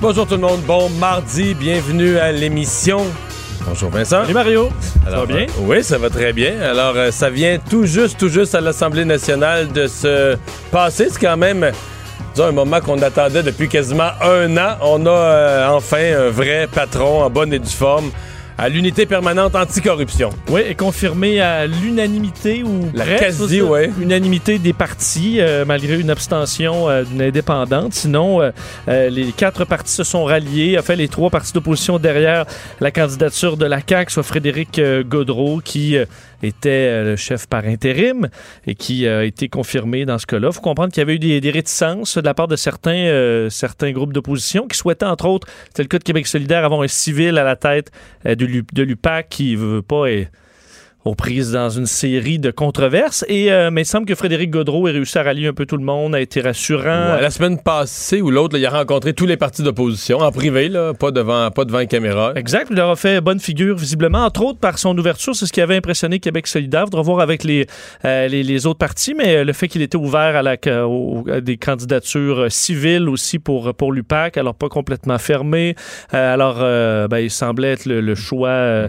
Bonjour tout le monde, bon mardi, bienvenue à l'émission. Bonjour Vincent. Salut Mario. Alors, ça va bien? euh, oui, ça va très bien. Alors, euh, ça vient tout juste, tout juste à l'Assemblée nationale de se passer. C'est quand même, disons, un moment qu'on attendait depuis quasiment un an. On a euh, enfin un vrai patron en bonne et due forme à l'unité permanente anticorruption. Oui, est confirmé à l'unanimité ou La presque, quasi, ouais. unanimité des partis, euh, malgré une abstention euh, d'une indépendante. Sinon, euh, les quatre partis se sont ralliés, enfin les trois partis d'opposition derrière la candidature de la CAQ, soit Frédéric Gaudreau, qui euh, était euh, le chef par intérim et qui a été confirmé dans ce cas-là. Il faut comprendre qu'il y avait eu des, des réticences de la part de certains, euh, certains groupes d'opposition qui souhaitaient, entre autres, c'était le cas de Québec solidaire, avoir un civil à la tête euh, de l'U- de l'UPAC qui veut pas aux prises dans une série de controverses. Et, euh, mais il semble que Frédéric Gaudreau ait réussi à rallier un peu tout le monde, a été rassurant. Ouais, la semaine passée ou l'autre, il a rencontré tous les partis d'opposition en privé, là, pas devant, pas devant caméra. Exact, il leur a fait bonne figure visiblement, entre autres par son ouverture, c'est ce qui avait impressionné Québec solidaire. Faudra voir avec les, euh, les, les autres partis, mais euh, le fait qu'il était ouvert à, la, à des candidatures euh, civiles aussi pour, pour l'UPAC, alors pas complètement fermé. Euh, alors, ben, il semblait être le, le choix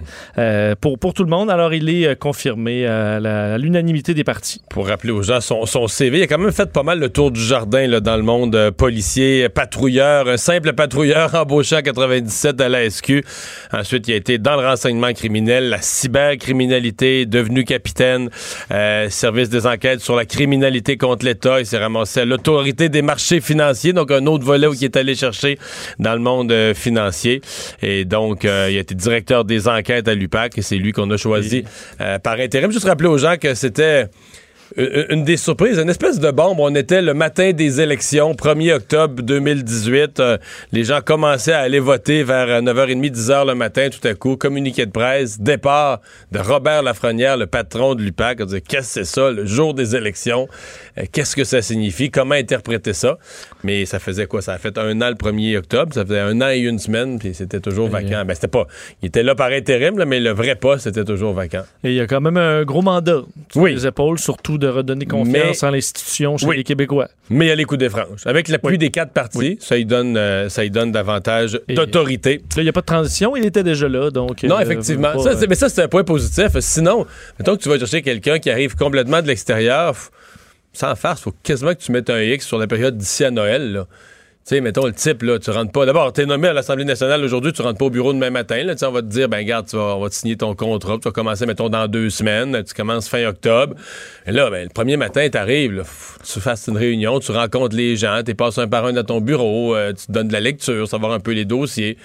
pour, pour tout le monde. Alors, il est euh, confirmé à l'unanimité des partis. pour rappeler aux gens son, son CV. Il a quand même fait pas mal le tour du jardin là, dans le monde euh, policier, patrouilleur, un simple patrouilleur embauché en 97 à la SQ. Ensuite, il a été dans le renseignement criminel, la cybercriminalité, devenu capitaine, euh, service des enquêtes sur la criminalité contre l'État. Il s'est ramassé à l'autorité des marchés financiers, donc un autre volet où il est allé chercher dans le monde euh, financier. Et donc, euh, il a été directeur des enquêtes à l'UPAC et c'est lui qu'on a choisi par intérim. Juste rappeler aux gens que c'était une une des surprises, une espèce de bombe. On était le matin des élections, 1er octobre 2018. Euh, les gens commençaient à aller voter vers euh, 9h30, 10h le matin, tout à coup. Communiqué de presse, départ de Robert Lafrenière, le patron de l'UPAC. On disait, qu'est-ce que c'est ça, le jour des élections? Euh, qu'est-ce que ça signifie? Comment interpréter ça? Mais ça faisait quoi? Ça a fait un an le 1er octobre. Ça faisait un an et une semaine, puis c'était toujours vacant. Ben, c'était pas... Il était là par intérim, là, mais le vrai poste, c'était toujours vacant. Et il y a quand même un gros mandat sur Oui. les épaules, surtout de redonner confiance Mais- en l'institution chez Oui. les Québécois. Mais il y a les coups des franges. Avec l'appui Oui. des quatre partis, ça, y donne, euh, ça y donne davantage d'autorité. Là, il n'y a pas de transition, il était déjà là, donc... Non, euh, effectivement. pas, Ça, euh, mais ça, c'est un point positif. Sinon, mettons que tu vas chercher quelqu'un qui arrive complètement de l'extérieur, sans farce, faut quasiment que tu mettes un X sur la période d'ici à Noël. là. Tu sais, mettons le type, là, tu rentres pas. D'abord, t'es nommé à l'Assemblée nationale aujourd'hui, tu rentres pas au bureau demain matin. Là, on va te dire, ben garde, tu vas, on va te signer ton contrat, tu vas commencer, mettons, dans deux semaines, tu commences fin octobre. Et là, ben, le premier matin, t'arrives, tu fasses une réunion, tu rencontres les gens, tu passes un par un dans ton bureau, euh, tu te donnes de la lecture, savoir un peu les dossiers.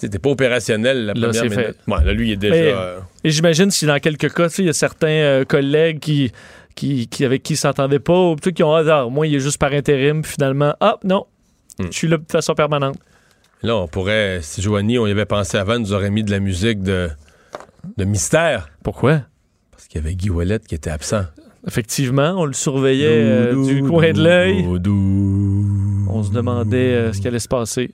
T'es pas opérationnel la première minute. fait. Ouais, là, lui, il est déjà. Euh, Et j'imagine si dans quelques cas, il y a certains euh, collègues qui, qui, qui- avec qui ils s'entendaient pas, ou qui ont hasard. Moi, il est juste par intérim, puis finalement, ah, non, Je suis là de façon permanente. Là, on pourrait, si Joanie, on y avait pensé avant, nous aurait mis de la musique de, de mystère. Pourquoi? Parce qu'il y avait Guy Ouellet qui était absent. Effectivement, on le surveillait euh, du coin de l'œil. On se demandait euh, ce qui allait se passer.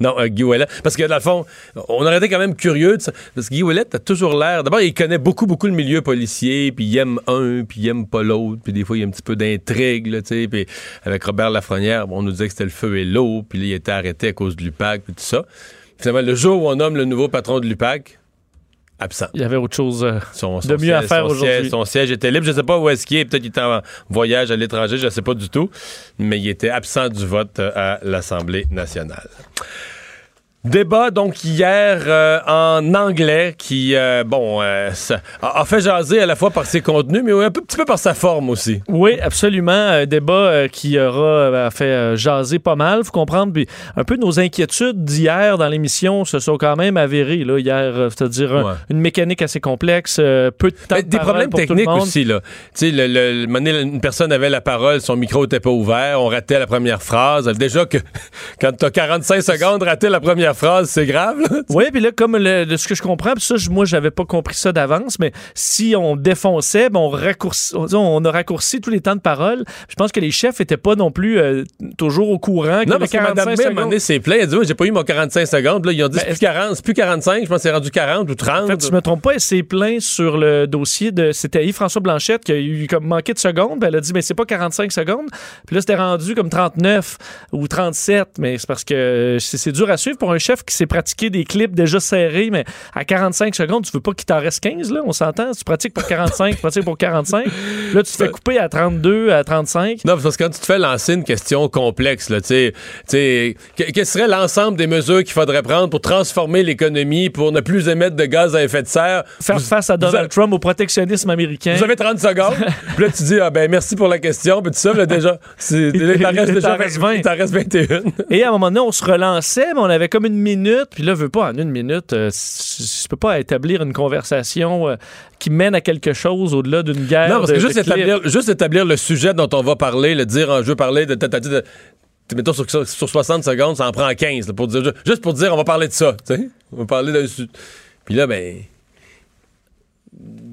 Non, euh, Guy Ouellet. Parce que, dans le fond, on aurait été quand même curieux. de ça. parce que Guy Ouellet a toujours l'air. D'abord, il connaît beaucoup, beaucoup le milieu policier, puis il aime un, puis il aime pas l'autre, puis des fois, il y a un petit peu d'intrigue, tu sais. Puis avec Robert Lafrenière, on nous disait que c'était le feu et l'eau, puis il était arrêté à cause de l'UPAC, puis tout ça. Finalement, le jour où on nomme le nouveau patron de l'UPAC, absent. Il y avait autre chose. euh, Son, De mieux à faire aujourd'hui. Son siège était libre. Je ne sais pas où est-ce qu'il est. Peut-être qu'il était en voyage à l'étranger. Je ne sais pas du tout. Mais il était absent du vote euh, à l'Assemblée nationale. Débat donc hier euh, en anglais qui, euh, bon, euh, ça a, fait jaser à la fois par ses contenus, mais un peu- petit peu par sa forme aussi. Oui, absolument. Un débat qui aura fait jaser pas mal. faut comprendre. Puis un peu nos inquiétudes d'hier dans l'émission se sont quand même avérées. Là, hier, c'est-à-dire un- une mécanique assez complexe, peu de temps de des problèmes pour tout le techniques monde. aussi, là. Tu sais, le, le- une personne avait la parole, son micro était pas ouvert, on ratait la première phrase. Déjà que quand t'as 45 secondes, rater la première phrase, c'est grave, là. Oui, puis là, comme le- de ce que je comprends, puis ça, je- moi, j'avais pas compris ça d'avance, mais si on défonçait, ben, on, raccourci, on, on a raccourci tous les temps de parole. Je pense que les chefs étaient pas non plus euh, toujours au courant. que Non, le parce que Mme 45 May, à un moment secondes- donné, s'est plaint. Elle a dit, oui, j'ai pas eu mon 45 secondes. Là, ils ont dit, Ben, c'est plus 40, c'est plus 45. Je pense que c'est rendu 40 ou 30. En fait, je me trompe pas, elle s'est plainte sur le dossier de. C'était Yves-François Blanchette qui a eu comme manqué de secondes. Ben, elle a dit, mais c'est pas 45 secondes. Puis là, c'était rendu comme 39 ou 37. Mais c'est parce que c'est c'est dur à suivre pour un chef qui s'est pratiqué des clips déjà serrés. Mais à 45 secondes, tu veux pas qu'il t'en reste 15, là, on s'entend? Tu pratiques pour 45, tu pratiques pour 45. Puis là, tu te fais couper à 32, à 35. Non, parce que quand tu te fais lancer une question complexe, là, tu sais, tu sais, que- quel serait l'ensemble des mesures qu'il faudrait prendre pour transformer l'économie, pour ne plus émettre de gaz à effet de serre? Faire Vous- face à Donald Trump au protectionnisme américain. Vous avez 30 secondes. puis là, tu dis, ah ben, merci pour la question. Puis ça, là, déjà, il t'en reste Il déjà t'en reste 20. il t'en reste 21. Et à un moment donné, on se relançait, mais on avait comme une minute. Puis là, veux pas, en une minute, euh, tu peux pas établir une conversation euh, qui mène à quelque chose au-delà d'une guerre. Non, parce que de- juste de établir, juste établir le sujet dont on va parler, le dire, je veux parler de de, mettons sur, sur- sur 60 secondes, ça en prend 15, là, pour dire, juste pour dire, on va parler de ça, tu sais. On va parler d'un su- Puis là, ben.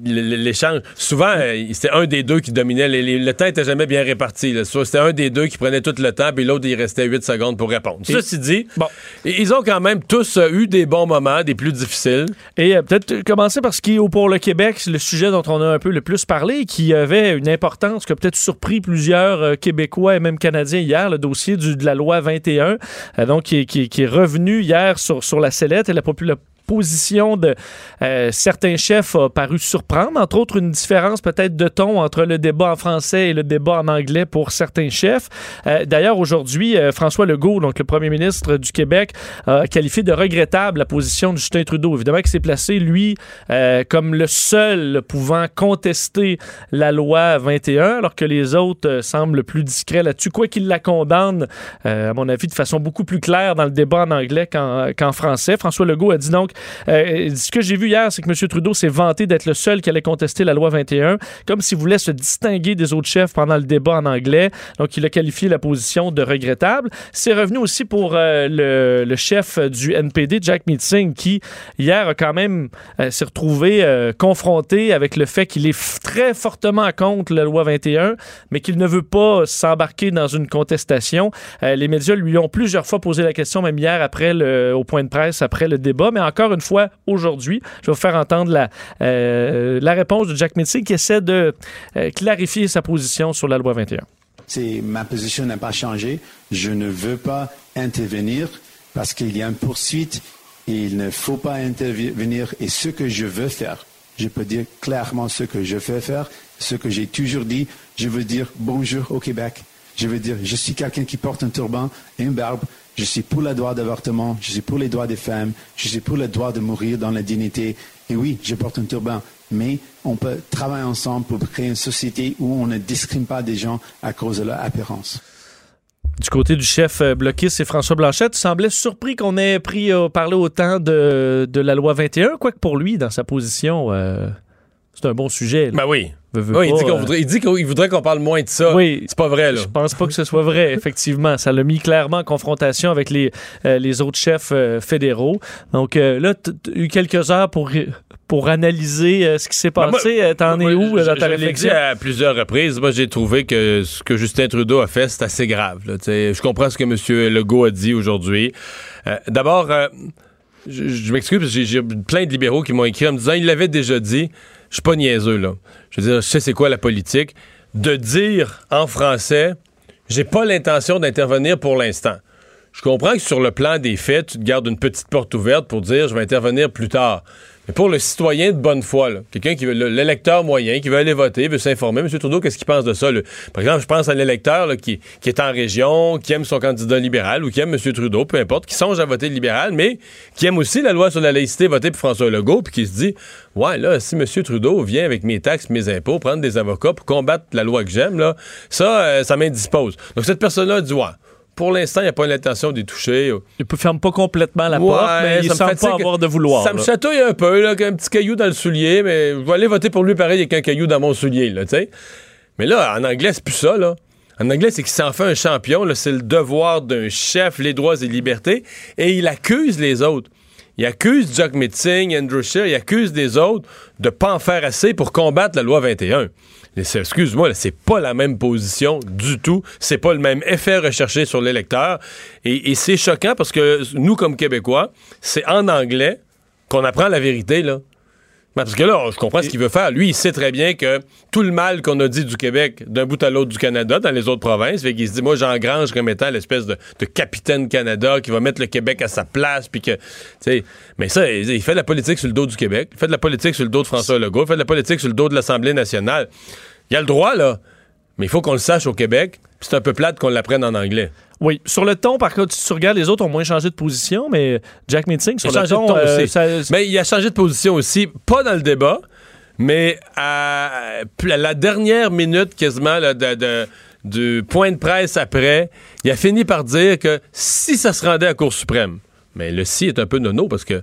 L'échange. Souvent, euh, c'était un des deux qui dominait. Le temps était jamais bien réparti. C'était un des deux qui prenait tout le temps, puis l'autre, il restait 8 secondes pour répondre. Et- Ceci dit, Bon. ils ont quand même tous euh, eu des bons moments, des plus difficiles. Et euh, peut-être commencer par ce qui est pour le Québec, le sujet dont on a un peu le plus parlé, qui avait une importance qui a peut-être surpris plusieurs euh, Québécois et même Canadiens hier, le dossier du- de la loi 21, euh, donc qui est revenu hier sur, sur la sellette et la population position de euh, certains chefs a paru surprendre, entre autres une différence peut-être de ton entre le débat en français et le débat en anglais pour certains chefs. Euh, D'ailleurs, aujourd'hui, euh, François Legault, donc le premier ministre du Québec, a qualifié de regrettable la position de Justin Trudeau. Évidemment qu'il s'est placé, lui, comme le seul pouvant contester la loi 21, alors que les autres semblent plus discrets là-dessus, quoi qu'il la condamne, à mon avis, de façon beaucoup plus claire dans le débat en anglais qu'en français. François Legault a dit donc, euh, ce que j'ai vu hier, c'est que M. Trudeau s'est vanté d'être le seul qui allait contester la loi 21, comme s'il voulait se distinguer des autres chefs pendant le débat en anglais. Donc, il a qualifié la position de regrettable. C'est revenu aussi pour euh, le, chef du NPD, Jack Meeting, qui hier a quand même euh, s'est retrouvé euh, confronté avec le fait qu'il est très fortement contre la loi 21, mais qu'il ne veut pas s'embarquer dans une contestation. Euh, les médias lui ont plusieurs fois posé la question, même hier après le, au point de presse, après le débat. Mais encore une fois, aujourd'hui, je vais vous faire entendre la, euh, réponse de Jack Meeting qui essaie de euh, clarifier sa position sur la loi 21. C'est ma position n'a pas changé. Je ne veux pas intervenir parce qu'il y a une poursuite et il ne faut pas intervenir. Et ce que je veux faire, je peux dire clairement ce que je veux faire, ce que j'ai toujours dit. Je veux dire bonjour au Québec. Je veux dire, je suis quelqu'un qui porte un turban et une barbe. Je suis pour le droit d'avortement. Je suis pour les droits des femmes. Je suis pour le droit de mourir dans la dignité. Et oui, je porte un turban. Mais on peut travailler ensemble pour créer une société où on ne discrimine pas des gens à cause de leur apparence. Du côté du chef euh, bloquiste, c'est François Blanchette. Tu semblais surpris qu'on ait pris euh, parlé autant de, de la loi 21, quoique pour lui, dans sa position, euh, c'est un bon sujet. là. Ben oui. Il dit qu'on euh, voudrait, il dit qu'il voudrait qu'on parle moins de ça. Oui. C'est pas vrai, là. Je pense pas que ce soit vrai, effectivement. Ça l'a mis clairement en confrontation avec les, euh, les autres chefs euh, fédéraux. Donc euh, là, tu as eu quelques heures pour, pour analyser ce qui s'est Ben, passé. Euh, T'en es où dans ta l'ai dit réflexion? à plusieurs reprises. Moi, j'ai trouvé que ce que Justin Trudeau a fait, c'est assez grave. là. Je comprends ce que M. Legault a dit aujourd'hui. D'abord, je, je m'excuse parce que j'ai- j'ai plein de libéraux qui m'ont écrit en me disant il l'avait déjà dit. Je suis pas niaiseux, là. Je veux dire, je sais c'est quoi la politique. De dire en français, j'ai pas l'intention d'intervenir pour l'instant. Je comprends que sur le plan des faits, tu gardes une petite porte ouverte pour dire je vais intervenir plus tard. Pour le citoyen de bonne foi, quelqu'un qui veut, le- l'électeur moyen, qui veut aller voter, veut s'informer, M. Trudeau, qu'est-ce qu'il pense de ça? là? Par exemple, je pense à l'électeur qui, est en région, qui aime son candidat libéral ou qui aime M. Trudeau, peu importe, qui songe à voter libéral, mais qui aime aussi la loi sur la laïcité, voter pour François Legault, puis qui se dit, ouais, là, si M. Trudeau vient avec mes taxes, mes impôts, prendre des avocats pour combattre la loi que j'aime, là, ça, euh, ça m'indispose. Donc cette personne-là dit, ouais, pour l'instant, il n'y a pas l'intention d'y toucher. Il ne ferme pas complètement la Ouais, porte, mais il me semble pas avoir de vouloir. Ça me chatouille un peu, là, qu'un petit caillou dans le soulier, mais je vais aller voter pour lui pareil avec un caillou dans mon soulier, là, tu sais. Mais là, en anglais, c'est plus ça, là. En anglais, c'est qu'il s'en fait un champion. C'est le devoir d'un chef, les droits et libertés. Et il accuse les autres. Il accuse Jack Metzing, Andrew Scheer, il accuse des autres de pas en faire assez pour combattre la loi 21. Excuse-moi, c'est pas la même position du tout. C'est pas le même effet recherché sur l'électeur. Et, et c'est choquant parce que nous, comme Québécois, c'est en anglais qu'on apprend la vérité. Ben, Parce que là, je comprends ce qu'il veut faire. Lui, il sait très bien que tout le mal qu'on a dit du Québec d'un bout à l'autre du Canada, dans les autres provinces, fait qu'il se dit, moi, j'engrange comme étant l'espèce de, de capitaine Canada qui va mettre le Québec à sa place, puis que, tu sais, mais ça, il il fait de la politique sur le dos du Québec, il fait de la politique sur le dos de François Legault, il fait de la politique sur le dos de l'Assemblée nationale. Il a le droit, là, mais il faut qu'on le sache au Québec, c'est un peu plate qu'on l'apprenne en anglais. Oui. Sur le ton, par contre, si tu regardes, les autres ont moins changé de position, mais Jack Meeting, sur Il le ton, euh, aussi. ça- Mais il a changé de position aussi, pas dans le débat, mais à, à la dernière minute quasiment là, de- de- du point de presse après, il a fini par dire que si ça se rendait à Cour suprême, mais le si est un peu nono parce que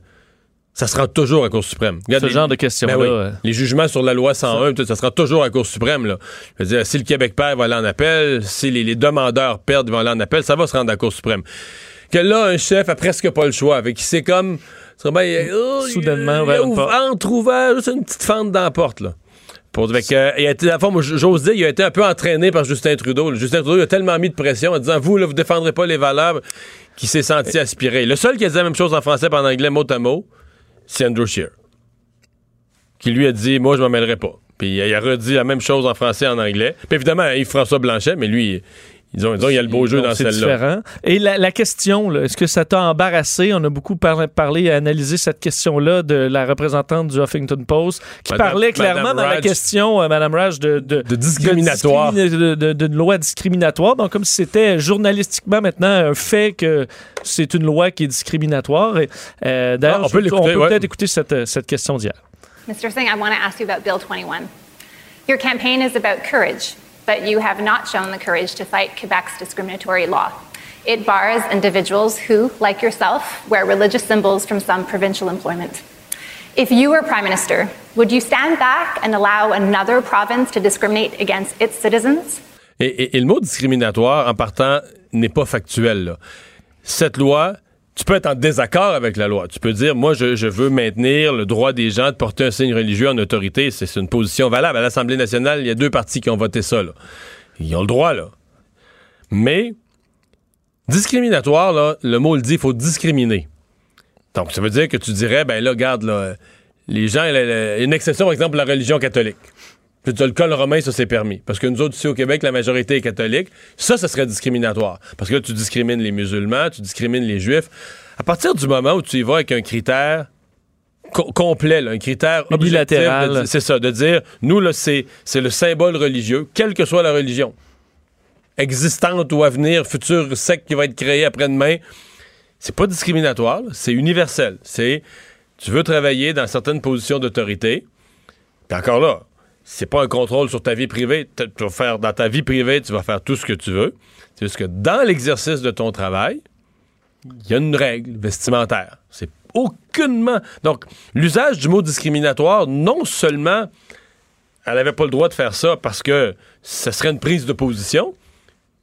ça se rend toujours à Cour suprême. Regarde Ce les- genre de questions-là, Ben oui. Les jugements sur la loi 101, tout, ça se rend toujours à Cour suprême. Là. Je veux dire, si le Québec perd, il va aller en appel. Si les, les demandeurs perdent, ils vont aller en appel. Ça va se rendre à la Cour suprême. Que là, un chef a presque pas le choix. Avec qui c'est comme. ben, oh, Soudainement, ouvert une porte. Entre-ouvert, juste une petite fente dans la porte. Là. Pour, que, euh, il a été, à la fois, moi, j'ose dire, il a été un peu entraîné par Justin Trudeau. là. Justin Trudeau il a tellement mis de pression en disant Vous, là, vous défendrez pas les valeurs qu'il s'est senti aspirer. Le seul qui a dit la même chose en français et en anglais, mot à mot, c'est Scheer. Qui lui a dit Moi, je m'en mêlerai pas. Puis il a redit la même chose en français et en anglais. Puis évidemment, Yves-François Blanchet, mais lui, disons, disons, il y a le beau jeu Donc, dans c'est celle-là. différent. Et la, la question, est-ce que ça t'a embarrassé? On a beaucoup par- parlé et analysé cette question-là de la représentante du Huffington Post qui Madame- parlait clairement Madame dans la question, euh, Madame Raj, de, de, De discriminatoire. de de- loi discriminatoire. Donc, comme si c'était journalistiquement maintenant un fait que c'est une loi qui est discriminatoire. Euh, D'ailleurs, Ah, on peut ouais. peut-être écouter cette, cette question d'hier. Mr. Singh, I want to ask you about Bill 21. Your campaign is about courage, but you have not shown the courage to fight Quebec's discriminatory law. It bars individuals who, like yourself, wear religious symbols from some provincial employment. If you were Prime Minister, would you stand back and allow another province to discriminate against its citizens? Et, et- et le mot discriminatoire, en partant, n'est pas factuel. là. Cette loi, tu peux être en désaccord avec la loi. Tu peux dire, moi, je, je veux maintenir le droit des gens de porter un signe religieux en autorité. C'est une position valable. À l'Assemblée nationale, il y a deux partis qui ont voté ça. là. Ils ont le droit, là. Mais, discriminatoire, là, le mot le dit, il faut discriminer. Donc, ça veut dire que tu dirais, ben là, regarde, là, les gens, une exception, par exemple, la religion catholique. Puis tu as le col romain, ça c'est permis. Parce que nous autres, ici au Québec, la majorité est catholique. Ça, ça serait discriminatoire. Parce que là, tu discrimines les musulmans, tu discrimines les juifs. À partir du moment où tu y vas avec un critère co- complet, là, un critère di- c'est ça, de dire, nous, là, c'est c'est le symbole religieux, quelle que soit la religion, existante ou à venir, futur secte qui va être créée après-demain, c'est pas discriminatoire, c'est universel. C'est, tu veux travailler dans certaines positions d'autorité, puis encore là, c'est pas un contrôle sur ta vie privée. Tu vas faire dans ta vie privée, tu vas faire tout ce que tu veux. C'est juste que dans l'exercice de ton travail, il y a une règle vestimentaire. C'est aucunement. Donc, l'usage du mot discriminatoire, non seulement elle n'avait pas le droit de faire ça parce que ce serait une prise de position,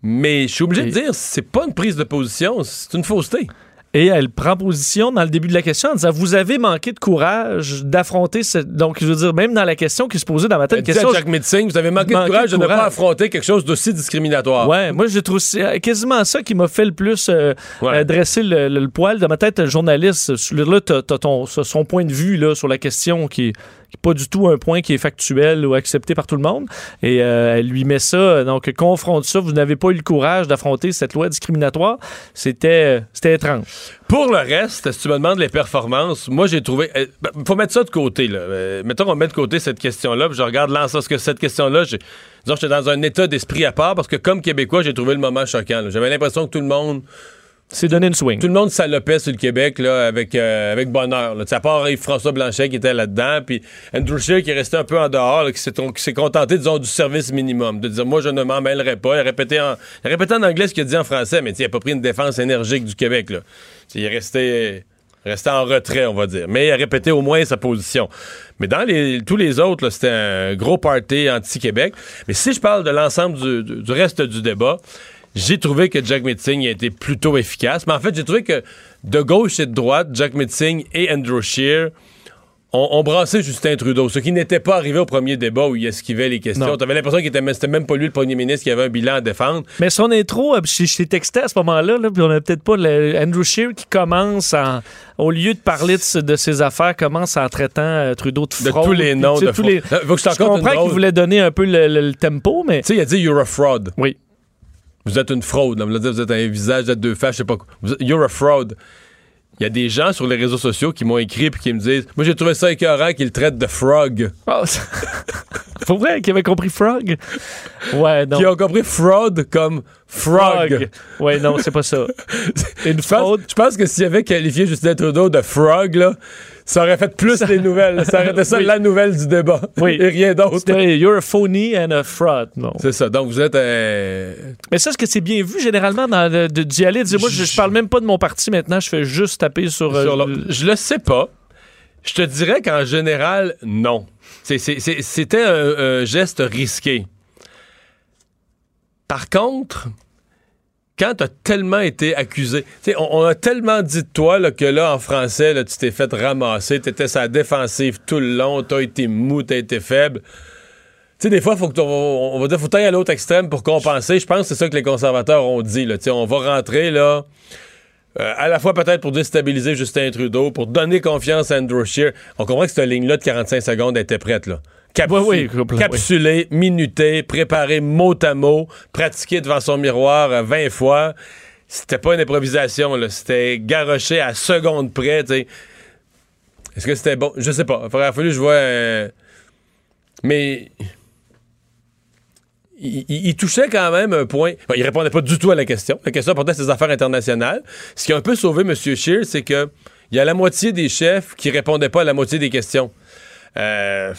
mais je suis obligé de dire, c'est pas une prise de position, c'est une fausseté. Et elle prend position dans le début de la question en disant Vous avez manqué de courage d'affronter cette. Donc, je veux dire, même dans la question qui se posait dans ma tête, Elle à question. Jack Metzing, vous avez manqué, Manqué de courage de de ne pas affronter quelque chose d'aussi discriminatoire. Ouais, moi, je trouve c'est quasiment ça qui m'a fait le plus euh, Ouais. euh, dresser le, le- le poil. Dans ma tête, journaliste, là, t'as, t'as ton, son point de vue là, sur la question qui, pas du tout un point qui est factuel ou accepté par tout le monde. Et euh, elle lui met ça, donc confronte ça. Vous n'avez pas eu le courage d'affronter cette loi discriminatoire. C'était, c'était étrange. Pour le reste, si tu me demandes les performances, moi j'ai trouvé. Il ben, faut mettre ça de côté. Là. Euh, mettons qu'on met de côté cette question-là, je regarde l'ensemble. Que cette question-là, j'étais dans un état d'esprit à part parce que comme Québécois, j'ai trouvé le moment choquant. J'avais l'impression que tout le monde. C'est donné une swing. Tout le monde salopait sur le Québec là, avec, euh, avec bonheur. Là. À part François Blanchet qui était là-dedans, puis Andrew Scheer qui est resté un peu en dehors, qui s'est contenté, du service minimum. De dire, moi, je ne m'en mêlerai pas. Il a répété en, il en anglais ce qu'il a dit en français, mais il n'a pas pris une défense énergique du Québec. Il est resté, resté en retrait, on va dire. Mais il a répété au moins sa position. Mais dans les, tous les autres, c'était un gros party anti-Québec. Mais si je parle de l'ensemble du- du reste du débat, j'ai trouvé que Jack Metzing a été plutôt efficace. Mais en fait, j'ai trouvé que de gauche et de droite, Jack Metzing et Andrew Scheer ont, ont brassé Justin Trudeau, ce qui n'était pas arrivé au premier débat où il esquivait les questions. T'avais l'impression que c'était même pas lui le premier ministre qui avait un bilan à défendre. Mais son intro, euh, je je t'ai texté à ce moment-là, là, puis on a peut-être pas le- Andrew Scheer qui commence en, au lieu de parler de, ses affaires, commence en traitant euh, Trudeau de De fraude. tous les noms de tous les- Euh, faut que je comprends qu'il voulait donner un peu le, le- le tempo, mais Tu sais, il a dit You're a fraud. oui. Vous êtes une fraude. Vous êtes un visage de deux faces, je sais pas quoi. You're a fraud. Il y a des gens sur les réseaux sociaux qui m'ont écrit et qui me disent Moi, j'ai trouvé ça écœurant qu'ils traitent de frog. Oh, ça- Pour vrai, qui avait compris Frog? Ouais, non. Qui ont compris fraud comme frog. Ouais, non, c'est pas ça. Une Je pense, fraude. je pense que s'il avait qualifié Justin Trudeau de frog, là, ça aurait fait plus les nouvelles. Ça aurait été ça Oui. la nouvelle du débat. Oui. Et rien d'autre. You're a phony and a fraud. Non. C'est ça. Donc, vous êtes. euh, Mais ça, est-ce que c'est bien vu généralement d'y aller? de dire, moi, je, je parle même pas de mon parti maintenant, je fais juste taper sur. euh, sur l'autre. Je le sais pas. Je te dirais qu'en général, non. C'était un, un geste risqué. Par contre, quand tu as tellement été accusé, on, on a tellement dit de toi là, que là, en français, là, tu t'es fait ramasser, tu étais sa défensive tout le long, tu as été mou, tu as été faible. Tu sais, des fois, faut que on, on à l'autre extrême pour compenser. Je pense que c'est ça que les conservateurs ont dit. Là. On va rentrer là. Euh, à la fois peut-être pour déstabiliser Justin Trudeau, pour donner confiance à Andrew Scheer. On comprend que cette ligne-là de 45 secondes était prête, là. Cap- Oui, oui, complètement, capsulée, minutée, préparée mot à mot, pratiquée devant son miroir euh, 20 fois. C'était pas une improvisation, là. C'était garoché à seconde près. Est-ce que c'était bon? Je sais pas. Il aurait fallu que je vois... euh, Mais... Il, il- il touchait quand même un point. Bon, il répondait pas du tout à la question. La question portait ses affaires internationales. Ce qui a un peu sauvé M. Scheer, c'est que il y a la moitié des chefs qui répondaient pas à la moitié des questions. Euh,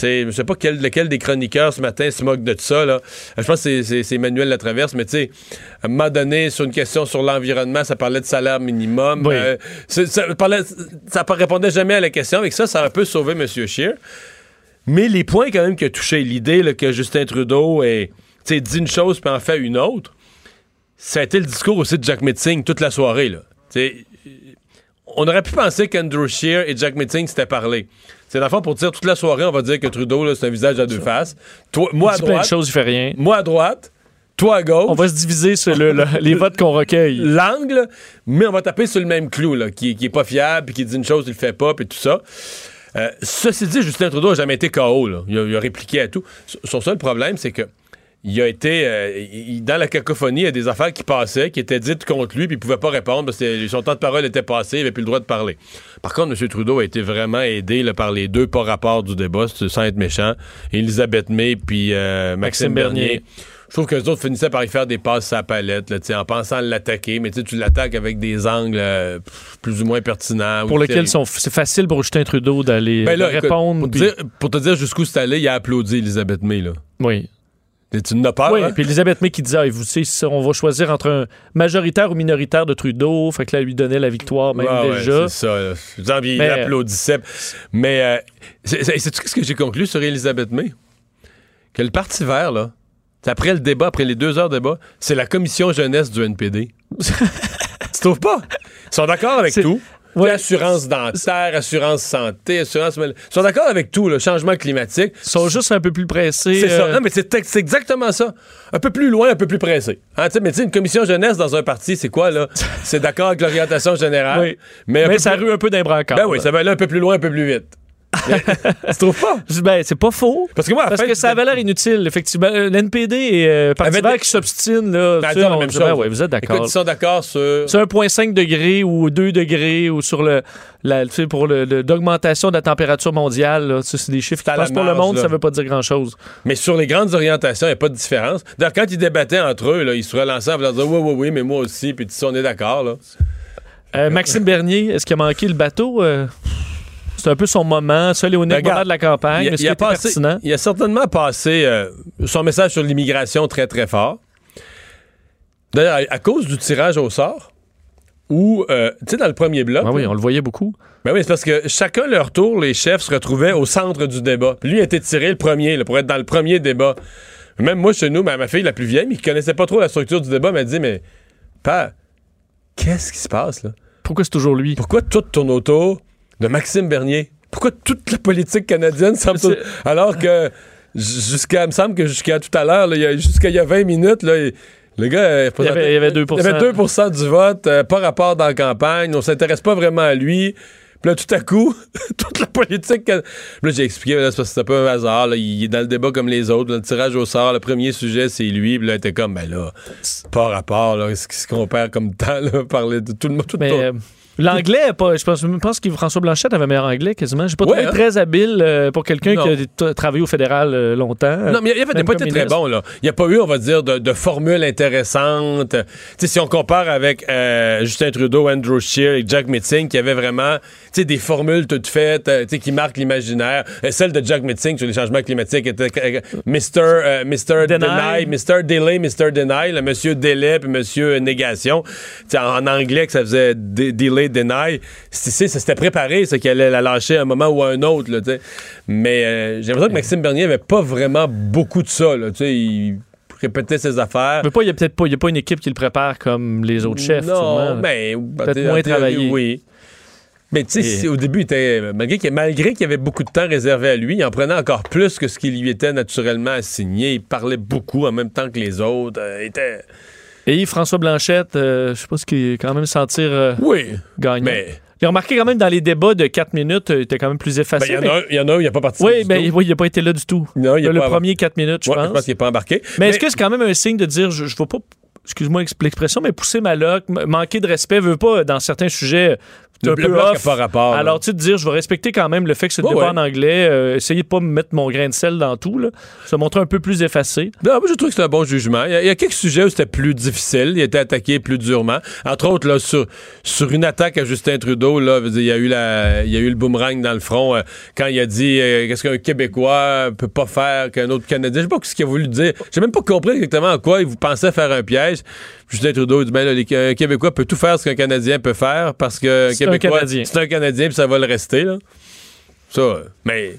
sais, je sais pas quel, lequel des chroniqueurs ce matin se moque de ça. Là. Je pense que c'est- Emmanuel Latraverse, mais tu sais, à un moment donné, sur une question sur l'environnement, ça parlait de salaire minimum. Oui. Euh, ça, parlait, ça répondait jamais à la question. Avec ça, ça a un peu sauvé M. Scheer. Mais les points quand même qui a touché l'idée que Justin Trudeau sais, dit une chose puis en fait une autre, ça a été le discours aussi de Jack Metzing toute la soirée. Là. On aurait pu penser qu'Andrew Scheer et Jack Metzing s'étaient parlé. C'est d'abord pour dire toute la soirée, on va dire que Trudeau, c'est un visage à deux faces. Toi, moi à droite, choses, il fait rien. moi à droite, toi à gauche. On va se diviser sur le- le- les votes qu'on recueille. l'angle, mais on va taper sur le même clou, là, qui, qui est pas fiable, puis qui dit une chose, il le fait pas, puis tout ça. Euh, ceci dit, Justin Trudeau n'a jamais été KO. Là. Il, a, il a répliqué à tout. Son seul problème, c'est que il a été euh, il- dans la cacophonie, il y a des affaires qui passaient, qui étaient dites contre lui, puis il pouvait pas répondre parce que son temps de parole était passé, il avait plus le droit de parler. Par contre, M. Trudeau a été vraiment aidé là, par les deux pas rapport du débat, sans être méchant. Elisabeth May puis euh, Maxime, Maxime Bernier. Bernier. Je trouve que les autres finissaient par y faire des passes à la palette, là, en pensant l'attaquer, mais tu l'attaques avec des angles euh, plus ou moins pertinents. Pour ou lesquels c'est facile pour Justin Trudeau d'aller Ben écoute, répondre. pour, te puis- dire, pour te dire jusqu'où c'est allé, il a applaudi Elisabeth May. Là. Oui. Et tu n'as peur, oui, hein? puis Elisabeth May qui disait, Ah, vous savez, ça, on va choisir entre un majoritaire ou minoritaire de Trudeau. Fait que là, elle lui donnait la victoire même Ouais, ouais, déjà. c'est ça. là. Il Mais- applaudissait. Mais euh, c'est- c'est- sais-tu ce que j'ai conclu sur Elisabeth May? Que le Parti vert, là, après le débat, après les deux heures de débat, c'est la commission jeunesse du NPD. tu trouves pas? Ils sont d'accord avec tout. Ouais. Assurance dentaire, assurance santé, assurance... Ils sont d'accord avec tout, le changement climatique. Ils sont juste un peu plus pressés. C'est ça. euh, Non, mais c'est exactement ça. Un peu plus loin, un peu plus pressé. Hein, mais tu sais, une commission jeunesse dans un parti, c'est quoi, là? C'est d'accord avec l'orientation générale. Oui. Mais, ça plus- rue un peu d'un. Ben oui, ça va aller un peu plus loin, un peu plus vite. Tu trouves pas? Ben, c'est pas faux. Parce que moi, Parce que ça avait l'air inutile, effectivement. Euh, L'NPD et euh, Parti des- qui s'obstinent, là. Ben, la même ouais, vous êtes d'accord. Écoute, ils sont d'accord sur. C'est 1,5 degré ou 2 degrés ou sur le, la, tu sais, pour le- le- l'augmentation de la température mondiale. C'est des chiffres qui passent pour le monde, là. ça veut pas dire grand-chose. Mais sur les grandes orientations, il n'y a pas de différence. D'ailleurs, quand ils débattaient entre eux, là, ils se relançaient en dire oui, oui, oui, mais moi aussi, puis tu sais, on est d'accord. là. Euh, Maxime Bernier, est-ce qu'il a manqué le bateau? Euh, c'est un peu son moment, seul et unique Ben, de la campagne. Il, a- il a était passé- pertinent? il a certainement passé euh, son message sur l'immigration très, très fort. D'ailleurs, à, à cause du tirage au sort, où, euh, tu sais, dans le premier bloc, Ah oui, on le voyait beaucoup. ben oui, c'est parce que chacun leur tour, les chefs se retrouvaient au centre du débat. Puis lui a été tiré le premier, là, pour être dans le premier débat. Même moi, chez nous, ma, ma fille la plus vieille, mais qui connaissait pas trop la structure du débat, m'a dit Mais, père, qu'est-ce qui se passe, là? Pourquoi c'est toujours lui? Pourquoi tout tourne autour de Maxime Bernier Pourquoi toute la politique canadienne semble. C'est- Alors que, jusqu'à, me semble que jusqu'à tout à l'heure, jusqu'à il y a 20 minutes, là, il- le gars, euh, Il y avait- il y avait 2 il y avait 2 du vote, euh, pas rapport dans la campagne, on s'intéresse pas vraiment à lui. Puis là, tout à coup, toute la politique. Puis là, j'ai expliqué, là, c'est parce que c'était pas un hasard. là, il est dans le débat comme les autres. là, le tirage au sort, le premier sujet, c'est lui. Puis là, il était comme, ben là, pas rapport. Là, ce qui se compare comme temps, là, parler de tout le monde. Tout Mais le euh, l'anglais, pas, je pense, je pense que François Blanchette avait meilleur anglais quasiment. J'ai pas trouvé Ouais, hein? très habile euh, pour quelqu'un qui a travaillé au fédéral euh, longtemps. Non, mais il a, Même pas été très bon, là. Il n'y a pas eu, on va dire, de, de formule intéressante. Si on compare avec euh, Justin Trudeau, Andrew Scheer et Jack Metzing, qui avaient vraiment, sais, des formules toutes faites, euh, tu sais, qui marquent l'imaginaire. Celle de Jack Metzing sur les changements climatiques était euh, Mr. euh, Mr. Deny. Mr. Delay, Mr. Deny, le Monsieur Délai puis Monsieur Négation. En, anglais, que ça faisait de- Delay, Deny. C'est- c'est- s'était préparé, ça, qu'il allait la lâcher à un moment ou à un autre, là. Mais euh, j'ai l'impression que Maxime Bernier avait pas vraiment beaucoup de ça, là, tu sais. Il répétait ses affaires. Mais pas, il y a peut-être pas, il y a pas une équipe qui le prépare comme les autres chefs. Non, mais Peut-être en moins théorie, travaillé. Oui. Mais tu sais, Et- au début, il était, malgré qu'il y avait beaucoup de temps réservé à lui, il en prenait encore plus que ce qui lui était naturellement assigné. Il parlait beaucoup en même temps que les autres. Euh, était... Et Yves-François Blanchette, euh, je sais pas ce qu'il quand même sentir euh, Oui, gagnant. mais Il a remarqué quand même dans les débats de 4 minutes, euh, il était quand même plus ben, effacé. il y, en mais- a un- il y en a un, il n'a pas participé. Oui, du ben, tout. oui, il n'a pas été là du tout. Non, il a le pas- premier 4 minutes, je Ouais, pense. je pense qu'il n'est pas embarqué. Mais, est-ce que c'est quand même un signe de dire, je ne vais pas, excuse-moi l'expression, mais pousser ma loque, manquer de respect, veut pas, dans certains sujets, le, un peu off. rapport. là. Alors, tu sais, de dire, je vais respecter quand même le fait que ce Ouais, débat ouais. en anglais, euh, essayer de pas me mettre mon grain de sel dans tout, là. Se montrer un peu plus effacé. Non, moi, je trouve que c'est un bon jugement. Il y, a, il y a quelques sujets où c'était plus difficile. Il a été attaqué plus durement. Entre autres, là, sur, sur une attaque à Justin Trudeau, là, il y a eu la, il y a eu le boomerang dans le front euh, quand il a dit euh, qu'est-ce qu'un Québécois peut pas faire qu'un autre Canadien. Je sais pas ce qu'il a voulu dire. J'ai même pas compris exactement en quoi il vous pensait faire un piège. Justin Trudeau dit ben là, les- un Québécois peut tout faire ce qu'un Canadien peut faire parce que C'est un Canadien. c'est un Canadien puis ça va le rester là. Ça, mais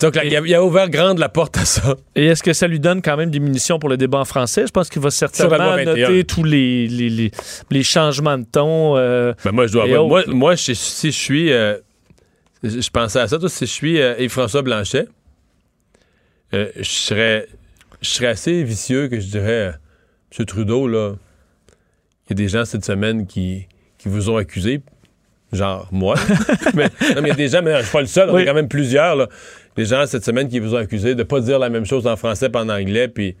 donc là, il, a, ouvert grande la porte à ça. Et est-ce que ça lui donne quand même des munitions pour le débat en français? Je pense qu'il va certainement loi 21. noter tous les, les, les, les changements de ton. euh, Ben moi, je dois Et avoir- Moi, moi je- si je suis. euh, je pensais à ça, toi, si je suis euh, Yves-François Blanchet, je serais. Je serais assez vicieux que je dirais. Monsieur Trudeau, là, il y a des gens cette semaine qui, qui vous ont accusé. Genre moi. mais, non, mais il y a des gens, mais je suis pas le seul, on Oui. est quand même plusieurs, là. Des gens cette semaine qui vous ont accusé de pas dire la même chose en français pas en anglais, puis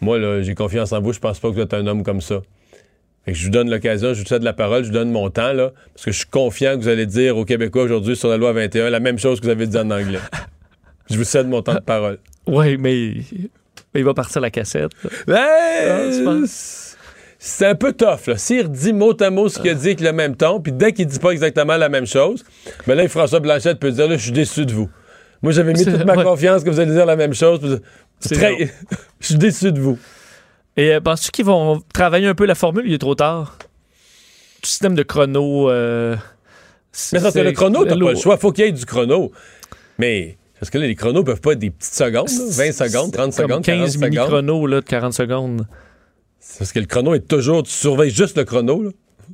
moi, là, j'ai confiance en vous, je pense pas que vous êtes un homme comme ça. Fait que je vous donne l'occasion, je vous cède la parole, je vous donne mon temps, là, parce que je suis confiant que vous allez dire aux Québécois aujourd'hui sur la loi 21 la même chose que vous avez dit en anglais. je vous cède mon temps de parole. Oui, mais il va partir la cassette. Ben, penses? c'est un peu tough, là. S'il redit mot à mot ce qu'il a dit avec le même ton, puis dès qu'il dit pas exactement la même chose, ben là, François Blanchette peut dire, là, je suis déçu de vous. Moi, j'avais mis toute ma ouais. confiance que vous allez dire la même chose. très-. Je suis déçu de vous. Et euh, penses-tu qu'ils vont travailler un peu la formule? Il est trop tard. Le système de chrono. euh, Mais ça, c'est le chrono, t'as pas le choix. Faut qu'il y ait du chrono. Mais, parce que là, les chronos peuvent pas être des petites secondes, là. 20 secondes, 30 Comme secondes, 15 40 secondes. mini-chronos là, de 40 secondes. C'est Parce que le chrono est toujours, tu surveilles juste le chrono, là.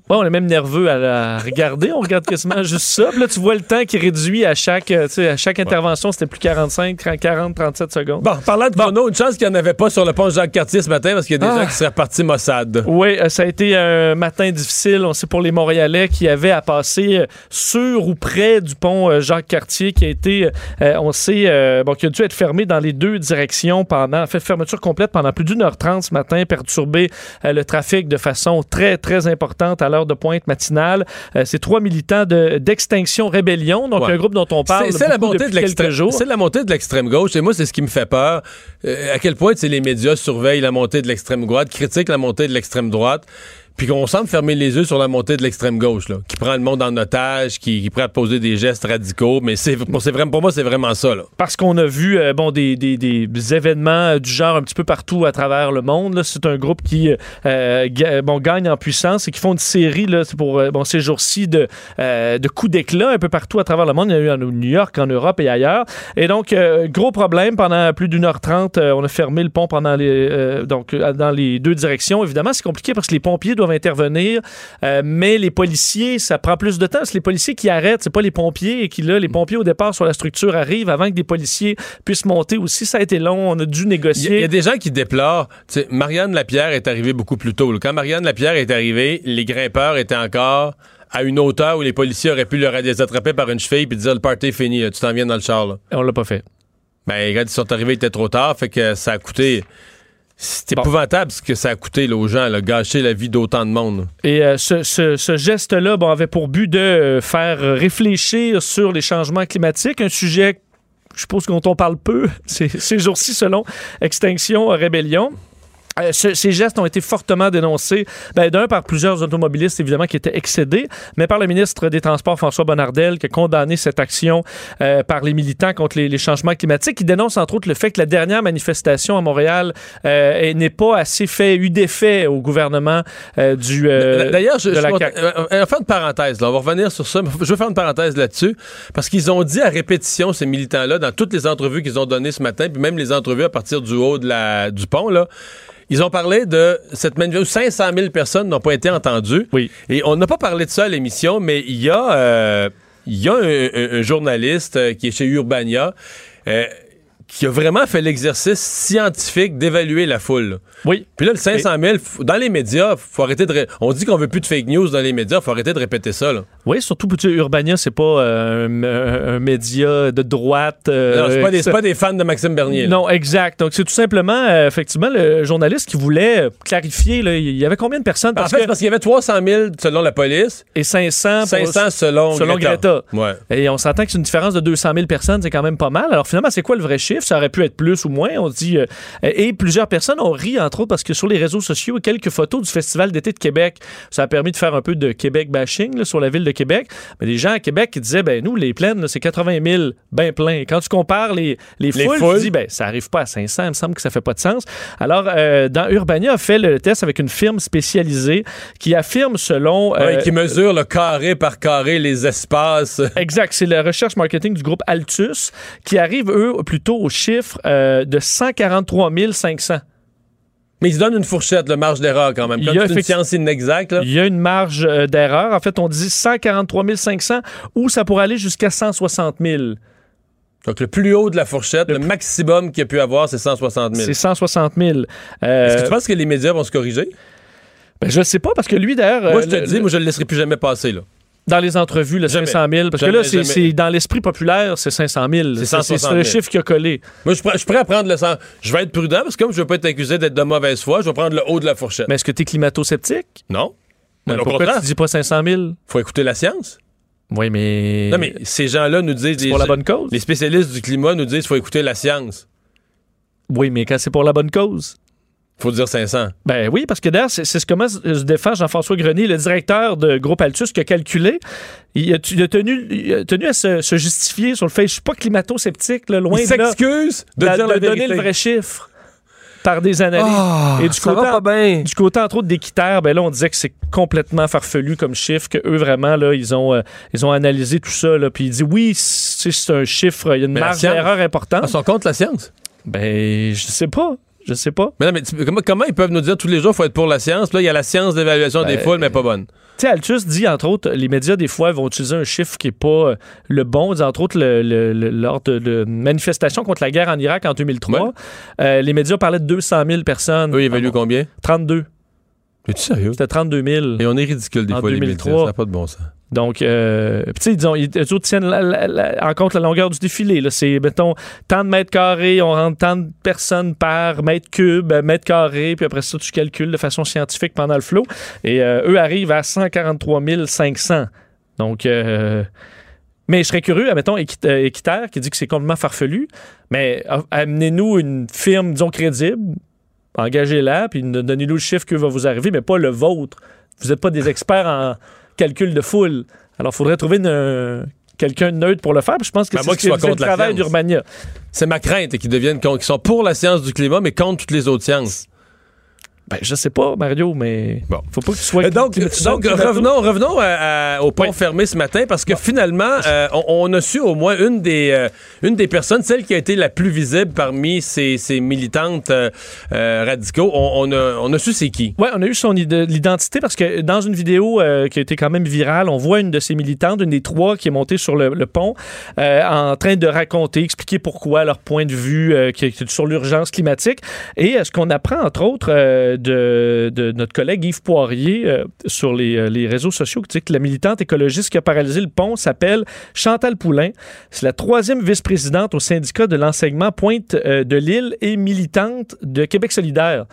Ouais, on est même nerveux à la regarder. On regarde quasiment juste ça. Puis là, tu vois le temps qui est réduit à chaque, euh, tu sais, à chaque intervention. C'était plus 45, 40, 37 secondes. Bon, parlant de chrono, une chance qu'il n'y en avait pas sur le pont Jacques-Cartier ce matin parce qu'il y a des Ah. gens qui seraient partis Mossad. Oui, euh, ça a été un matin difficile. On sait pour les Montréalais qui avaient à passer euh, sur ou près du pont Jacques-Cartier qui a été, euh, on sait, euh, bon, qui a dû être fermé dans les deux directions pendant, en fait, fermeture complète pendant plus d'une heure trente ce matin, perturbé euh, le trafic de façon très, très importante à l'heure de pointe matinale. Euh, C'est trois militants de- d'Extinction Rébellion, donc Ouais. un groupe dont on parle C'est la montée de l'extrême. C'est la montée de l'extrême gauche et moi c'est ce qui me fait peur. Euh, à quel point les médias surveillent la montée de l'extrême droite, critiquent la montée de l'extrême droite, puis qu'on semble fermer les yeux sur la montée de l'extrême gauche là, qui prend le monde en otage, qui, qui est prêt à poser des gestes radicaux, mais c'est pour, pour moi c'est vraiment ça là. parce qu'on a vu euh, bon des, des- des événements euh, du genre un petit peu partout à travers le monde. C'est un groupe qui euh, bon, gagne en puissance et qui font une série là, pour bon, ces jours-ci de, de coups d'éclat un peu partout à travers le monde. Il y a eu en New York, en Europe et ailleurs. Et donc, gros problème, pendant plus d'une heure trente, on a fermé le pont pendant les, donc, dans les deux directions. Évidemment, c'est compliqué parce que les pompiers doivent intervenir, euh, mais les policiers, ça prend plus de temps. C'est les policiers qui arrêtent, c'est pas les pompiers et qui, là, les pompiers au départ sur la structure arrivent avant que des policiers puissent monter aussi. Ça a été long, on a dû négocier. il y a des gens qui déplorent. Marianne Lapierre est arrivée beaucoup plus tôt. Quand Marianne Lapierre est arrivée, les grimpeurs étaient encore à une hauteur où les policiers auraient pu leur- les attraper par une cheville puis dire le party est fini, tu t'en viens dans le char. Là. On l'a pas fait. Ben, quand ils sont arrivés, il était trop tard, fait que ça a coûté. C'est Bon. épouvantable ce que ça a coûté là, aux gens, là, gâcher la vie d'autant de monde. Et euh, ce, ce- ce geste-là bon, avait pour but de euh, faire réfléchir sur les changements climatiques, un sujet, je suppose, dont on parle peu ces, ces jours-ci, selon Extinction euh, Rébellion. Euh, ce- ces gestes ont été fortement dénoncés, ben, d'un par plusieurs automobilistes évidemment qui étaient excédés, mais par le ministre des Transports François Bonnardel qui a condamné cette action euh, par les militants contre les, les changements climatiques. Il dénonce entre autres le fait que la dernière manifestation à Montréal euh, est- n'est pas assez fait eu d'effet au gouvernement euh, du euh, D'ailleurs, je, de je la suis CAQ. content- euh, on va faire une parenthèse. Là. On va revenir sur ça. mais Je veux faire une parenthèse là-dessus. Parce qu'ils ont dit à répétition, ces militants-là, dans toutes les entrevues qu'ils ont données ce matin, puis même les entrevues à partir du haut de la, du pont, là, ils ont parlé de cette manifestation. 500 000 personnes n'ont pas été entendues. Oui. Et on n'a pas parlé de ça à l'émission, mais il y a, euh, il y a un, un- un journaliste euh, qui est chez Urbania euh, qui a vraiment fait l'exercice scientifique d'évaluer la foule. là. Oui. Puis là, le 500 000, f- dans les médias, faut arrêter de. ré- On dit qu'on veut plus de fake news dans les médias, faut arrêter de répéter ça. Là. Oui, surtout sais, Urbania, c'est pas euh, un, un- média de droite. euh, non, c'est pas, des- pas fans de Maxime Bernier. là. Non, exact. Donc, c'est tout simplement, euh, effectivement, le journaliste qui voulait clarifier, là, il y avait combien de personnes? En Parce fait, c'est que, parce qu'il y avait 300 000 selon la police, et 500 pour- 500 selon, selon Greta. Ouais. Et on s'entend que c'est une différence de 200 000 personnes, c'est quand même pas mal. Alors finalement, c'est quoi le vrai chiffre? Ça aurait pu être plus ou moins. On dit. euh, et plusieurs personnes ont ri, entre autres, parce que sur les réseaux sociaux, quelques photos du Festival d'été de Québec, ça a permis de faire un peu de Québec bashing là, sur la ville de Québec. Mais les gens à Québec qui disaient, ben nous, les plaines, c'est 80 000, ben plein. Quand tu compares les, les Les foules, foules. tu dis, ben ça arrive pas à 500, il me semble que ça fait pas de sens. Alors, euh, dans Urbania a fait le test avec une firme spécialisée qui affirme selon. Ouais, euh, qui mesure le carré par carré les espaces. Exact, c'est la recherche marketing du groupe Altus qui arrive, eux, plutôt au chiffre euh, de 143 500. Mais ils se donnent une fourchette, le marge d'erreur quand même. Il Comme y a c'est une science inexacte, là. Il y a une marge euh, d'erreur. En fait, on dit 143 500 ou ça pourrait aller jusqu'à 160 000. Donc le plus haut de la fourchette, le, maximum qu'il y a pu avoir, c'est 160 000. C'est 160 000. Euh, Est-ce que tu penses que les médias vont se corriger? ben, je sais pas parce que lui, d'ailleurs, moi, je te le- dis, moi, je le laisserai plus jamais passer, là. Dans les entrevues, le Jamais. 500 000, parce Jamais, que là, c'est, dans l'esprit populaire, c'est 500 000. C'est C'est, 160 000. le chiffre qui a collé. Moi, je suis prêt- je suis prêt à prendre le 100. Je vais être prudent parce que comme je veux pas être accusé d'être de mauvaise foi, je vais prendre le haut de la fourchette. Mais est-ce que tu es climato-sceptique? Non. Mais au pourquoi tu dis pas 500 000? faut écouter la science. Oui, mais. Non, mais ces gens-là nous disent. C'est pour la bonne cause. Les spécialistes du climat nous disent qu'il faut écouter la science. Oui, mais quand c'est pour la bonne cause. Faut dire 500. Ben oui, parce que d'ailleurs, c'est ce comment se défend Jean-François Grenier, le directeur de Groupe Altus, qui a calculé. Il a, il a tenu, il a tenu à se, se justifier sur le fait je suis pas climato-sceptique, loin Il de là, s'excuse de, de, dire de la donner le vrai chiffre par des analyses. Ah, Et du côté, du côté, entre autres, d'équitaire, ben là, on disait que c'est complètement farfelu comme chiffre, que eux, vraiment, là, ils ont, euh, ils ont analysé tout ça, là, puis il dit oui, c'est un chiffre, il y a une Mais marge d'erreur importante. Ils sont contre la science? Ben, je sais pas. Je sais pas. Mais non, mais tu- comment, comment ils peuvent nous dire tous les jours qu'il faut être pour la science? Puis Là, il y a la science d'évaluation des Ben, foules, mais pas bonne. Tu sais, Altus dit, entre autres, les médias, des fois, vont utiliser un chiffre qui n'est pas euh, le bon. Ils disent, entre autres, le- le- le- lors de, de manifestations contre la guerre en Irak en 2003, Ouais. euh, les médias parlaient de 200 000 personnes. Eux, ils évaluent combien? 32. Es-tu sérieux? C'était 32 000. Et on est ridicule des En fois, les 2003. médias. Ça n'a pas de bon sens. Donc, euh, tu sais, disons, ils tiennent en compte la longueur du défilé. C'est, mettons, tant de mètres carrés, on rentre tant de personnes par mètre cube, euh, mètre carré, puis après ça, tu calcules de façon scientifique pendant le flot. Et euh, eux arrivent à 143 500. Donc, euh, mais je serais curieux, admettons, Équit- Équiterre, qui dit que c'est complètement farfelu, mais amenez-nous une firme, disons, crédible, engagez-la, puis donnez-nous le chiffre que va vous arriver, mais pas le vôtre. Vous n'êtes pas des experts en calcul de foule. Alors, il faudrait trouver une- quelqu'un de neutre pour le faire. Puis je pense que Ben, c'est ce le travail d'Urbania. C'est ma crainte qu'ils deviennent qu'ils sont pour la science du climat, mais contre toutes les autres sciences. Ben, je sais pas, Mario, mais Bon. faut pas que tu sois... Euh, donc, climato- donc revenons, revenons à- à- au pont Oui. fermé ce matin parce que finalement, euh, on, on a su au moins une des, euh, une des personnes, celle qui a été la plus visible parmi ces, ces militantes euh, euh, radicaux. On, on a, on a su c'est qui. Ouais, on a eu son id- l'identité parce que dans une vidéo euh, qui a été quand même virale, on voit une de ces militantes, une des trois qui est montée sur le, le pont, euh, en train de raconter, expliquer pourquoi leur point de vue euh, qui sur l'urgence climatique. Et euh, ce qu'on apprend entre autres de, notre collègue Yves Poirier euh, sur les, euh, les réseaux sociaux, qui dit que la militante écologiste qui a paralysé le pont s'appelle Chantal Poulain. C'est la troisième vice-présidente au syndicat de l'enseignement Pointe euh, de l'île et militante de Québec solidaire.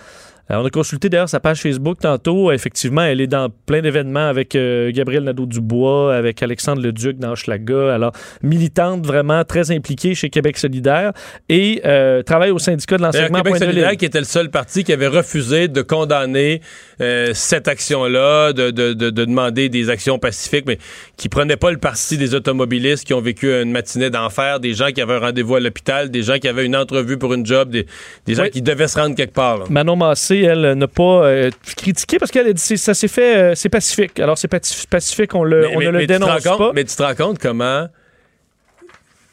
Euh, on a consulté d'ailleurs sa page Facebook tantôt. Effectivement, elle est dans plein d'événements avec euh, Gabriel Nadeau-Dubois, avec Alexandre Leduc dans Hochelaga. Alors, militante vraiment très impliquée chez Québec solidaire et euh, travaille au syndicat de l'enseignement Québec solidaire, qui était le seul parti qui avait refusé de condamner euh, cette action-là, de, de- de- de demander des actions pacifiques, mais qui prenait pas le parti des automobilistes qui ont vécu une matinée d'enfer, des gens qui avaient un rendez-vous à l'hôpital, des gens qui avaient une entrevue pour une job, des, des gens Oui. qui devaient se rendre quelque part. là. Manon Massé, elle, n'a pas euh, critiqué parce qu'elle a dit ça s'est fait, euh, c'est pacifique. Alors, c'est pacifique, on, le, Mais- on mais- ne mais le dénonce rends compte- pas. Mais tu te rends compte comment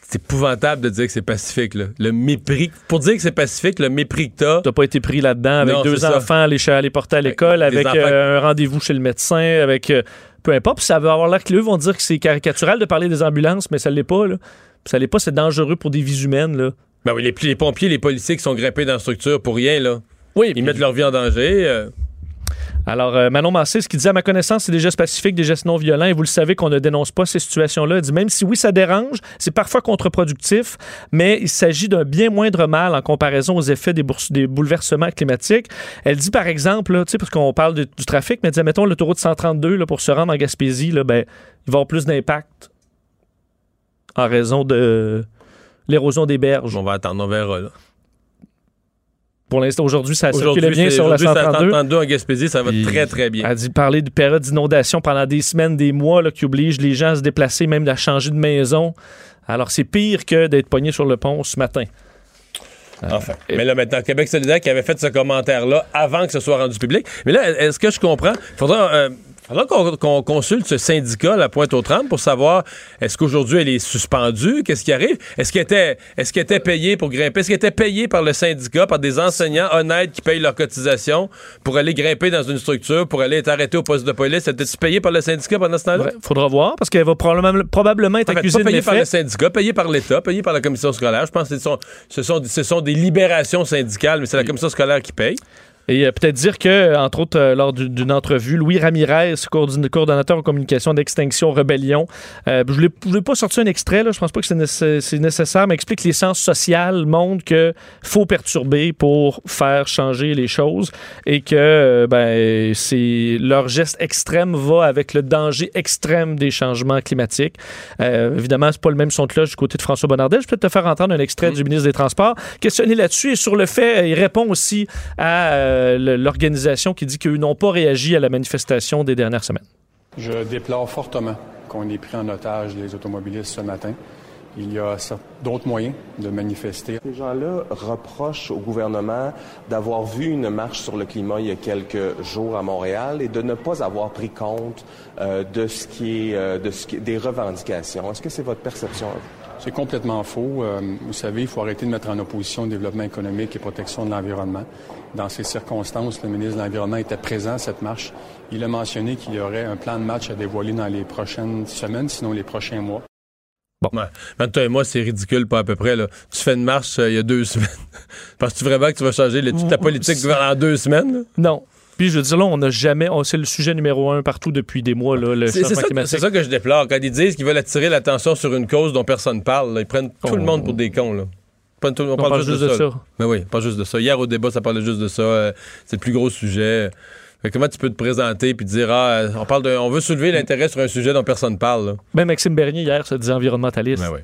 c'est épouvantable de dire que c'est pacifique. là. Le mépris, pour dire que c'est pacifique, le mépris que t'as, T'as pas été pris là-dedans avec Non, deux enfants à les, à les porter à l'école, avec enfants- euh, un rendez-vous chez le médecin, avec euh, peu importe. Ça va avoir l'air que eux vont dire que c'est caricatural de parler des ambulances, mais ça l'est pas. Là. Ça l'est pas, c'est dangereux pour des vies humaines. Là. Ben oui, les, les pompiers, les policiers qui sont grimpés dans la structure pour rien, là. Oui, Ils puis- mettent leur vie en danger. euh, Alors, euh, Manon Massé, ce qu'il dit à ma connaissance, c'est des gestes pacifiques, des gestes non violents, et vous le savez qu'on ne dénonce pas ces situations-là. Elle dit même si oui, ça dérange, c'est parfois contre-productif, mais il s'agit d'un bien moindre mal en comparaison aux effets des, bouleversements climatiques. Elle dit par exemple, là, tu sais, parce qu'on parle de- du trafic, mais elle dit, mettons, l'autoroute 132, là, pour se rendre en Gaspésie, là, ben, il va avoir plus d'impact en raison de l'érosion des berges. on va attendre, on verra. Là. Pour l'instant, aujourd'hui, ça circule Aujourd'hui, bien sur la aujourd'hui, c'est 132. 132 en Gaspésie, ça va Puis- très, très bien. Elle dit parler de période d'inondation pendant des semaines, des mois, là, qui oblige les gens à se déplacer, même à changer de maison. Alors, c'est pire que d'être pogné sur le pont ce matin. Enfin. et- Mais là, maintenant, Québec solidaire qui avait fait ce commentaire-là avant que ce soit rendu public. Mais là, est-ce que je comprends? Il faudra, euh, faudra qu'on consulte ce syndicat, la Pointe-aux-Trembles, pour savoir est-ce qu'aujourd'hui elle est suspendue? Qu'est-ce qui arrive? Est-ce qu'elle était, est qu'elle était payée pour grimper? Est-ce qu'elle était payée par le syndicat, par des enseignants honnêtes qui payent leur cotisation pour aller grimper dans une structure, pour aller être arrêté au poste de police? Était-tu payée par le syndicat pendant ce temps-là? Faudra- Faudra voir, parce qu'elle va probablement, probablement être En fait, accusée pas de payé par le syndicat, payé par l'État, payé par la commission scolaire. Je pense que ce sont, ce sont, ce sont des libérations syndicales, mais c'est la commission scolaire qui paye. Et euh, peut-être dire que, entre autres, euh, lors du- d'une entrevue, Louis Ramirez, coordonnateur en communication d'Extinction Rebellion, euh, je ne voulais pas sortir un extrait, là, je pense pas que c'est nécess- c'est nécessaire, mais explique que les sciences sociales montrent que faut perturber pour faire changer les choses et que euh, ben, c'est leur geste extrême va avec le danger extrême des changements climatiques. Euh, évidemment, c'est pas le même son de cloche du côté de François Bonnardel. Je peux te faire entendre un extrait du ministre des Transports questionné là-dessus et sur le fait, euh, il répond aussi à euh, l'organisation qui dit qu'ils n'ont pas réagi à la manifestation des dernières semaines. Je déplore fortement qu'on ait pris en otage les automobilistes ce matin. Il y a d'autres moyens de manifester. Ces gens-là reprochent au gouvernement d'avoir vu une marche sur le climat il y a quelques jours à Montréal et de ne pas avoir pris compte euh, de ce qui est, euh, de ce qui- des revendications. Est-ce que c'est votre perception? à vous? C'est complètement faux. Euh, vous savez, il faut arrêter de mettre en opposition le développement économique et protection de l'environnement. Dans ces circonstances, le ministre de l'Environnement était présent à cette marche. Il a mentionné qu'il y aurait un plan de match à dévoiler dans les prochaines semaines, sinon les prochains mois. Bon. Ouais. toi et moi, c'est ridicule, pas à peu près. Là. Tu fais une marche euh, il y a deux semaines. Penses-tu vraiment que tu vas changer toute ta politique en deux semaines? Non. Puis je veux dire, là, on n'a jamais. c'est le sujet numéro un partout depuis des mois, là, le changement climatique. C'est ça que je déplore. Quand ils disent qu'ils veulent attirer l'attention sur une cause dont personne ne parle, ils prennent tout le monde pour des cons. Là. On, parle, juste, de, ça. Mais oui, pas juste de ça. Hier au débat, ça parlait juste de ça. Euh, c'est le plus gros sujet. comment tu peux te présenter puis dire ah on parle de on veut soulever l'intérêt sur un sujet dont personne ne parle. Même ben, Maxime Bernier hier se disait environnementaliste. Ben oui.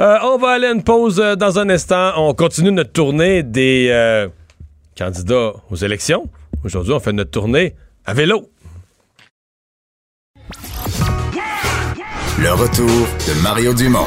Euh, on va aller à une pause euh, dans un instant. On continue notre tournée des candidats aux élections. Aujourd'hui, on fait notre tournée à vélo. Le retour de Mario Dumont.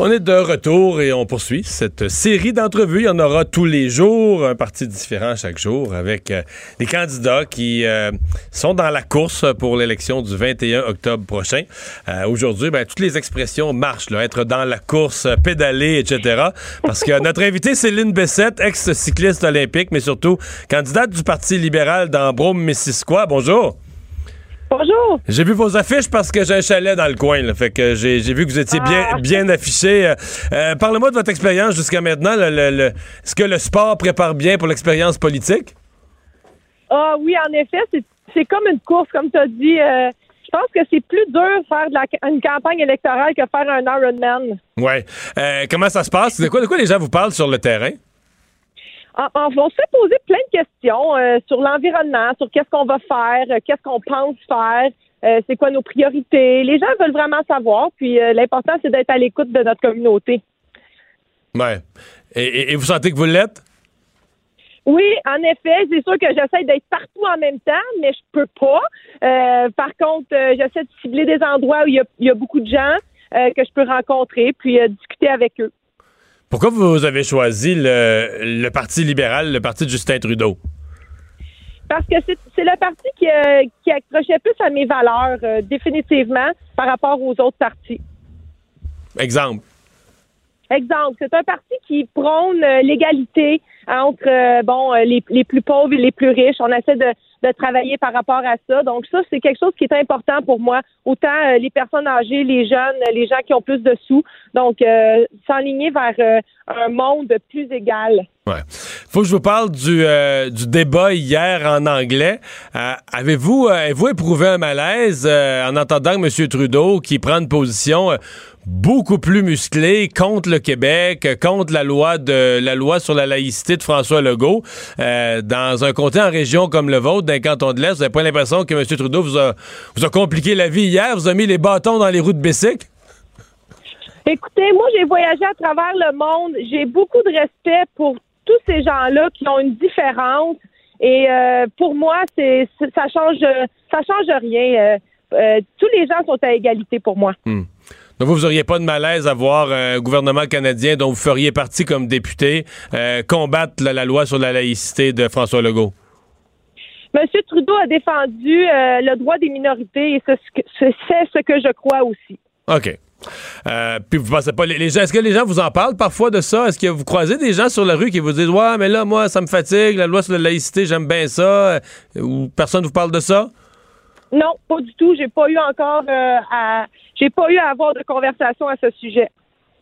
On est de retour et on poursuit cette série d'entrevues. Il y en aura tous les jours, un parti différent chaque jour, avec euh, des candidats qui euh, sont dans la course pour l'élection du 21 octobre prochain. Euh, aujourd'hui, ben, toutes les expressions marchent, là, être dans la course, pédaler, etc. Parce que notre invitée, Céline Bessette, ex-cycliste olympique, mais surtout candidate du Parti libéral dans Brome-Missisquoi. Bonjour. Bonjour. J'ai vu vos affiches parce que j'ai un chalet dans le coin. Là, fait que j'ai, vu que vous étiez bien, ah. bien affiché. Euh, euh, parlez-moi de votre expérience jusqu'à maintenant. est-ce que le sport prépare bien pour l'expérience politique? Ah oui, en effet, c'est, comme une course, comme tu as dit. Euh, je pense que c'est plus dur faire de une campagne électorale que faire un Ironman. Oui. comment ça se passe? De quoi, de quoi les gens vous parlent sur le terrain? On se fait poser plein de questions euh, sur l'environnement, sur qu'est-ce qu'on va faire, euh, qu'est-ce qu'on pense faire, euh, c'est quoi nos priorités. Les gens veulent vraiment savoir, puis l'important, c'est d'être à l'écoute de notre communauté. Ouais. Et, vous sentez que vous l'êtes? Oui, en effet, c'est sûr que j'essaie d'être partout en même temps, mais je peux pas. par contre, j'essaie de cibler des endroits où il y a, beaucoup de gens que je peux rencontrer, puis discuter avec eux. Pourquoi vous avez choisi le, Parti libéral, le parti de Justin Trudeau? Parce que c'est le parti qui, euh, qui, accrochait plus à mes valeurs, euh, définitivement, par rapport aux autres partis. Exemple. Exemple, c'est un parti qui prône euh, l'égalité entre bon les, les, plus pauvres et les plus riches. On essaie de, de travailler par rapport à ça. Donc ça, c'est quelque chose qui est important pour moi. Autant euh, les personnes âgées, les jeunes, les gens qui ont plus de sous. Donc euh, s'enligner vers euh, un monde plus égal. Ouais. Faut que je vous parle du, du débat hier en anglais. avez-vous avez-vous éprouvé un malaise en entendant M. Trudeau qui prend une position beaucoup plus musclé contre le Québec, contre la loi de la loi sur la laïcité de François Legault. Euh, dans un comté en région comme le vôtre, d'un canton de l'Est, vous n'avez pas l'impression que M. Trudeau vous a, vous a compliqué la vie hier, vous a mis les bâtons dans les roues de Bessic? Écoutez, moi, j'ai voyagé à travers le monde. J'ai beaucoup de respect pour tous ces gens-là qui ont une différence. Et euh, pour moi, c'est ça change ça change rien. Euh, tous les gens sont à égalité pour moi. Hmm. Donc, vous n'auriez pas de malaise à voir un gouvernement canadien dont vous feriez partie comme député euh, combattre la, loi sur la laïcité de François Legault? Monsieur Trudeau a défendu euh, le droit des minorités et c'est ce que je crois aussi. OK. Euh, puis vous pensez pas les, gens est-ce que les gens vous en parlent parfois de ça? Est-ce que vous croisez des gens sur la rue qui vous disent ouais mais là moi ça me fatigue la loi sur la laïcité j'aime bien ça ou personne vous parle de ça? Non, pas du tout. J'ai pas eu encore euh, à j'ai pas eu à avoir de conversation à ce sujet.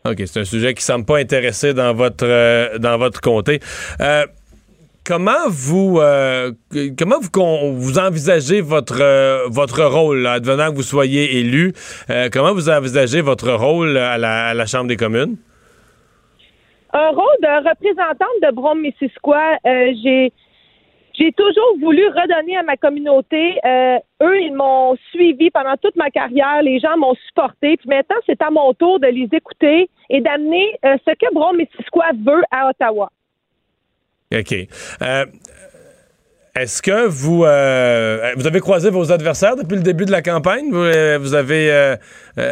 OK, c'est un sujet qui semble pas intéressé dans votre euh, dans votre comté. Euh, comment vous comment vous, vous envisagez votre votre rôle advenant que vous soyez élu comment vous envisagez votre rôle à la, à la Chambre des communes? Un rôle de représentante de Brome-Missisquoi j'ai j'ai toujours voulu redonner à ma communauté. Euh, eux, ils m'ont suivi pendant toute ma carrière. Les gens m'ont supporté. Puis maintenant, c'est à mon tour de les écouter et d'amener euh, ce que Brom Missisquoi veut à Ottawa. OK. Euh, Est-ce que vous vous avez croisé vos adversaires depuis le début de la campagne? Vous, avez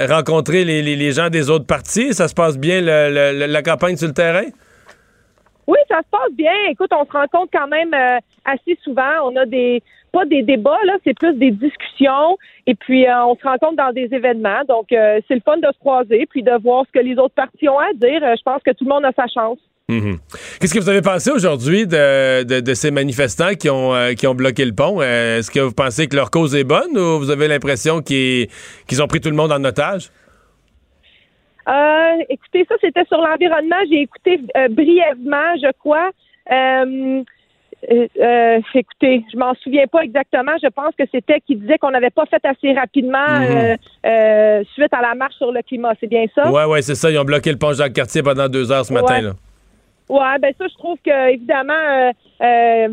rencontré les, gens des autres partis? Ça se passe bien la campagne sur le terrain? Oui, ça se passe bien. Écoute, on se rencontre quand même euh, assez souvent. On a des pas des débats là, c'est plus des discussions. Et puis euh, on se rencontre dans des événements. Donc euh, c'est le fun de se croiser puis de voir ce que les autres partis ont à dire. Euh, je pense que tout le monde a sa chance. Mhm. Qu'est-ce que vous avez pensé aujourd'hui de, de- de ces manifestants qui ont, euh, qui ont bloqué le pont? Euh, Est-ce que vous pensez que leur cause est bonne ou vous avez l'impression qu'ils qu'ils ont pris tout le monde en otage? Euh, écoutez, ça, c'était sur l'environnement. J'ai écouté euh, brièvement, je crois. Euh, écoutez, je m'en souviens pas exactement. Je pense que c'était qu'il disait qu'on n'avait pas fait assez rapidement Mhm. suite à la marche sur le climat. C'est bien ça? Ouais, ouais, c'est ça. Ils ont bloqué le pont Jacques-Cartier pendant deux heures ce matin. Ouais. Là. Ouais, ben ça, je trouve que évidemment, euh, euh,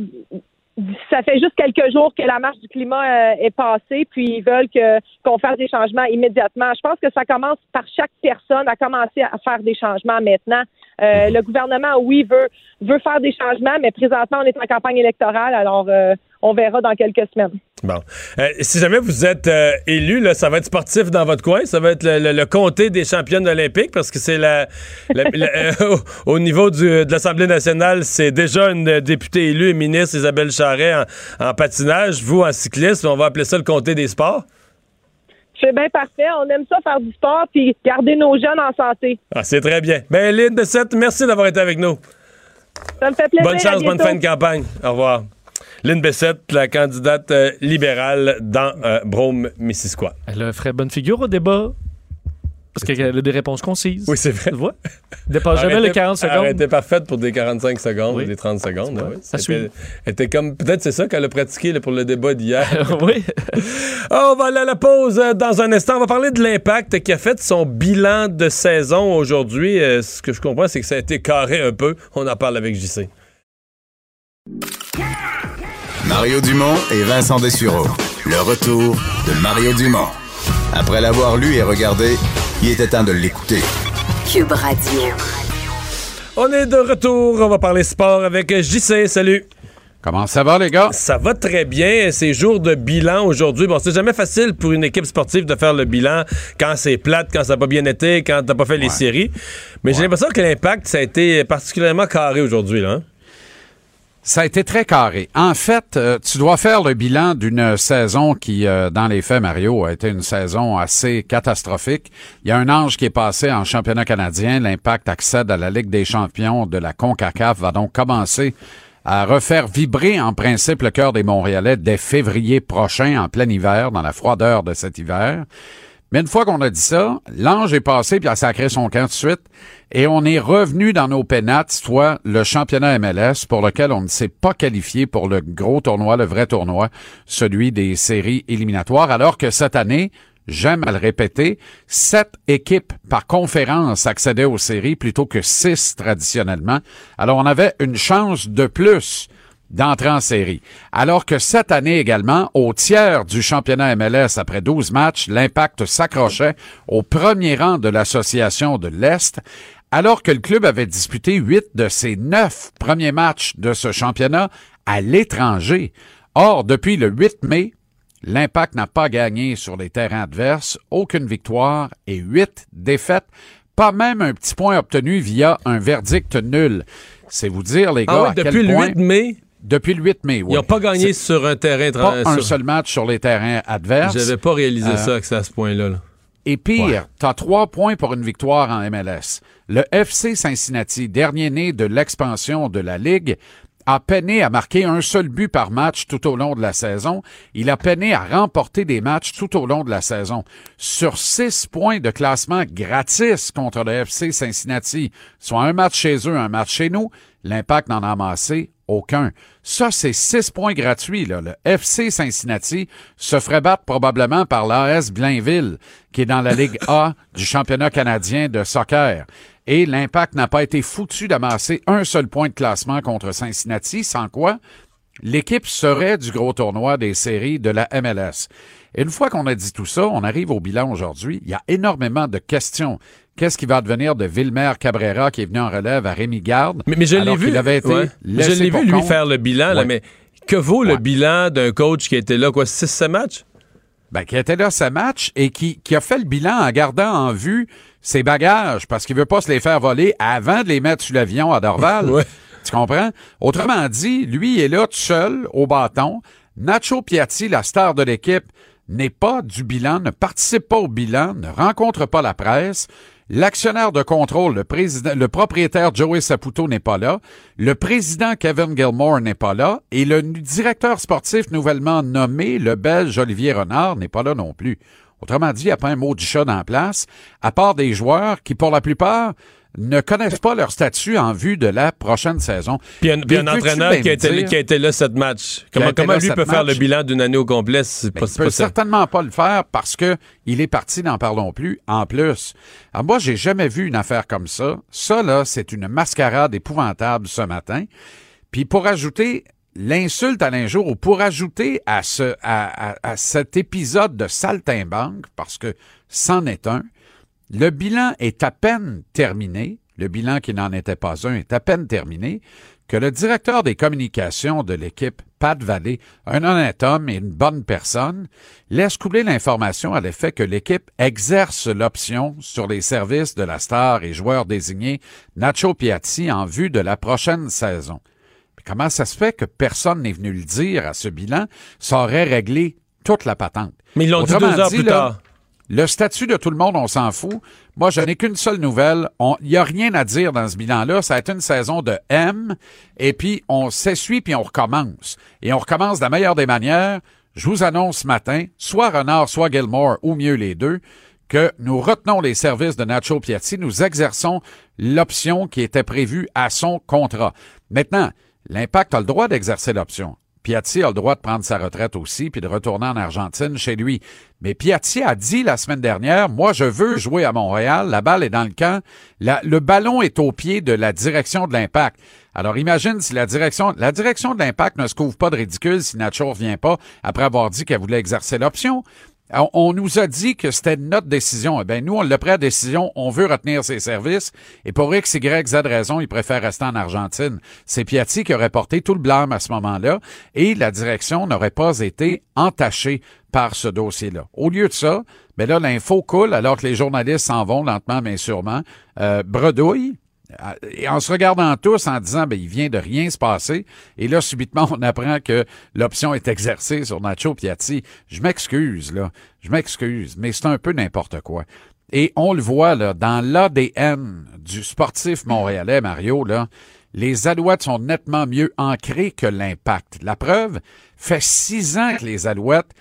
ça fait juste quelques jours que la marche du climat euh, est passée, puis ils veulent que qu'on fasse des changements immédiatement. Je pense que ça commence par chaque personne à commencer à faire des changements maintenant. Euh, le gouvernement, oui, veut veut faire des changements, mais présentement, on est en campagne électorale, alors euh, on verra dans quelques semaines. Bon. Euh, si jamais vous êtes élu, là, ça va être sportif dans votre coin. Ça va être le, le- le comté des championnes olympiques parce que c'est la, la- la- au, au niveau du- de l'Assemblée nationale, c'est déjà une députée élue et ministre Isabelle Charret en, en patinage. Vous, en cyclisme, on va appeler ça le comté des sports. C'est bien parfait. On aime ça faire du sport puis garder nos jeunes en santé. Ah, c'est très bien. Ben, Lynn de Sette, merci d'avoir été avec nous. Ça me fait plaisir. Bonne À chance, bonne fin de campagne. Au revoir. Lynn Bessette, la candidate euh, libérale dans euh, Brome-Missisquoi. Elle ferait bonne figure au débat. Parce qu'elle a des réponses concises. Oui, c'est vrai. Tu vois? Dépasse jamais les était- 40 secondes. Elle était parfaite pour des 45 secondes Oui. ou des 30 secondes. vois, oui. ça était- elle était comme peut-être c'est ça qu'elle a pratiqué là, pour le débat d'hier. oui. On va aller à la pause euh, dans un instant. On va parler de l'impact qui a fait son bilan de saison aujourd'hui. Euh, ce que je comprends, c'est que ça a été carré un peu. On en parle avec JC. Mario Dumont et Vincent Dessureau. Le retour de Mario Dumont. Après l'avoir lu et regardé, il était temps de l'écouter. Cube Radio. On est de retour. On va parler sport avec JC. Salut. Comment ça va, les gars? Ça va très bien. C'est jour de bilan aujourd'hui. Bon, c'est jamais facile pour une équipe sportive de faire le bilan quand c'est plate, quand ça n'a pas bien été, quand t'as pas fait les séries. Mais j'ai l'impression que l'impact, ça a été particulièrement carré aujourd'hui. Là, hein? Ça a été très carré. En fait, euh, tu dois faire le bilan d'une saison qui, euh, dans les faits, Mario, a été une saison assez catastrophique. Il y a un ange qui est passé en championnat canadien. L'impact accède à la Ligue des champions de la CONCACAF, va donc commencer à refaire vibrer en principe le cœur des Montréalais dès février prochain, en plein hiver, dans la froideur de cet hiver. Mais une fois qu'on a dit ça, l'ange est passé puis a sacré son camp de suite et on est revenu dans nos pénates, soit le championnat MLS pour lequel on ne s'est pas qualifié pour le gros tournoi, le vrai tournoi, celui des séries éliminatoires, alors que cette année, j'aime à le répéter, sept équipes par conférence accédaient aux séries plutôt que six traditionnellement. Alors on avait une chance de plus d'entrer en série. Alors que cette année également, au tiers du championnat MLS après 12 matchs, l'impact s'accrochait au premier rang de l'association de l'Est, alors que le club avait disputé huit de ses neuf premiers matchs de ce championnat à l'étranger. Or, depuis le 8 mai, l'impact n'a pas gagné sur les terrains adverses, aucune victoire et huit défaites, pas même un petit point obtenu via un verdict nul. C'est vous dire, les gars, Ah oui, à quel depuis le point- 8 mai, depuis le 8 mai, oui. ils n'ont pas gagné sur un terrain. pas tra- un sur- seul match sur les terrains adverses. J'avais pas réalisé Euh, ça que c'est à ce point-là. là. Et pire, Ouais. t'as trois points pour une victoire en MLS. Le FC Cincinnati, dernier né de l'expansion de la Ligue, a peiné à marquer un seul but par match tout au long de la saison. Il a peiné à remporter des matchs tout au long de la saison. Sur six points de classement gratis contre le FC Cincinnati, soit un match chez eux, un match chez nous, l'impact n'en a amassé aucun. Ça, c'est six points gratuits. Là. Le FC Cincinnati se ferait battre probablement par l'AS Blainville, qui est dans la Ligue A du championnat canadien de soccer. Et l'impact n'a pas été foutu d'amasser un seul point de classement contre Cincinnati, sans quoi l'équipe serait du gros tournoi des séries de la MLS. Et une fois qu'on a dit tout ça, on arrive au bilan aujourd'hui. Il y a énormément de questions Qu'est-ce qui va devenir de Vilmer Cabrera qui est venu en relève à Rémi Garde? Mais, mais je l'ai vu. qu'il avait été ouais. Je l'ai vu, lui, compte. faire le bilan, là, mais que vaut le bilan d'un coach qui était là, quoi, 6-7 matchs? Ben, qui était là ce match et qui, qui a fait le bilan en gardant en vue ses bagages parce qu'il veut pas se les faire voler avant de les mettre sur l'avion à Dorval. Ouais. Tu comprends? Autrement dit, lui il est là tout seul au bâton. Nacho Piatti, la star de l'équipe, n'est pas du bilan, ne participe pas au bilan, ne rencontre pas la presse. L'actionnaire de contrôle, le propriétaire Joey Saputo n'est pas là. Le président Kevin Gilmore n'est pas là. Et le directeur sportif nouvellement nommé, le Belge Olivier Renard, n'est pas là non plus. Autrement dit, il n'y a pas un mot du chat dans la place, à part des joueurs qui, pour la plupart, ne connaissent pas leur statut en vue de la prochaine saison. Puis un, puis un entraîneur qui a, été, qui a été là sept matchs. Comment, lui peut faire le bilan d'une année au complet? C'est pas, il peut pas certainement pas le faire parce que il est parti, n'en parlons plus, en plus. Alors moi, j'ai jamais vu une affaire comme ça. Ça, là, c'est une mascarade épouvantable ce matin. Puis pour ajouter l'insulte à l'injour, ou pour ajouter à, ce, à, à- à cet épisode de saltimbanque, parce que c'en est un, le bilan est à peine terminé, le bilan qui n'en était pas un est à peine terminé, que le directeur des communications de l'équipe, Pat Vallée, un honnête homme et une bonne personne, laisse couler l'information à l'effet que l'équipe exerce l'option sur les services de la star et joueur désigné Nacho Piatti en vue de la prochaine saison. Mais comment ça se fait que personne n'est venu le dire à ce bilan? Ça aurait réglé toute la patente. Mais ils l'ont dit deux heures dit, plus là, tard. Le statut de tout le monde, on s'en fout. Moi, je n'ai qu'une seule nouvelle. Il n'y a rien à dire dans ce bilan-là. Ça a été une saison de M, et puis on s'essuie, puis on recommence. Et on recommence de la meilleure des manières. Je vous annonce ce matin, soit Renard, soit Gilmore, ou mieux les deux, que nous retenons les services de Nacho Piatti, nous exerçons l'option qui était prévue à son contrat. Maintenant, l'Impact a le droit d'exercer l'option. Piatti a le droit de prendre sa retraite aussi puis de retourner en Argentine chez lui. Mais Piatti a dit la semaine dernière, moi je veux jouer à Montréal, la balle est dans le camp, le ballon est au pied de la direction de l'Impact. Alors imagine si la direction, la direction de l'Impact ne se couvre pas de ridicule si Nacho revient pas après avoir dit qu'elle voulait exercer l'option. On, nous a dit que c'était notre décision. Eh bien, nous, on l'a pris à décision. On veut retenir ses services. Et pour X, Y, Z raison, il préfère rester en Argentine. C'est Piatti qui aurait porté tout le blâme à ce moment-là. Et la direction n'aurait pas été entachée par ce dossier-là. Au lieu de ça, ben là, l'info coule alors que les journalistes s'en vont lentement mais sûrement. Euh, bredouille. Et en se regardant tous en disant, ben, il vient de rien se passer. Et là, subitement, on apprend que l'option est exercée sur Nacho Piatti. Je m'excuse, là. Je m'excuse, mais c'est un peu n'importe quoi. Et on le voit, là, dans l'ADN du sportif montréalais, Mario, là, les Alouettes sont nettement mieux ancrées que l'impact. La preuve, fait six ans que les Alouettes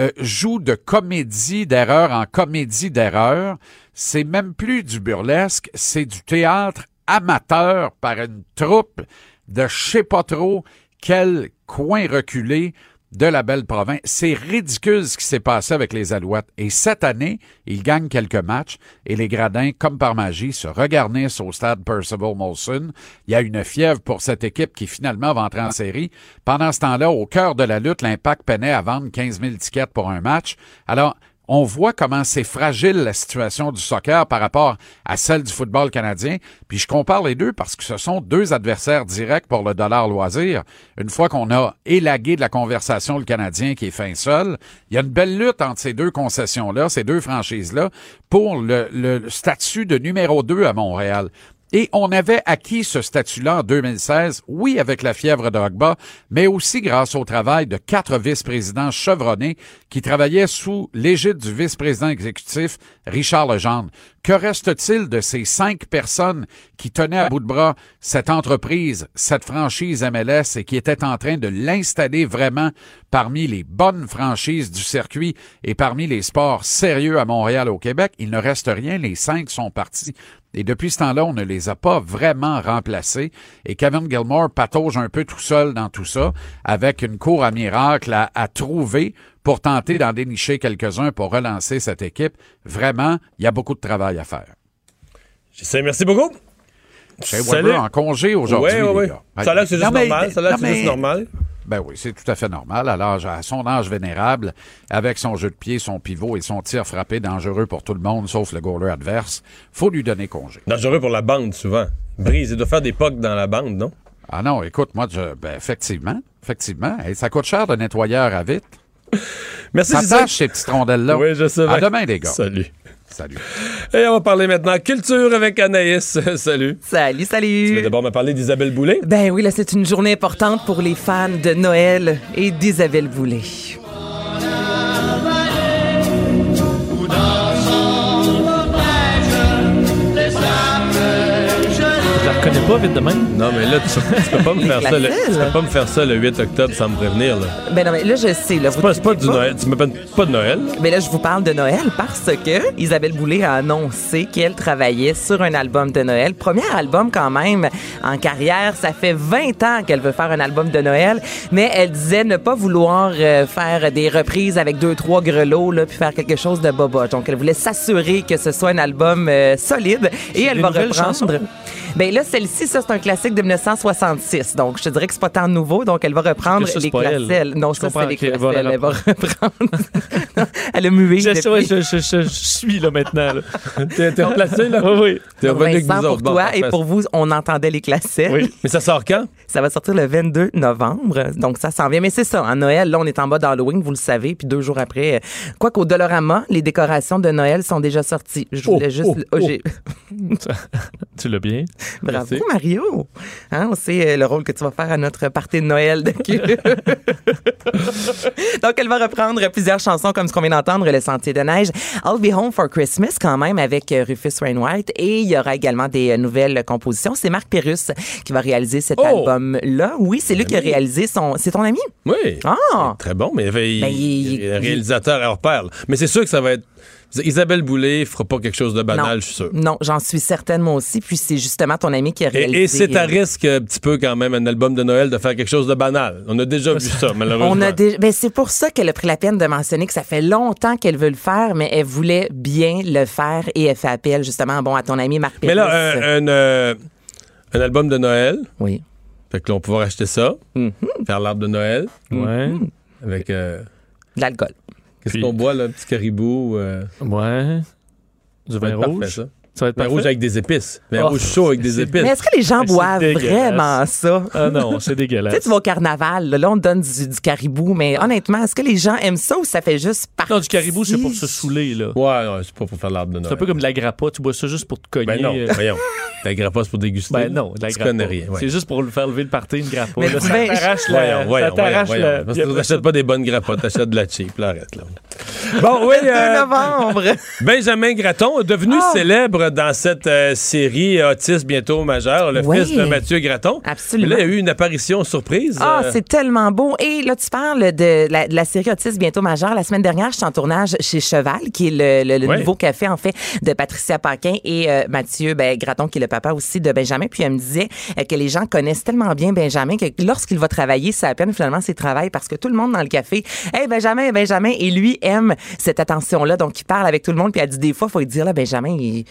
euh, jouent de comédie d'erreur en comédie d'erreur. C'est même plus du burlesque, c'est du théâtre amateur par une troupe de je sais pas trop quel coin reculé de la belle province. C'est ridicule ce qui s'est passé avec les Alouettes. Et cette année, ils gagnent quelques matchs et les Gradins, comme par magie, se regarnissent au stade Percival Molson. Il y a une fièvre pour cette équipe qui finalement va entrer en série. Pendant ce temps-là, au cœur de la lutte, l'Impact peinait à vendre 15 000 tickets pour un match. Alors, on voit comment c'est fragile la situation du soccer par rapport à celle du football canadien. Puis je compare les deux parce que ce sont deux adversaires directs pour le dollar loisir. Une fois qu'on a élagué de la conversation le Canadien qui est fin seul, il y a une belle lutte entre ces deux concessions-là, ces deux franchises-là, pour le, statut de numéro 2 à Montréal. Et on avait acquis ce statut-là en 2016, oui, avec la fièvre Drogba, mais aussi grâce au travail de quatre vice-présidents chevronnés qui travaillaient sous l'égide du vice-président exécutif Richard Legendre. Que reste-t-il de ces cinq personnes qui tenaient à bout de bras cette entreprise, cette franchise MLS et qui étaient en train de l'installer vraiment parmi les bonnes franchises du circuit et parmi les sports sérieux à Montréal, au Québec? Il ne reste rien. Les cinq sont partis. Et depuis ce temps-là, on ne les a pas vraiment remplacés. Et Kevin Gilmore patauge un peu tout seul dans tout ça, avec une cour à miracle à, à trouver pour tenter d'en dénicher quelques-uns pour relancer cette équipe. Vraiment, il y a beaucoup de travail à faire. Je sais, merci beaucoup. Chez Weber en congé aujourd'hui. Oui, oui, oui. Ça a l'air que c'est juste mais- normal. Ça a l'air non, que c'est juste normal. Ben oui, c'est tout à fait normal. À, l'âge, à son âge vénérable, avec son jeu de pied, son pivot et son tir frappé dangereux pour tout le monde, sauf le goaler adverse, faut lui donner congé. Dangereux pour la bande, souvent. Brise, il doit faire des pocs dans la bande, non? Ah non, écoute, moi, je, ben, effectivement, effectivement. Hey, ça coûte cher de nettoyeur à vite. Merci, Ça tâche, ces petites rondelles-là. Oui, je sais À demain, les gars. Salut. Salut. Et on va parler maintenant culture avec Anaïs. Salut. Salut, Tu salut. veux d'abord me parler d'Isabelle Boulay? Ben oui, là, c'est une journée importante pour les fans de Noël et d'Isabelle Boulay. Pas vite de même. Non, mais là, tu, tu peux pas me faire ça. Le, tu peux pas me faire ça le 8 octobre sans me prévenir. Là. Ben non, mais là, je sais, là, C'est pas, c'est pas du Noël. Tu me parles pas de Noël. Mais là, je vous parle de Noël parce que Isabelle Boulay a annoncé qu'elle travaillait sur un album de Noël. Premier album quand même en carrière. Ça fait 20 ans qu'elle veut faire un album de Noël, mais elle disait ne pas vouloir euh, faire des reprises avec deux, trois grelots, là, puis faire quelque chose de boba. Donc, elle voulait s'assurer que ce soit un album euh, solide et elle va reprendre. chansons? Ben là, celle-ci, ça, c'est un classique de 1966. Donc, je te dirais que c'est pas tant nouveau. Donc, elle va reprendre ça, les pas elle. classelles. Non, Je ça, c'est les ok, elle va classelles. la Elle va reprendre. elle a mué. Je, depuis. ouais, je, je, je- je suis là maintenant. T'es replacé, là? Oui, oui. T'es revenu avec Vincent, pour. Bon, toi et pour vous, on entendait les classelles. Oui. Mais ça sort quand? Ça va sortir le 22 novembre, donc ça s'en vient. Mais c'est ça, en Noël, là, on est en bas d'Halloween, vous le savez, puis deux jours après, euh, quoi qu'au Dolorama, les décorations de Noël sont déjà sorties. Je voulais Oh, juste... oh, oh, oh. Tu l'as bien. Bravo, Merci. Mario! Hein, on sait euh, le rôle que tu vas faire à notre party de Noël de. Donc, elle va reprendre plusieurs chansons comme ce qu'on vient d'entendre, Le Sentier de Neige, I'll Be Home for Christmas quand même avec euh, Rufus Wainwright et il y aura également des euh, nouvelles compositions. C'est Marc Pérus qui va réaliser cet Oh! album-là. Oui, c'est lui qui a réalisé son... C'est ton ami? Oui. Ah! Très bon, mais il, Ben, il- il est réalisateur hors pair. Mais c'est sûr que ça va être. Isabelle Boulay fera pas quelque chose de banal, non. je suis sûr. Non, j'en suis certaine moi aussi. Puis c'est justement ton ami qui a réalisé... Et, et c'est à risque un petit peu quand même un album de Noël de faire quelque chose de banal. On a déjà vu ça, malheureusement. On a dé- ben, c'est pour ça qu'elle a pris la peine de mentionner que ça fait longtemps qu'elle veut le faire, mais elle voulait bien le faire et elle fait appel justement bon, à ton ami Marc Mais là, Pérus. un, un, euh, un album de Noël. Oui. Fait que là, on pourra acheter ça, Mhm. faire l'arbre de Noël Ouais. avec. euh, De l'alcool. Qu'est-ce Puis- qu'on boit, là? Un petit caribou. euh, Ouais. Du vin être parfait, rouge? ça. Ça va être parfait. rouge avec des épices. Vin Oh, rouge chaud avec des épices. Mais est-ce que les gens boivent dégueulasse. vraiment ça? Ah non, c'est Tu sais, dégueulasse. tu vas au carnaval, là, là, on te donne du, du caribou, mais honnêtement, est-ce que les gens aiment ça ou ça fait juste partie? Non, du caribou, c'est pour se saouler, là? Ouais, non, c'est pas pour faire l'arbre de Noël. C'est un peu comme de la grappa. Tu bois ça juste pour te cogner. Ben non, euh, voyons. La grappa, c'est pour déguster. Ben non, de la Tu grappa. connais rien. ouais. C'est juste pour le faire lever le party, une grappa. Mais là, ça t'arrache Voyons, la... voyons, ça t'arrache voyons, la... n'achètes pas des bonnes grappas, t'achètes de la cheap. Là, arrête, là. Bon, oui. 2 euh, novembre. Benjamin Gratton, devenu Ah! Dans cette euh, série Autiste bientôt majeur, le Oui. fils de Mathieu Gratton. Absolument. Là, il y a eu une apparition surprise. Ah, euh, c'est tellement beau. Et là, tu parles de la, de la série Autisme bientôt majeure. La semaine dernière, je suis en tournage chez Cheval, qui est le, le- le nouveau café, en fait, de Patricia Paquin et euh, Mathieu ben, Graton, qui est le papa aussi de Benjamin. Puis elle me disait euh, que les gens connaissent tellement bien Benjamin que lorsqu'il va travailler, c'est à peine finalement ses travail parce que tout le monde dans le café, hey Benjamin, Benjamin, et lui aime cette attention-là. Donc, il parle avec tout le monde. Puis elle dit des fois, il faut lui dire, là, Benjamin, il,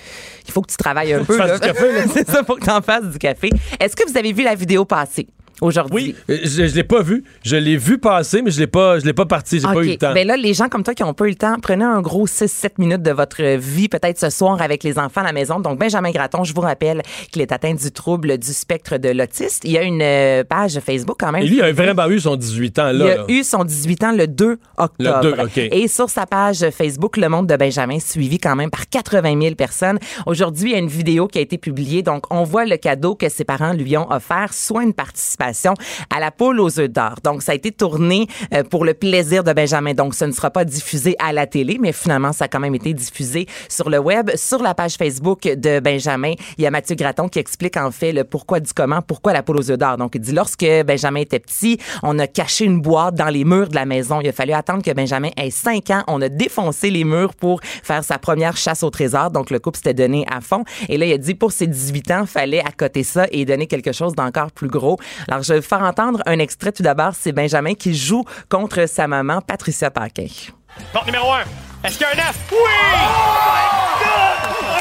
il faut que tu travailles un peu. là. café, là. c'est ça, faut que tu en fasses du café. Est-ce que vous avez vu la vidéo passer? Aujourd'hui? Oui, euh, je, je l'ai pas vu. Je l'ai vu passer, mais je l'ai pas, je l'ai pas parti. J'ai pas OK. eu le temps. Ben là, les gens comme toi qui ont pas eu le temps, prenez un gros 6-7 minutes de votre vie, peut-être ce soir avec les enfants à la maison. Donc, Benjamin Gratton, je vous rappelle qu'il est atteint du trouble du spectre de l'autiste. Il y a une euh, page Facebook quand même. Et lui, il a vraiment eu son 18 ans là. Il a là. eu son 18 ans le 2 octobre. Le 2, OK. Et sur sa page Facebook, Le Monde de Benjamin, suivi quand même par 80 000 personnes. Aujourd'hui, il y a une vidéo qui a été publiée. Donc, on voit le cadeau que ses parents lui ont offert, soit une participation à la poule aux œufs d'or. Donc, ça a été tourné euh, pour le plaisir de Benjamin. Donc, ce ne sera pas diffusé à la télé, mais finalement, ça a quand même été diffusé sur le web. Sur la page Facebook de Benjamin, il y a Mathieu Graton qui explique en fait le pourquoi du comment, pourquoi la poule aux œufs d'or. Donc, il dit lorsque Benjamin était petit, on a caché une boîte dans les murs de la maison. Il a fallu attendre que Benjamin ait 5 ans. On a défoncé les murs pour faire sa première chasse au trésor. Donc, le couple s'était donné à fond. Et là, il a dit pour ses 18 ans, fallait accoter ça et donner quelque chose d'encore plus gros. Je vais vous faire entendre un extrait tout d'abord. C'est Benjamin qui joue contre sa maman, Patricia Paquin. Porte numéro 1. Est-ce qu'il y a un œuf? Oui!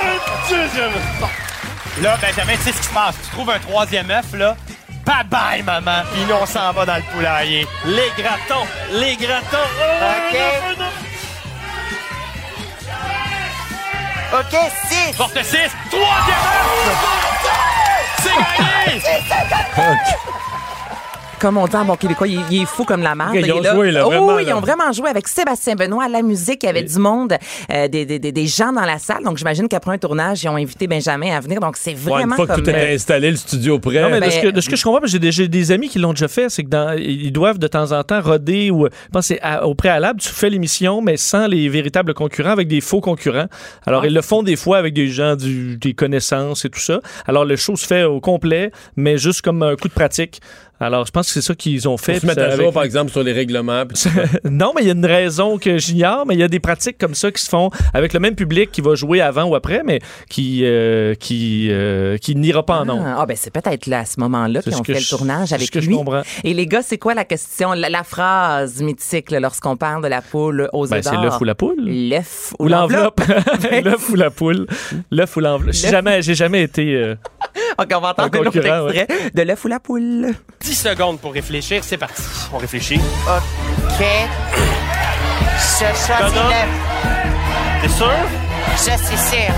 Un deuxième. Là, Benjamin, tu sais ce qui se passe. Tu trouves un troisième œuf, là. Bye bye, maman. Puis nous, on s'en va dans le poulailler. Les gratons, les gratons. OK? OK, 6. Porte 6. Troisième œuf. C'est gagné. Comme on dit en bon québécois, il, il est fou comme la marde. Ils Il ont là. joué, là, Oh, vraiment, oui, ils là. ont vraiment joué avec Sébastien Benoît à la musique. Il y avait du monde, euh, des, des, des- des gens dans la salle. Donc, j'imagine qu'après un tournage, ils ont invité Benjamin à venir. Donc, c'est Ouais, vraiment une fois que tout était euh, installé, le studio prêt. Non, mais de, Ben, ce que, de ce que je comprends, parce que j'ai des, j'ai des amis qui l'ont déjà fait, c'est que dans, ils doivent de temps en temps roder ou, je pense à- au préalable, tu fais l'émission, mais sans les véritables concurrents, avec des faux concurrents. Alors, ils le font des fois avec des gens, du, des connaissances et tout ça. Alors, le show se fait au complet, mais juste comme un coup de pratique. Alors, je pense que c'est ça qu'ils ont fait. Pour se mettre à jour, avec- par exemple, sur les règlements. non, mais il y a une raison que j'ignore, mais il y a des pratiques comme ça qui se font avec le même public qui va jouer avant ou après, mais qui, euh, qui, euh, qui n'ira pas en ondes. Ah, ah, ben c'est peut-être là, à ce moment-là qu'ils ont fait je- le tournage avec ce que je lui. comprends. Et les gars, c'est quoi la question, la, la phrase mythique lorsqu'on parle de la poule aux Ben, œufs c'est l'œuf ou la poule. L'œuf Ou l'enveloppe. L'œuf ou la poule. L'œuf ou l'enveloppe. J'ai jamais, j'ai jamais été. euh, OK, on va entendre Un un autre extrait de l'œuf ou la poule. 10 secondes pour réfléchir. C'est parti. On réfléchit. OK. Je choisis le... T'es sûr? Je suis sûr.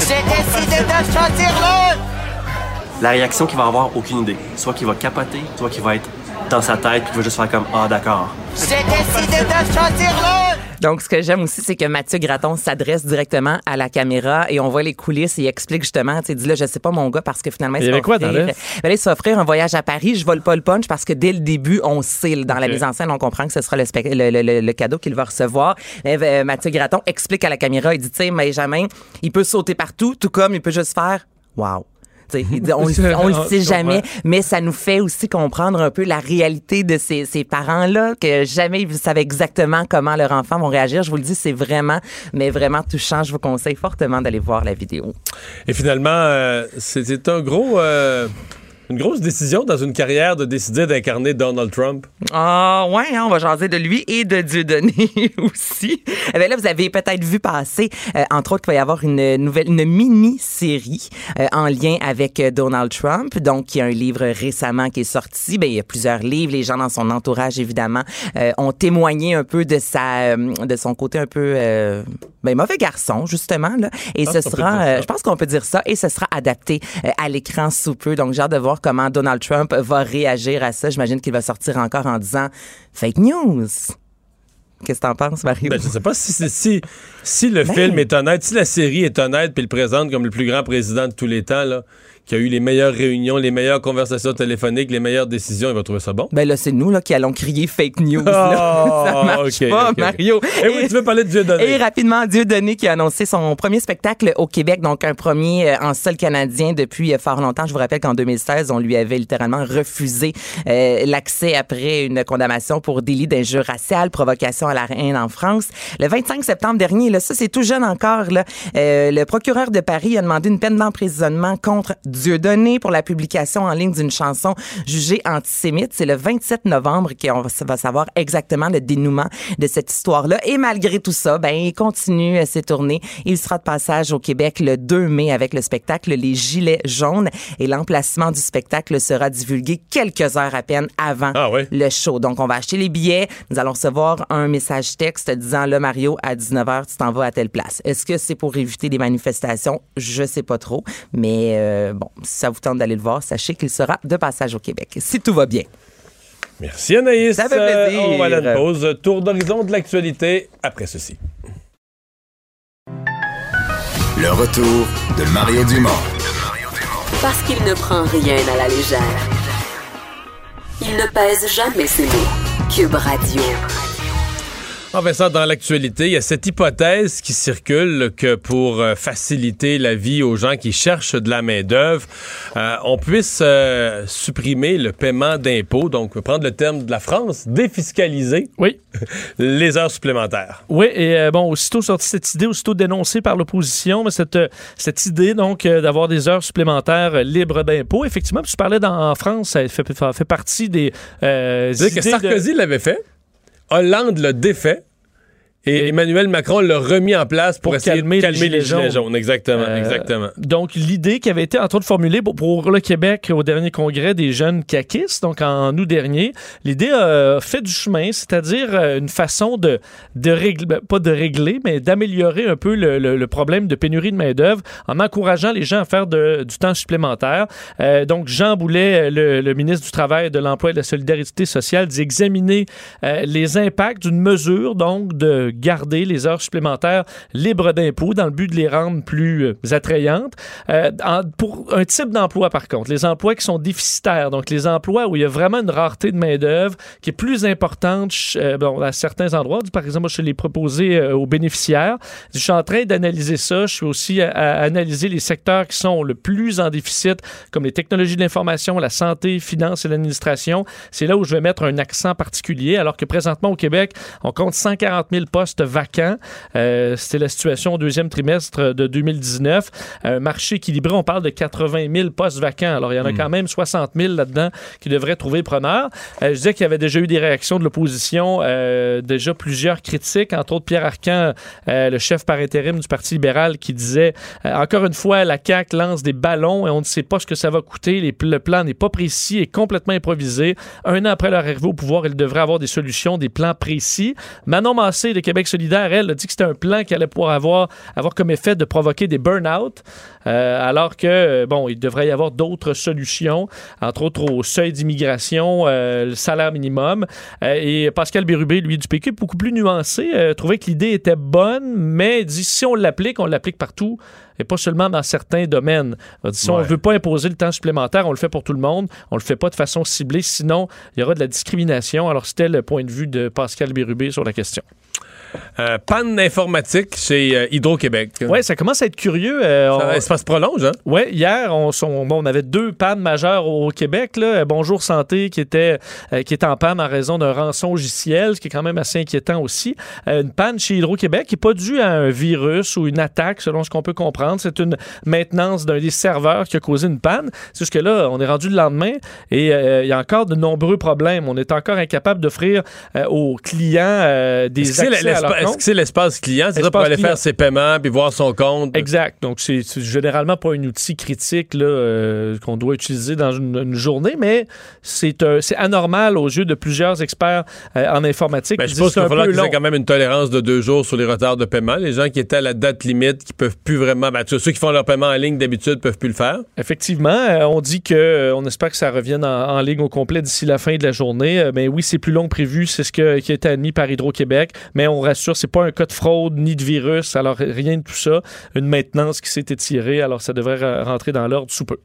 J'ai décidé de choisir le... La réaction qu'il va avoir, aucune idée. Soit qu'il va capoter, soit qu'il va être dans sa tête puis va juste faire comme Ah, d'accord. J'ai décidé de choisir le... Donc, ce que j'aime aussi, c'est que Mathieu Graton s'adresse directement à la caméra et on voit les coulisses et il explique justement, tu sais, dit là, je sais pas mon gars parce que finalement, Il y se quoi dans? Ben là, il se fait offrir un voyage à Paris. Je vole pas le punch parce que dès le début, on sait, dans la mise en scène, on comprend que ce sera le, le, le- le- le cadeau qu'il va recevoir. Mais, euh, Mathieu Graton explique à la caméra, il dit, tu sais, Benjamin, il peut sauter partout, tout comme il peut juste faire wow. On, le- on le sait jamais, mais ça nous fait aussi comprendre un peu la réalité de ces, ces parents-là, que jamais ils savaient exactement comment leurs enfants vont réagir. Je vous le dis, c'est vraiment, mais vraiment touchant. Je vous conseille fortement d'aller voir la vidéo. Et finalement, euh, c'était un gros, euh, une grosse décision dans une carrière de décider d'incarner Donald Trump. Ah ouais, hein, on va jaser de lui et de Dieudonné aussi. Eh bien là, vous avez peut-être vu passer, euh, entre autres, qu'il va y avoir une nouvelle, une mini-série euh, en lien avec euh, Donald Trump. Donc, il y a un livre récemment qui est sorti. Ben, il y a plusieurs livres. Les gens dans son entourage, évidemment, ont témoigné un peu de sa, de son côté un peu, ben, mauvais garçon, justement. Là. Et ce sera, euh, je pense qu'on peut dire ça, et ce sera adapté euh, à l'écran sous peu. Donc, j'ai hâte de voir comment Donald Trump va réagir à ça. J'imagine qu'il va sortir encore en disant fake news. Qu'est-ce que t'en penses, Mario? Ben, je sais pas si, si, si, si le Ben. film est honnête, si la série est honnête puis le présente comme le plus grand président de tous les temps, là, qui a eu les meilleures réunions, les meilleures conversations téléphoniques, les meilleures décisions, il va trouver ça bon? Ben là, c'est nous là, qui allons crier fake news. Oh, là. ça marche ok, pas. Mario. Eh oui, tu veux parler de Dieudonné. Et rapidement, Dieudonné qui a annoncé son premier spectacle au Québec, donc un premier euh, en sol canadien depuis euh, fort longtemps. Je vous rappelle qu'en 2016, on lui avait littéralement refusé euh, l'accès après une condamnation pour délit d'injure raciale, provocation à la haine en France. Le 25 septembre dernier, là, ça c'est tout jeune encore, là, euh, le procureur de Paris a demandé une peine d'emprisonnement contre Dieudonné pour la publication en ligne d'une chanson jugée antisémite. C'est le 27 novembre qu'on va savoir exactement le dénouement de cette histoire-là. Et malgré tout ça, ben, il continue euh, ses tournées. Il sera de passage au Québec le 2 mai avec le spectacle Les Gilets jaunes et l'emplacement du spectacle sera divulgué quelques heures à peine avant Ah le show. Donc, on va acheter les billets. Nous allons recevoir un message texte disant, là, Mario, à 19h, tu t'en vas à telle place. Est-ce que c'est pour éviter des manifestations? Je sais pas trop. Mais euh, bon, si ça vous tente d'aller le voir, sachez qu'il sera de passage au Québec. Si tout va bien. Merci Anaïs. Ça fait plaisir. Euh, on va aller à une pause. Tour d'horizon de l'actualité après ceci. Le retour de Mario Dumont. Parce qu'il ne prend rien à la légère. Il ne pèse jamais ses mots. Cube Radio. En Vincent, dans l'actualité, il y a cette hypothèse qui circule que pour euh, faciliter la vie aux gens qui cherchent de la main-d'œuvre, euh, on puisse euh, supprimer le paiement d'impôts, donc prendre le terme de la France, défiscaliser Oui. les heures supplémentaires. Oui, et euh, bon, aussitôt sorti cette idée, aussitôt dénoncée par l'opposition, mais cette, cette idée, donc, d'avoir des heures supplémentaires libres d'impôts, effectivement, tu parlais dans, en France, ça fait, partie des. Que idées de- Sarkozy l'avait fait, Hollande l'a défait, Et, Emmanuel Macron l'a remis en place pour, Pour essayer calmer de les calmer les Gilets gilets jaunes. jaunes. Exactement, Euh, exactement. Donc, l'idée qui avait été, entre autres, formulée pour, pour le Québec au dernier congrès des jeunes caquistes, donc en août dernier, l'idée a fait du chemin, c'est-à-dire euh, une façon de, de régler, ben, pas de régler, mais d'améliorer un peu le, le- le problème de pénurie de main-d'œuvre en encourageant les gens à faire de- du temps supplémentaire. Euh, donc, Jean Boulet, le, le ministre du Travail, de l'Emploi et de la Solidarité sociale, dit examiner les impacts d'une mesure, donc, de garder les heures supplémentaires libres d'impôts dans le but de les rendre plus euh, attrayantes. Euh, pour un type d'emploi, par contre, les emplois qui sont déficitaires, donc les emplois où il y a vraiment une rareté de main-d'œuvre qui est plus importante euh, à certains endroits. Par exemple, je l'ai proposé euh, aux bénéficiaires. Je suis en train d'analyser ça. Je suis aussi à, à analyser les secteurs qui sont le plus en déficit, comme les technologies de l'information, la santé, finance et l'administration. C'est là où je vais mettre un accent particulier, alors que présentement au Québec, on compte 140 000 postes vacants. Euh, C'était la situation au deuxième trimestre de 2019. Un marché équilibré, on parle de 80 000 postes vacants. Alors, il y en a quand même 60 000 là-dedans qui devraient trouver preneur. Euh, je disais qu'il y avait déjà eu des réactions de l'opposition, euh, déjà plusieurs critiques, entre autres Pierre Arcan, le chef par intérim du Parti libéral, qui disait, encore une fois, la CAQ lance des ballons et on ne sait pas ce que ça va coûter. Les- le plan n'est pas précis et complètement improvisé. Un an après leur arrivée au pouvoir, ils devraient avoir des solutions, des plans précis. Manon Massé de Québec solidaire, elle, a dit que c'était un plan qui allait pouvoir avoir, avoir comme effet de provoquer des burn-out, euh, alors que, euh, bon, il devrait y avoir d'autres solutions, entre autres au seuil d'immigration, euh, le salaire minimum. Euh, et Pascal Bérubé, lui, du PQ, beaucoup plus nuancé, trouvait que l'idée était bonne, mais dit si on l'applique, on l'applique partout et pas seulement dans certains domaines. Si on ne veut pas imposer le temps supplémentaire, on le fait pour tout le monde, on le fait pas de façon ciblée, sinon il y aura de la discrimination. Alors c'était le point de vue de Pascal Bérubé sur la question. Euh, panne informatique chez euh, Hydro-Québec. Oui, ça commence à être curieux. euh, Ça, on- ça se prolonge, hein? Oui, hier, on, bon, on avait deux pannes majeures au Québec. Là. Bonjour Santé qui était, qui est en panne en raison d'un rançon logiciel, ce qui est quand même assez inquiétant aussi. Une panne chez Hydro-Québec qui n'est pas due à un virus ou une attaque, selon ce qu'on peut comprendre. C'est une maintenance d'un des serveurs qui a causé une panne. C'est juste que là, on est rendu le lendemain et il y a encore de nombreux problèmes. On est encore incapable d'offrir aux clients des accès à leur est-ce que c'est l'espace client? C'est ça pour aller client. faire ses paiements puis voir son compte? Exact. Donc, c'est généralement pas un outil critique euh, qu'on doit utiliser dans une, une journée, mais c'est anormal aux yeux de plusieurs experts euh, en informatique. Ben, je pense qu'il va falloir qu'ils aient quand même une tolérance de deux jours sur les retards de paiement. Les gens qui étaient à la date limite, qui peuvent plus vraiment. Ben, ceux qui font leur paiement en ligne d'habitude peuvent plus le faire. Effectivement, euh, on dit que euh, on espère que ça revienne en, en ligne au complet d'ici la fin de la journée. Mais oui, c'est plus long que prévu, c'est ce que- qui a été admis par Hydro-Québec. Mais on rassure, c'est pas un cas de fraude ni de virus, alors rien de tout ça. Une maintenance qui s'est étirée, alors ça devrait re- rentrer dans l'ordre sous peu.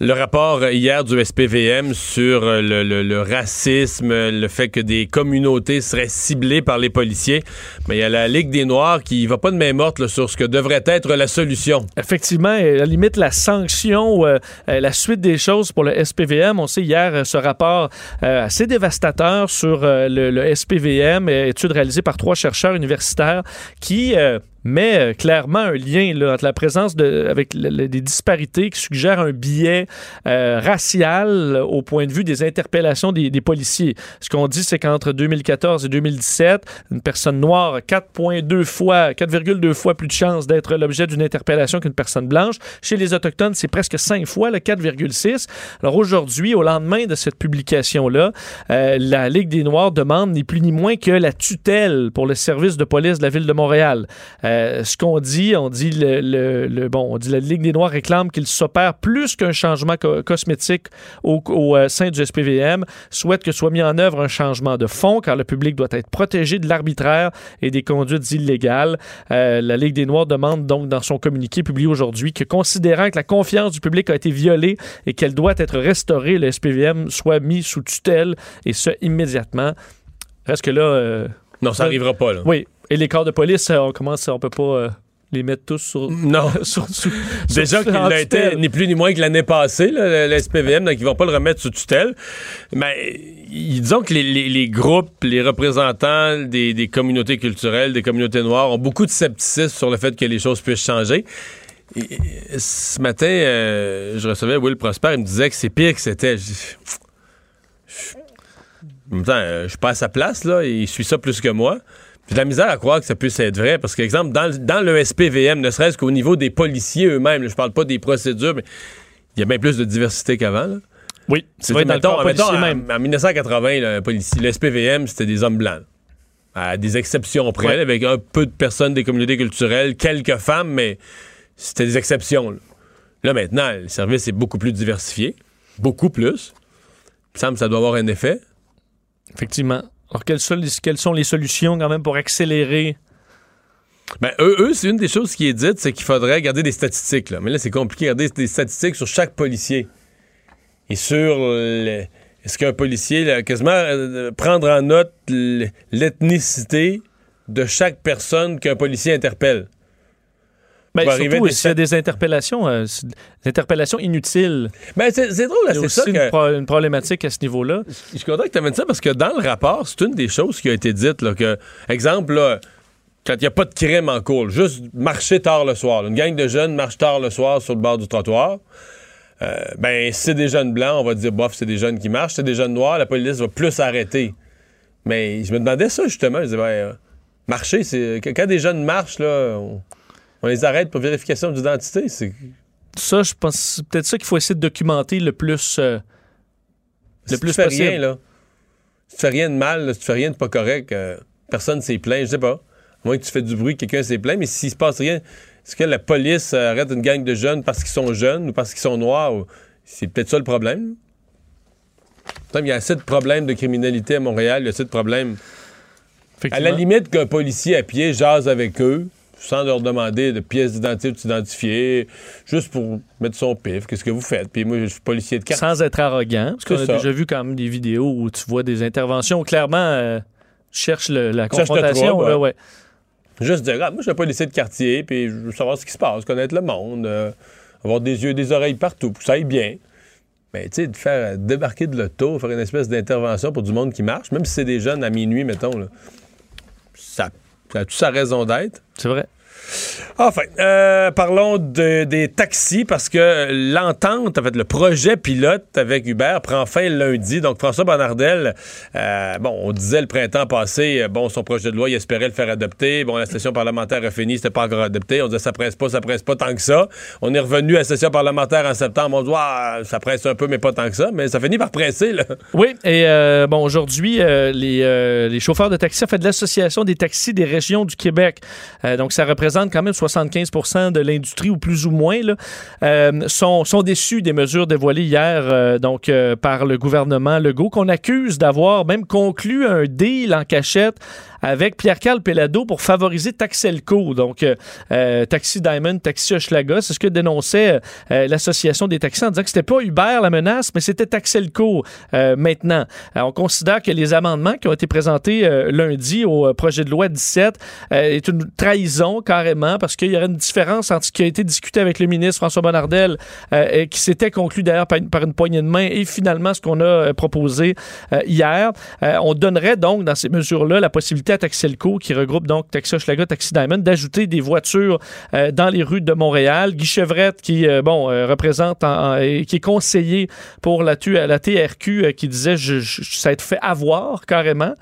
Le rapport hier du SPVM sur le, racisme, le fait que des communautés seraient ciblées par les policiers. Mais il y a la Ligue des Noirs qui va pas de main morte sur ce que devrait être la solution. Effectivement, à la limite, la sanction, euh, euh, la suite des choses pour le SPVM. On sait hier euh, ce rapport assez dévastateur sur le, le SPVM, étude réalisée par trois chercheurs universitaires qui met euh, clairement un lien là, entre la présence de, avec le- des disparités qui suggèrent un biais euh, racial euh, au point de vue des interpellations des, des policiers. Ce qu'on dit, c'est qu'entre 2014 et 2017, une personne noire a 4,2 fois, 4,2 fois plus de chances d'être l'objet d'une interpellation qu'une personne blanche. Chez les Autochtones, c'est presque 5 fois, le 4,6. Alors aujourd'hui, au lendemain de cette publication-là, euh, la Ligue des Noirs demande ni plus ni moins que la tutelle pour le service de police de la ville de Montréal. Euh, ce qu'on dit, on dit le, le- le- bon, on dit la Ligue des Noirs réclame qu'il s'opère plus qu'un changement co- cosmétique au, au, euh, sein du SPVM, souhaite que soit mis en œuvre un changement de fond car le public doit être protégé de l'arbitraire et des conduites illégales. Euh, la Ligue des Noirs demande donc dans son communiqué publié aujourd'hui que considérant que la confiance du public a été violée et qu'elle doit être restaurée, le SPVM soit mis sous tutelle et ce immédiatement. Reste que là. euh, Non, ça arrivera pas, là. Oui. Et les corps de police, euh, on commence, on peut pas euh, les mettre tous sur. Non. sur, sous- Déjà sur- qu'il l'a été ni plus ni moins que l'année passée, là, le, le SPVM, donc ils vont pas le remettre sous tutelle. Mais disons que les, les- les groupes, les représentants des, des communautés culturelles, des communautés noires ont beaucoup de scepticisme sur le fait que les choses puissent changer. Et- ce matin, euh, je recevais Will Prosper, il me disait que c'est pire que c'était. Je dis, je- En même temps, je suis pas à sa place, là, il suit ça plus que moi. J'ai de la misère à croire que ça puisse être vrai, parce qu'exemple, dans, le- dans le SPVM, ne serait-ce qu'au niveau des policiers eux-mêmes, je parle pas des procédures, mais il y a bien plus de diversité qu'avant. là. Oui, C'est vrai, le mettons, policier en, en 1980, là, un policier- le SPVM, c'était des hommes blancs. À des exceptions près, Ouais. avec un peu de personnes des communautés culturelles, quelques femmes, mais c'était des exceptions. Là, Là, maintenant, le service est beaucoup plus diversifié. Beaucoup plus. Il me semble que ça doit avoir un effet. Effectivement. Alors, quelles sont, les, solutions quand même pour accélérer? Ben, eux, eux, c'est une des choses qui est dite, c'est qu'il faudrait garder des statistiques. Là. Mais là, c'est compliqué, garder des statistiques sur chaque policier. Et sur le- est-ce qu'un policier, quasiment euh, prendre en note l'ethnicité de chaque personne qu'un policier interpelle? Ben, surtout, s'il y a des interpellations, euh, des interpellations inutiles. Ben, c'est drôle, c'est ça une, que... pro- une problématique à ce niveau-là. Je suis content que tu amènes ça parce que dans le rapport, c'est une des choses qui a été dite. Là, que, exemple, là, quand il n'y a pas de crime en cours, juste marcher tard le soir. là, une gang de jeunes marche tard le soir sur le bord du trottoir. Euh, ben, c'est des jeunes blancs, on va dire, bof, c'est des jeunes qui marchent. C'est des jeunes noirs, la police va plus arrêter. Mais je me demandais ça, justement. Je disais, ben, euh, marcher, c'est. Quand quand des jeunes marchent, là, on, on les arrête pour vérification d'identité. C'est. Ça, je pense c'est peut-être ça qu'il faut essayer de documenter le plus, euh, le si plus tu fais possible. rien, là. Si tu fais rien de mal, là, si tu fais rien de pas correct, euh, personne s'est plaint, je sais pas. À moins que tu fais du bruit, quelqu'un s'est plaint, mais s'il se passe rien, est-ce que la police euh, arrête une gang de jeunes parce qu'ils sont jeunes ou parce qu'ils sont noirs? ou- C'est peut-être ça le problème. Il y a assez de problèmes de criminalité à Montréal, il y a assez de problèmes. À la limite qu'un policier à pied jase avec eux, sans leur demander de pièces d'identité ou de s'identifier, juste pour mettre son pif, qu'est-ce que vous faites? Puis moi, je suis policier de carte. Sans être arrogant. Parce qu'on a ça. déjà vu quand même des vidéos où tu vois des interventions où clairement euh, cherche le- la confrontation. trouble, là, ouais. ouais. Juste dire, ah, moi, je suis policier de quartier, puis je veux savoir ce qui se passe, connaître le monde, euh, avoir des yeux et des oreilles partout, pour que ça aille bien. Mais, tu sais, de faire euh, débarquer de l'auto, faire une espèce d'intervention pour du monde qui marche, même si c'est des jeunes à minuit, mettons, là, ça, ça a toute sa raison d'être? C'est vrai. Enfin, euh, parlons de- des taxis parce que l'entente, en fait, le projet pilote avec Uber prend fin lundi. Donc, François Bonnardel, euh, bon, on disait le printemps passé, euh, bon, son projet de loi, il espérait le faire adopter. Bon, la session parlementaire a fini, c'était pas encore adopté. On disait ça presse pas, ça presse pas tant que ça. On est revenu à la session parlementaire en septembre. On dit, ah, ça presse un peu, mais pas tant que ça. Mais ça finit par presser, là. Oui, et bon, aujourd'hui, les, chauffeurs de taxi, en fait, de l'Association des taxis des régions du Québec, donc ça représente quand même 75 de l'industrie, ou plus ou moins, là, euh, sont, sont déçus des mesures dévoilées hier euh, donc, euh, par le gouvernement Legault, qu'on accuse d'avoir même conclu un deal en cachette avec Pierre-Carl Pelado pour favoriser Taxelco, donc euh, euh, Taxi Diamond, Taxi Hochelaga. C'est ce que dénonçait euh, l'Association des taxis en disant que c'était pas Uber la menace, mais c'était Taxelco euh, maintenant. On considère que les amendements qui ont été présentés euh, lundi au euh, projet de loi 17 euh, est une trahison carrément parce qu'il y aurait une différence entre ce qui a été discuté avec le ministre François Bonnardel euh, qui s'était conclu d'ailleurs par, une- par une poignée de main et finalement ce qu'on a euh, proposé euh, hier. Euh, on donnerait donc dans ces mesures-là la possibilité à qui regroupe donc Taxi Hochelaga, Taxi Diamond, d'ajouter des voitures euh, dans les rues de Montréal. Guy Chevrette, qui euh, bon euh, représente qui est conseiller pour la, la TRQ, qui disait je, ça a été fait avoir carrément.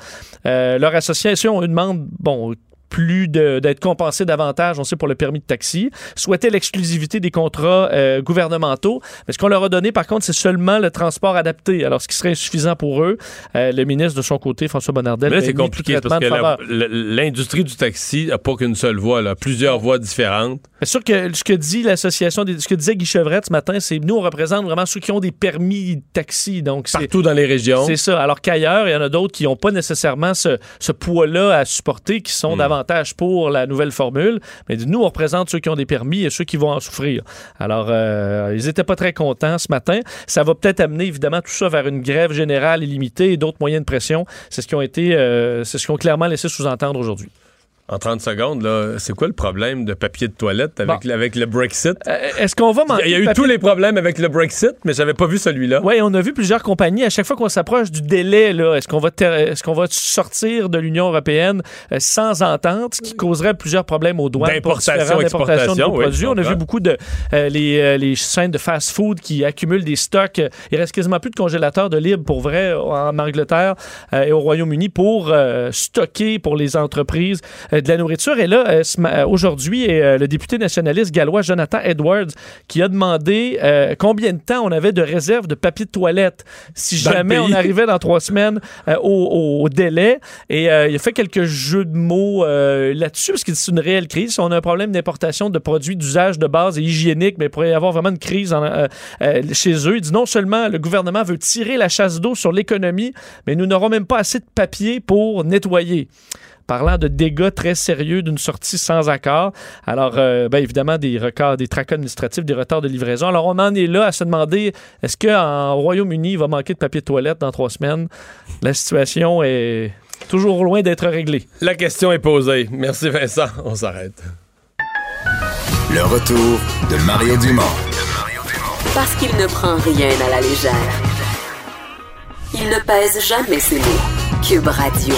Leur association une demande bon plus d'être compensé davantage, on sait, pour le permis de taxi, souhaitait l'exclusivité des contrats euh, gouvernementaux. Mais ce qu'on leur a donné, par contre, c'est seulement le transport adapté. Alors, ce qui serait insuffisant pour eux, euh, le ministre de son côté, François Bonnardel, c'est compliqué parce que l'industrie du taxi n'a pas qu'une seule voie, là, plusieurs voies différentes. C'est sûr que ce que dit l'association, ce que disait Guy Chevrette ce matin, c'est nous, on représente vraiment ceux qui ont des permis de taxi. Donc Partout dans les régions. C'est ça. Alors qu'ailleurs, il y en a d'autres qui n'ont pas nécessairement ce, ce poids-là à supporter, qui Hmm. sont davantage pour la nouvelle formule. Mais nous, on représente ceux qui ont des permis et ceux qui vont en souffrir. Alors, euh, ils n'étaient pas très contents ce matin. Ça va peut-être amener, évidemment, tout ça vers une grève générale illimitée et d'autres moyens de pression. C'est ce qui ont été, euh, c'est ce qu'ils ont clairement laissé sous-entendre aujourd'hui. En 30 secondes, là, c'est quoi le problème de papier de toilette avec, Bon. avec le Brexit? Euh, Est-ce qu'on va manquer Il y a eu tous les problèmes avec le Brexit, mais j'avais pas vu celui-là. Oui, on a vu plusieurs compagnies. À chaque fois qu'on s'approche du délai, là, est-ce qu'on va, ter- est-ce qu'on va sortir de l'Union européenne euh, sans entente, ce qui causerait plusieurs problèmes aux douanes pour D'importation, différentes importations de exportation, nos oui, produits? On a vu beaucoup de euh, les, euh, les chaînes de fast-food qui accumulent des stocks. Il reste quasiment plus de congélateurs de libre pour vrai en Angleterre euh, et au Royaume-Uni pour euh, stocker pour les entreprises euh, de la nourriture. Et là, euh, euh, aujourd'hui, et, euh, le député nationaliste gallois Jonathan Edwards qui a demandé euh, combien de temps on avait de réserve de papier de toilette si Dans jamais on arrivait dans trois semaines euh, au, délai. Et euh, il a fait quelques jeux de mots euh, là-dessus parce que c'est une réelle crise. Si on a un problème d'importation de produits d'usage de base et hygiénique, mais il pourrait y avoir vraiment une crise en- euh, euh, chez eux. Il dit non seulement le gouvernement veut tirer la chasse d'eau sur l'économie, mais nous n'aurons même pas assez de papier pour nettoyer parlant de dégâts très sérieux d'une sortie sans accord. Alors, euh, ben, évidemment, des records, des tracas administratifs, des retards de livraison. Alors, on en est là à se demander, est-ce qu'en Royaume-Uni, il va manquer de papier de toilette dans trois semaines? La situation est toujours loin d'être réglée. La question est posée. Merci Vincent. On s'arrête. Le retour de Mario Dumont. Parce qu'il ne prend rien à la légère. Il ne pèse jamais ses mots. Cube Radio.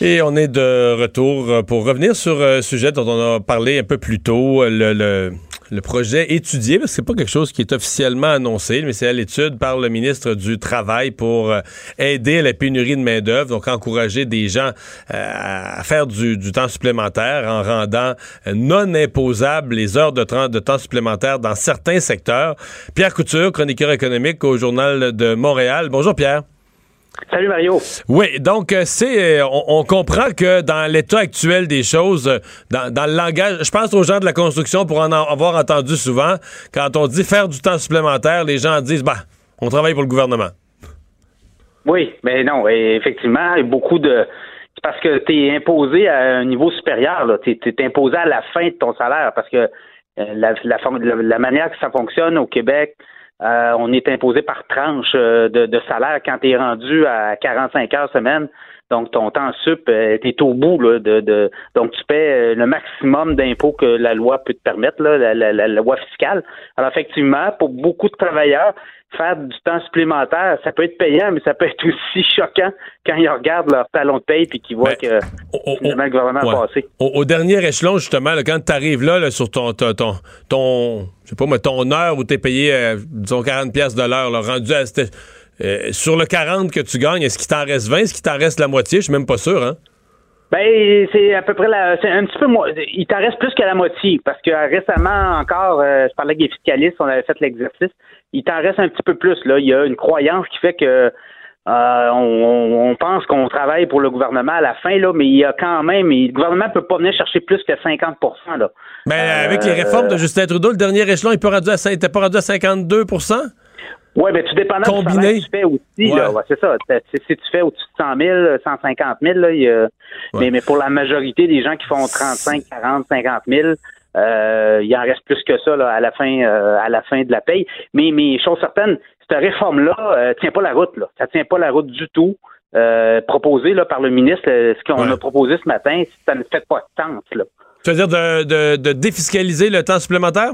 Et on est de retour euh, pour revenir sur un sujet dont on a parlé un peu plus tôt, euh, le, le- le projet étudié, parce que c'est pas quelque chose qui est officiellement annoncé, mais c'est à l'étude par le ministre du Travail pour euh, aider à la pénurie de main-d'œuvre, donc encourager des gens euh, à faire du, du temps supplémentaire en rendant euh, non imposables les heures de, de temps supplémentaire dans certains secteurs. Pierre Couture, chroniqueur économique au Journal de Montréal. Bonjour Pierre. Salut Mario. Oui, donc euh, c'est, euh, on, on comprend que dans l'état actuel des choses, euh, dans, dans le langage, je pense aux gens de la construction pour en avoir entendu souvent, quand on dit faire du temps supplémentaire, les gens disent, bah, on travaille pour le gouvernement. Oui, mais non, effectivement, il y a beaucoup de. C'est parce que tu es imposé à un niveau supérieur. Tu es, imposé à la fin de ton salaire parce que la, la, forme- la- la manière que ça fonctionne au Québec, euh, on est imposé par tranche euh, de, salaire quand tu es rendu à 45 heures semaine. Donc, ton temps sup, tu es au bout. Là, de, donc, tu paies euh, le maximum d'impôts que la loi peut te permettre, là, la, la- la loi fiscale. Alors, effectivement, pour beaucoup de travailleurs, faire du temps supplémentaire, ça peut être payant, mais ça peut être aussi choquant quand ils regardent leur talon de paye puis qu'ils voient que finalement, le gouvernement Ouais. a passé. Au, au dernier échelon, justement, là, quand tu arrives là, là, sur ton, ton, ton, ton- je sais pas, moi, ton heure où tu es payé, euh, disons, 40 pièces de l'heure, rendu à... euh, sur le 40 que tu gagnes, est-ce qu'il t'en reste 20? Est-ce qu'il t'en reste la moitié? Je suis même pas sûr, hein? Ben, c'est à peu près la, c'est un petit peu moins. Il t'en reste plus que la moitié parce que récemment encore, euh, je parlais avec des fiscalistes, on avait fait l'exercice. Il t'en reste un petit peu plus là. Il y a une croyance qui fait que euh, on, on pense qu'on travaille pour le gouvernement à la fin là, mais il y a quand même, le gouvernement peut pas venir chercher plus que 50 là. Mais avec les Euh, réformes de Justin Trudeau, le dernier échelon, il peut rendu à, cin- il était pas rendu à 52% Oui, mais tout dépendant Combiné. salaire que tu fais aussi. Là, Ouais. ouais, c'est ça. Si, tu fais au-dessus de 100 000, 150 000, là, il y a- mais, mais pour la majorité des gens qui font 35, 40, 50 000, euh, il en reste plus que ça là, à la fin euh, à la fin de la paye. Mais, mais chose certaine, cette réforme-là euh, tient pas la route. Là. Ça tient pas la route du tout. Proposé là, par le ministre, ce qu'on a proposé ce matin, ça ne fait pas de sens. Là. Tu veux dire de, de- de défiscaliser le temps supplémentaire?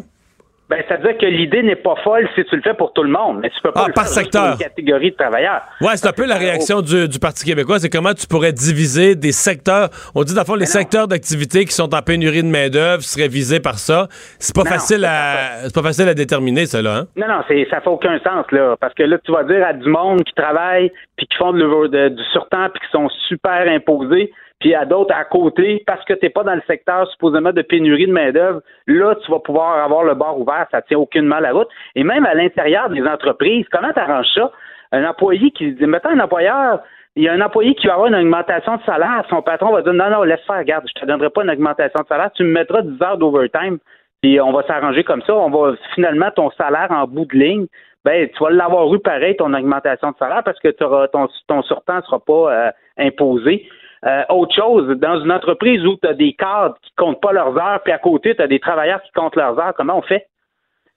Ben, c'est-à-dire que l'idée n'est pas folle si tu le fais pour tout le monde, mais tu peux pas Ah, le par faire juste pour secteur. une catégorie de travailleurs. Ouais, c'est un peu la réaction du, du Parti québécois. C'est comment tu pourrais diviser des secteurs. On dit, dans le fond, les secteurs d'activité qui sont en pénurie de main-d'œuvre seraient visés par ça. C'est pas, Non, facile à, c'est pas facile à déterminer, ça, là. Hein? Non, non, c'est, ça fait aucun sens, là. Parce que là, tu vas dire à du monde qui travaille, puis qui font de l'over- de- du surtemps, puis qui sont super imposés, puis à d'autres à côté, parce que tu n'es pas dans le secteur supposément de pénurie de main-d'œuvre, là, tu vas pouvoir avoir le bar ouvert, ça tient aucunement la route. Et même à l'intérieur des entreprises, comment tu arranges ça? Un employé qui, mettons un employeur, il y a un employé qui va avoir une augmentation de salaire, son patron va dire non, non, laisse faire, regarde, je te donnerai pas une augmentation de salaire, tu me mettras 10 heures d'overtime, puis on va s'arranger comme ça, on va finalement ton salaire en bout de ligne, ben tu vas l'avoir eu pareil ton augmentation de salaire parce que t'auras- ton ton surtemps sera pas euh, imposé. Euh, autre chose, dans une entreprise où tu as des cadres qui comptent pas leurs heures, puis à côté, tu as des travailleurs qui comptent leurs heures, comment on fait?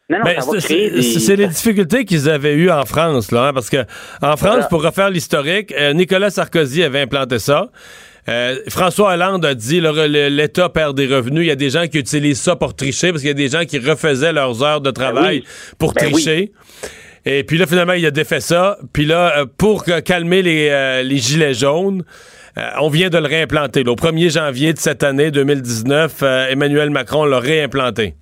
Non, non, Ben, ça va c'est- des... les difficultés qu'ils avaient eues en France, là, hein, parce que en France, Voilà. pour refaire l'historique, euh, Nicolas Sarkozy avait implanté ça. Euh, François Hollande a dit l'État perd des revenus. Il y a des gens qui utilisent ça pour tricher parce qu'il y a des gens qui refaisaient leurs heures de travail pour Ben tricher. Et puis là, finalement, il a défait ça. Puis là, pour calmer les, euh, les gilets jaunes, on vient de le réimplanter. là. au 1er janvier de cette année 2019, euh, Emmanuel Macron l'a réimplanté.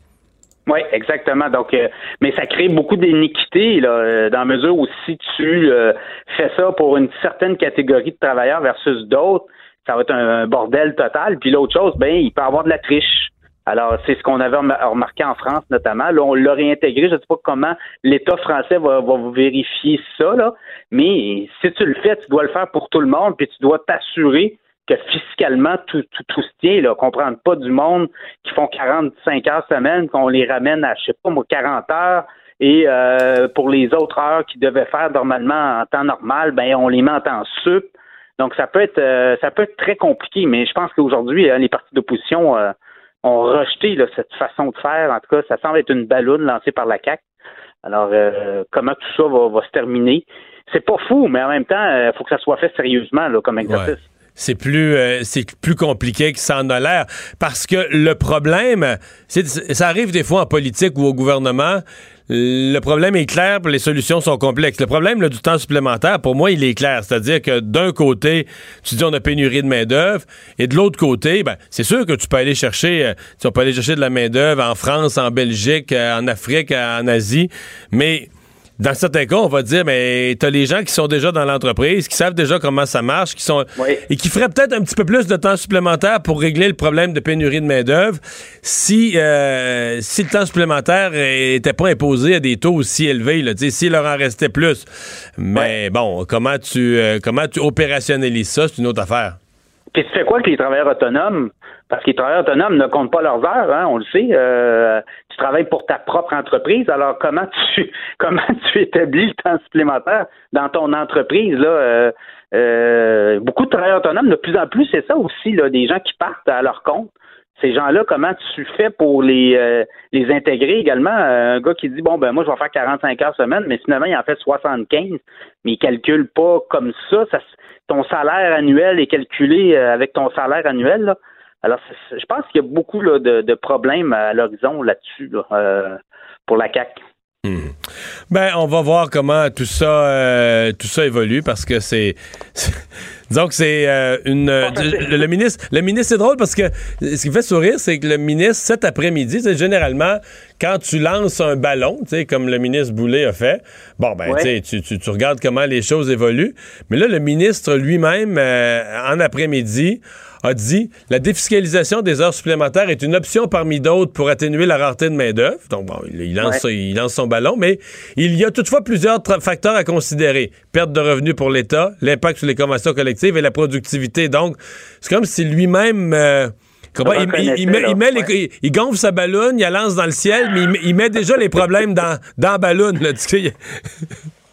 Oui, exactement. Donc, euh, mais ça crée beaucoup d'iniquité là, euh, dans la mesure où si tu euh, fais ça pour une certaine catégorie de travailleurs versus d'autres, ça va être un, bordel total. Puis l'autre chose, ben, il peut avoir de la triche. Alors, c'est ce qu'on avait remar- remarqué en France notamment. Là, on l'a réintégré. Je ne sais pas comment l'État français va, va vérifier ça, là. Mais si tu le fais, tu dois le faire pour tout le monde, puis tu dois t'assurer que fiscalement, tout, tout, tout se tient, là. Qu'on prenne pas du monde qui font 45 heures semaine, qu'on les ramène à, je sais pas, moi, 40 heures. Et euh, pour les autres heures qu'ils devaient faire normalement en temps normal, ben on les met en temps sup. Donc ça peut être euh, ça peut être très compliqué, mais je pense qu'aujourd'hui, hein, les partis d'opposition euh, ont rejeté là, cette façon de faire. En tout cas, ça semble être une balloune lancée par la CAC. Alors, euh, comment tout ça va, va se terminer? C'est pas fou, mais en même temps, il faut que ça soit fait sérieusement là, comme exercice. c'est plus euh, c'est plus compliqué que ça en a l'air parce que le problème c'est ça arrive des fois en politique ou au gouvernement le problème est clair, les solutions sont complexes. Le problème là, du temps supplémentaire, pour moi, il est clair. C'est-à-dire que d'un côté, tu dis on a pénurie de main-d'œuvre, et de l'autre côté, ben, c'est sûr que tu peux aller chercher, euh, tu peux aller chercher de la main-d'œuvre en France, en Belgique, euh, en Afrique, euh, en Asie, mais dans certains cas, on va dire, mais t'as les gens qui sont déjà dans l'entreprise, qui savent déjà comment ça marche, qui sont et qui feraient peut-être un petit peu plus de temps supplémentaire pour régler le problème de pénurie de main d'œuvre si euh, si le temps supplémentaire était pas imposé à des taux aussi élevés, là, s'il leur en restait plus. Mais bon, comment tu euh, comment tu opérationnalises ça, c'est une autre affaire. Puis tu fais quoi avec les travailleurs autonomes? Parce que les travailleurs autonomes ne comptent pas leurs heures, hein, on le sait. Euh, tu travailles pour ta propre entreprise, alors comment tu comment tu établis le temps supplémentaire dans ton entreprise? Là, euh, euh, beaucoup de travailleurs autonomes, de plus en plus, c'est ça aussi, là, des gens qui partent à leur compte. Ces gens-là, comment tu fais pour les euh, les intégrer également? Un gars qui dit bon ben moi je vais faire 45 heures semaine, mais finalement il en fait 75, mais il calcule pas comme ça. ça ton salaire annuel est calculé euh, avec ton salaire annuel. Alors, je pense qu'il y a beaucoup de, problèmes à l'horizon là-dessus là, euh, pour la CAC. Ben, on va voir comment tout ça, euh, tout ça évolue parce que c'est, disons que c'est euh, une. euh, le, le ministre, le ministre, c'est drôle parce que ce qui me fait sourire, c'est que le ministre cet après-midi, c'est généralement quand tu lances un ballon, comme le ministre Boulay a fait. Bon, ben, Ouais. tu sais, tu, tu- tu regardes comment les choses évoluent. Mais là, le ministre lui-même, euh, en après-midi, a dit la défiscalisation des heures supplémentaires est une option parmi d'autres pour atténuer la rareté de main-d'œuvre. Donc, bon, il, lance Ouais. il lance son ballon, mais il y a toutefois plusieurs facteurs à considérer. Perte de revenus pour l'État, l'impact sur les conventions collectives et la productivité. Donc, c'est comme si lui-même... euh, comment- il, il- il met, il met les- il- il gonfle sa ballonne, il la lance dans le ciel, mais il met, il met déjà les problèmes dans, dans la ballonne.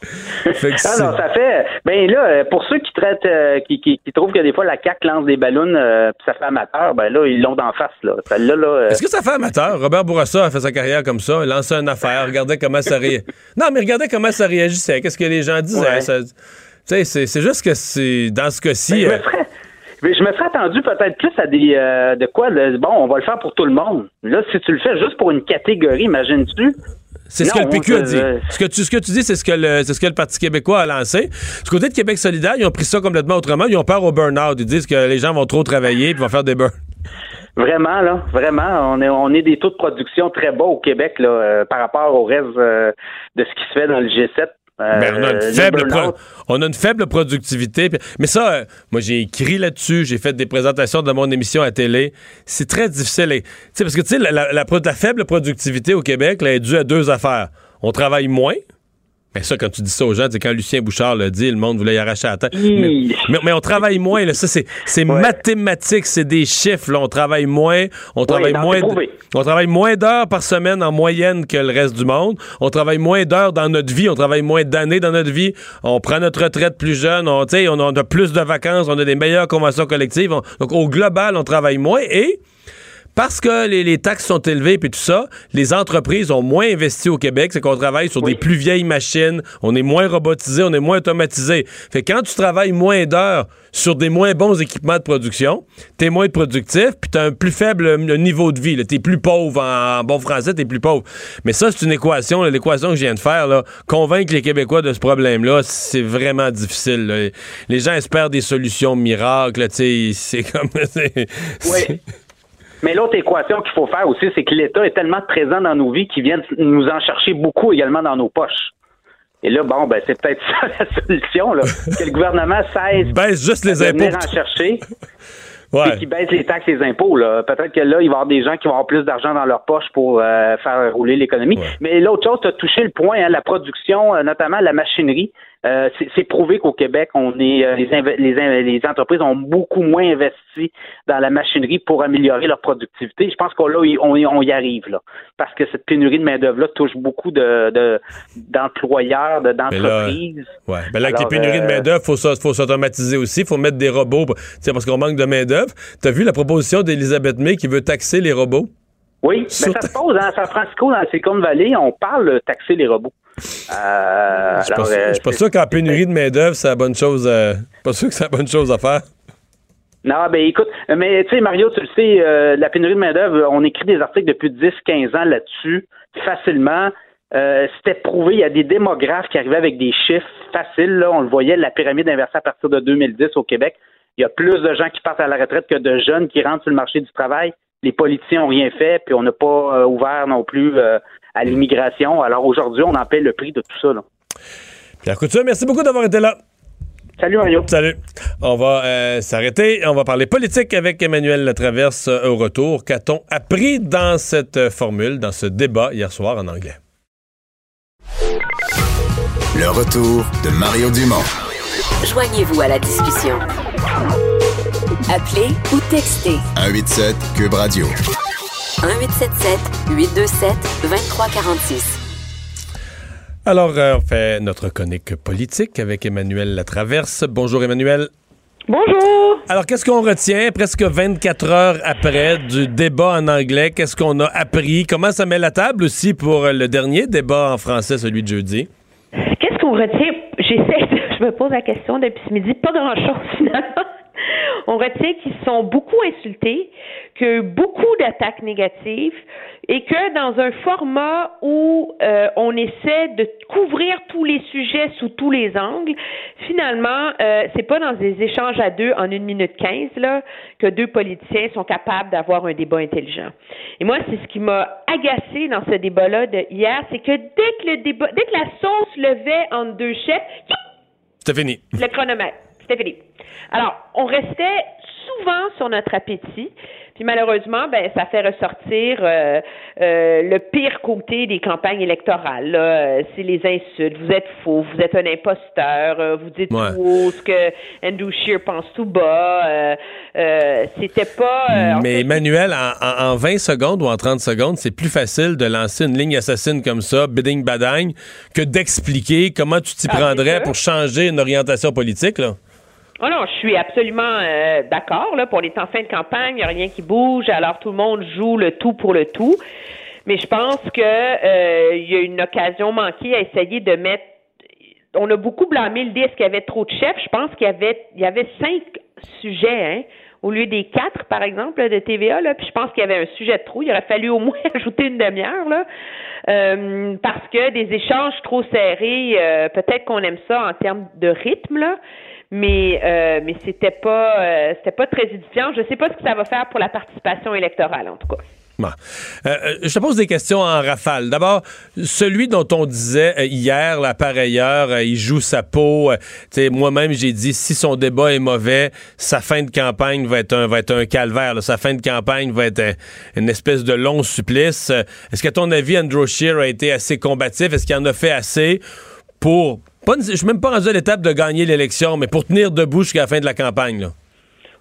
Fait que Ah non, ça fait. Ben là, euh, pour ceux qui traitent, euh, qui, qui, qui trouvent que des fois la CAC lance des ballons, euh, ça fait amateur, ben là ils l'ont d'en face là. Euh, Est-ce que ça fait amateur? Robert Bourassa a fait sa carrière comme ça, il lançait une affaire, regardait comment ça réagissait. Non, mais regardez comment ça réagissait, qu'est-ce que les gens disaient. Ouais. ça- Tu sais, c'est c'est juste que c'est dans ce cas-ci. Ben, je, me serais, mais je me serais attendu peut-être plus à des euh, de quoi bon, on va le faire pour tout le monde. Là, si tu le fais juste pour une catégorie, imagines-tu? C'est ce que le PQ a dit. Ce que tu, ce que tu dis, c'est ce que le, c'est ce que le Parti québécois a lancé. Du côté de Québec solidaire, ils ont pris ça complètement autrement. Ils ont peur au burn-out. Ils disent que les gens vont trop travailler et vont faire des burn. Vraiment, là, vraiment, on est on est des taux de production très bas au Québec là, euh, par rapport au reste euh, de ce qui se fait dans le G7. Euh, Ben, on, a une le faible burn-out. pro- on a une faible productivité. Mais ça, euh, moi, j'ai écrit là-dessus, j'ai fait des présentations de mon émission à télé. C'est très difficile. Et- parce que la, la- la pro- la faible productivité au Québec là, est due à deux affaires. On travaille moins. Mais ça, quand tu dis ça aux gens, c'est quand Lucien Bouchard l'a dit, le monde voulait y arracher la tête. Mais, mais- mais on travaille moins. Là. Ça, c'est, c'est mathématique, c'est des chiffres. Là. On travaille moins. On travaille moins. on travaille moins d'heures par semaine en moyenne que le reste du monde. On travaille moins d'heures dans notre vie. On travaille moins d'années dans notre vie. On prend notre retraite plus jeune. On, sais, on a plus de vacances. On a des meilleures conventions collectives. On- donc, au global, on travaille moins. Et parce que les, les taxes sont élevées puis tout ça, les entreprises ont moins investi au Québec, c'est qu'on travaille sur des plus vieilles machines, on est moins robotisé, on est moins automatisé. Fait que quand tu travailles moins d'heures sur des moins bons équipements de production, t'es moins productif, puis t'as un plus faible euh, niveau de vie. T'es plus pauvre en, bon français, t'es plus pauvre. Mais ça, c'est une équation, l'équation que je viens de faire. Là, convaincre les Québécois de ce problème-là, c'est vraiment difficile. là. Les gens espèrent des solutions miracles. C'est comme. Oui. Mais l'autre équation qu'il faut faire aussi, c'est que l'État est tellement présent dans nos vies qu'il vient nous en chercher beaucoup également dans nos poches. Et là, bon, ben, c'est peut-être ça la solution, là. que le gouvernement cesse Baisse juste les de venir impôts. en chercher. Ouais. Et qui baisse les taxes et les impôts. Là. Peut-être que là, il va y avoir des gens qui vont avoir plus d'argent dans leur poche pour euh, faire rouler l'économie. Mais l'autre chose, tu as touché le point, hein, la production, euh, notamment la machinerie. Euh, c'est prouvé qu'au Québec, on est euh, les, entreprises ont beaucoup moins investi dans la machinerie pour améliorer leur productivité. Je pense qu'on là, y- on, y- on y arrive là, parce que cette pénurie de main d'œuvre là touche beaucoup de de- d'employeurs, de, Mais d'entreprises. Ouais. Ben là, avec Alors, les pénuries de euh, main-d'œuvre, faut, faut s'automatiser aussi. faut mettre des robots. pour- parce qu'on manque de main-d'œuvre. T'as vu la proposition d'Elisabeth May qui veut taxer les robots? Oui, mais ça se pose hein, à San Francisco, dans la Silicon Valley, on parle de taxer les robots. Euh, Je suis pas, euh, pas sûr qu'en pénurie de main-d'œuvre, c'est la bonne chose. euh, pas sûr que c'est la bonne chose à faire. Non, ben écoute, mais tu sais, Mario, tu le sais, euh, la pénurie de main-d'œuvre, on écrit des articles depuis 10-15 ans là-dessus, facilement. C'était prouvé, il y a des démographes qui arrivaient avec des chiffres faciles. Là, on le voyait, la pyramide inversée à partir de 2010 au Québec. Il y a plus de gens qui partent à la retraite que de jeunes qui rentrent sur le marché du travail. Les politiciens n'ont rien fait, puis on n'a pas euh, ouvert non plus euh, à l'immigration. Alors aujourd'hui, on en paie le prix de tout ça. Là. Pierre Couture, merci beaucoup d'avoir été là. Salut Mario. Salut. On va euh, s'arrêter. On va parler politique avec Emmanuel Latraverse euh, au retour. Qu'a-t-on appris dans cette formule, dans ce débat hier soir en anglais? Le retour de Mario Dumont. Joignez-vous à la discussion. Appelez ou textez 187 Cube Radio. 1877 827 2346. Alors, euh, on fait notre chronique politique avec Emmanuel Latraverse. Bonjour Emmanuel. Bonjour. Alors, qu'est-ce qu'on retient presque 24 heures après du débat en anglais? Qu'est-ce qu'on a appris? Comment ça met la table aussi pour euh, le dernier débat en français, celui de jeudi? Qu'est-ce qu'on retient? J'essaie, de- je me pose la question depuis ce midi. Pas grand-chose, finalement. On retient qu'ils sont beaucoup insultés, qu'il y a eu beaucoup d'attaques négatives et que dans un format où euh, on essaie de couvrir tous les sujets sous tous les angles, finalement, euh, c'est pas dans des échanges à deux en une minute quinze là que deux politiciens sont capables d'avoir un débat intelligent. Et moi, c'est ce qui m'a agacé dans ce débat-là de hier, c'est que dès que le débat, dès que la sauce levait entre deux chefs, C'était fini. le chronomètre. C'était fini. Alors, on restait souvent sur notre appétit. Puis malheureusement, ben, ça fait ressortir euh, euh, le pire côté des campagnes électorales. Euh, C'est les insultes. Vous êtes faux, vous êtes un imposteur, euh, vous dites Ouais. tout haut ce que Andrew Scheer pense tout bas. Euh, euh, C'était pas... euh, Mais Emmanuel, en, en- en 20 secondes ou en 30 secondes, c'est plus facile de lancer une ligne assassine comme ça, bidding badagne, que d'expliquer comment tu t'y Ah, prendrais pour changer une orientation politique. Là. Oh non, je suis absolument euh, d'accord. Là, pour les temps fin de campagne, il n'y a rien qui bouge, alors tout le monde joue le tout pour le tout. Mais je pense que euh, y a une occasion manquée à essayer de mettre. On a beaucoup blâmé le disque qu'il y avait trop de chefs. Je pense qu'il y avait il y avait cinq sujets, hein, au lieu des quatre, par exemple, de TVA. Puis je pense qu'il y avait un sujet de trop. Il aurait fallu au moins ajouter une demi-heure Euh, parce que des échanges trop serrés, peut-être qu'on aime ça en termes de rythme là mais euh, mais c'était pas euh, c'était pas très édifiant. Je sais pas ce que ça va faire pour la participation électorale en tout cas. Euh, euh, je te pose des questions en rafale. D'abord, celui dont on disait hier, là, par ailleurs, il joue sa peau. Moi-même, j'ai dit, si son débat est mauvais, sa fin de campagne va être un, va être un calvaire. Sa fin de campagne va être une espèce de long supplice. Est-ce qu'à ton avis, Andrew Scheer a été assez combatif? Est-ce qu'il en a fait assez pour... Pas, je suis même pas rendu à l'étape de gagner l'élection, mais pour tenir debout jusqu'à la fin de la campagne. Là.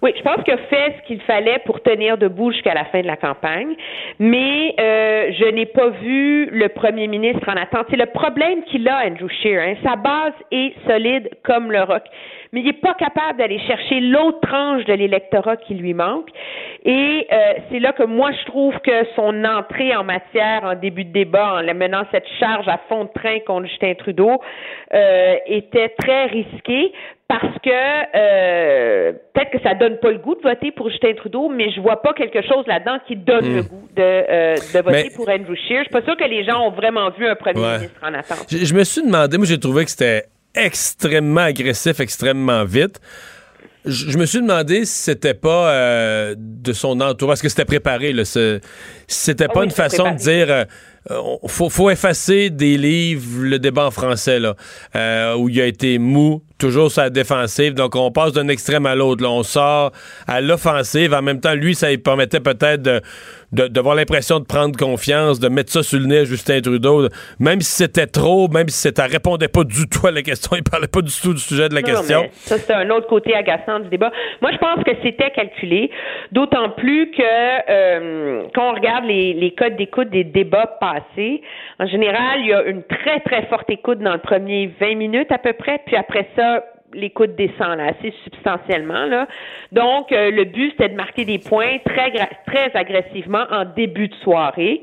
Oui, je pense qu'il a fait ce qu'il fallait pour tenir debout jusqu'à la fin de la campagne, mais euh, je n'ai pas vu le premier ministre en attente. C'est le problème qu'il a, Andrew Scheer. hein. Sa base est solide comme le roc. Mais il n'est pas capable d'aller chercher l'autre tranche de l'électorat qui lui manque. Et euh, c'est là que moi, je trouve que son entrée en matière en début de débat, en menant cette charge à fond de train contre Justin Trudeau, euh, était très risquée parce que euh, peut-être que ça donne pas le goût de voter pour Justin Trudeau, mais je vois pas quelque chose là-dedans qui donne Hmm. le goût de, euh, de voter Mais- pour Andrew Scheer. Je suis pas sûre que les gens ont vraiment vu un premier Ouais. ministre en attente. Je, je me suis demandé, moi j'ai trouvé que c'était extrêmement agressif, extrêmement vite. Je, je me suis demandé si c'était pas euh, de son entourage, est-ce que c'était préparé, là, ce- si c'était Ah pas oui, une façon de dire euh, euh, faut, faut effacer des livres le débat en français là, euh, où il a été mou, toujours sur la défensive. Donc on passe d'un extrême à l'autre. là. On sort à l'offensive. En même temps, lui, ça lui permettait peut-être de de- d'avoir l'impression de prendre confiance, de mettre ça sur le nez à Justin Trudeau, même si c'était trop, même si ça répondait pas du tout à la question, il parlait pas du tout du sujet de la Non, question. ça, c'est un autre côté agaçant du débat. Moi, je pense que c'était calculé, d'autant plus que euh, quand on regarde les, les codes d'écoute des débats passés, en général, il y a une très, très forte écoute dans le premier 20 minutes à peu près, puis après ça, l'écoute descend assez substantiellement. Donc, euh, le but, c'était de marquer des points très, très agressivement en début de soirée.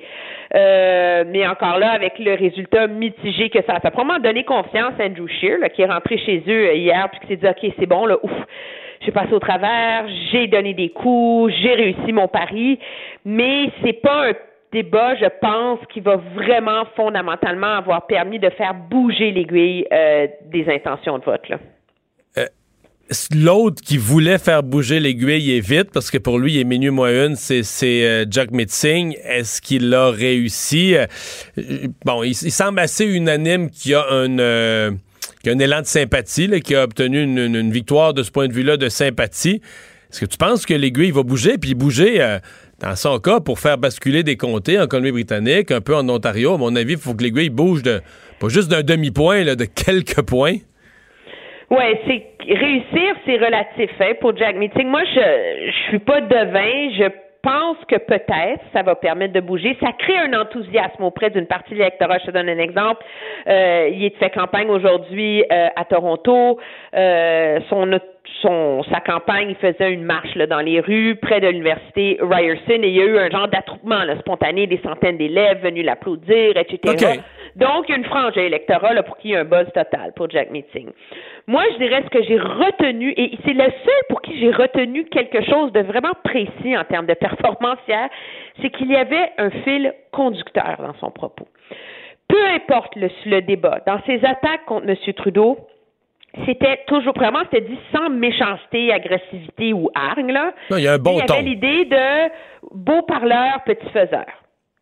Euh, mais encore là, avec le résultat mitigé que ça a fait. Probablement donner confiance à Andrew Scheer, là, qui est rentré chez eux euh, hier, puis qui s'est dit, OK, c'est bon, là, ouf, j'ai passé au travers, j'ai donné des coups, j'ai réussi mon pari, mais c'est pas un débat, je pense, qui va vraiment fondamentalement avoir permis de faire bouger l'aiguille euh, des intentions de vote. Là. L'autre qui voulait faire bouger l'aiguille est vite, parce que pour lui, il est minuit moins une, c'est, euh, Jack Mitzing. Est-ce qu'il a réussi? Euh, bon, il, semble assez unanime qu'il y a un, euh, élan de sympathie, qu'il a obtenu une, victoire de ce point de vue-là de sympathie. Est-ce que tu penses que l'aiguille va bouger? Puis bouger, euh, dans son cas, pour faire basculer des comtés en Colombie-Britannique, un peu en Ontario, à mon avis, il faut que l'aiguille bouge de, pas juste d'un demi-point, de quelques points. Ouais, c'est réussir, c'est relatif hein, pour Jack Meeting. Moi, je je suis pas devin. Je pense que peut-être ça va permettre de bouger. Ça crée un enthousiasme auprès d'une partie de l'électorat. Je te donne un exemple. Euh, il est fait campagne aujourd'hui euh, à Toronto. Euh, son son sa campagne, il faisait une marche là, dans les rues près de l'université Ryerson et il y a eu un genre d'attroupement là, spontané, des centaines d'élèves venus l'applaudir, etc. Donc, il y a une frange là, pour qu'il y ait un buzz total pour Jack Meeting. Moi, je dirais ce que j'ai retenu, et c'est le seul pour qui j'ai retenu quelque chose de vraiment précis en termes de performance hier, c'est qu'il y avait un fil conducteur dans son propos. Peu importe le, le débat, dans ses attaques contre M. Trudeau, c'était toujours vraiment c'était dit sans méchanceté, agressivité ou hargne là. Non, il y a un bon il y ton. avait l'idée de beau parleur, petit faiseur.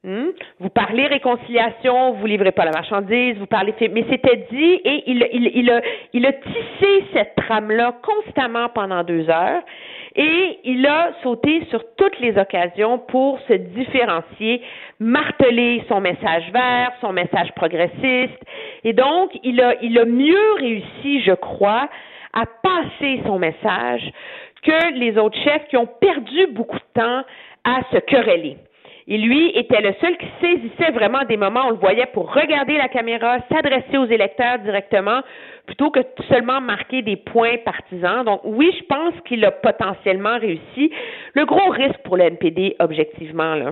Hmm? Vous parlez réconciliation, vous livrez pas la marchandise, vous parlez mais c'était dit et il, il, il, a, il a tissé cette trame-là constamment pendant deux heures et il a sauté sur toutes les occasions pour se différencier, marteler son message vert, son message progressiste et donc il a, il a mieux réussi, je crois, à passer son message que les autres chefs qui ont perdu beaucoup de temps à se quereller. Et lui était le seul qui saisissait vraiment des moments on le voyait pour regarder la caméra, s'adresser aux électeurs directement, plutôt que seulement marquer des points partisans. Donc oui, je pense qu'il a potentiellement réussi. Le gros risque pour le NPD, objectivement, là,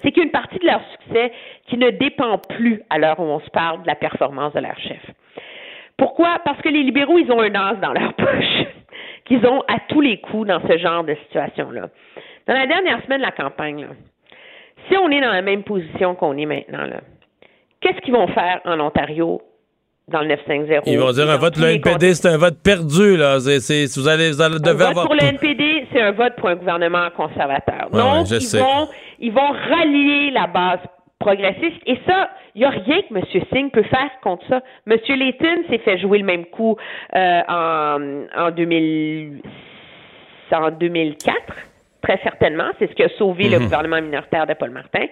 c'est qu'il y a une partie de leur succès qui ne dépend plus, à l'heure où on se parle, de la performance de leur chef. Pourquoi? Parce que les libéraux, ils ont un as dans leur poche qu'ils ont à tous les coups dans ce genre de situation-là. Dans la dernière semaine de la campagne, là, si on est dans la même position qu'on est maintenant, là, qu'est-ce qu'ils vont faire en Ontario dans le 950? Ils vont dire un vote, tous le NPD, c'est un vote perdu, là. Vous allez, vous allez un vote avoir. pour le NPD, c'est un vote pour un gouvernement conservateur. Ouais, Donc, ouais, ils, sais. vont, ils vont rallier la base progressiste. Et ça, il n'y a rien que M. Singh peut faire contre ça. M. Layton s'est fait jouer le même coup euh, en, en, 2000, en 2004. Très certainement, c'est ce qui a sauvé le Mhm. gouvernement minoritaire de Paul Martin.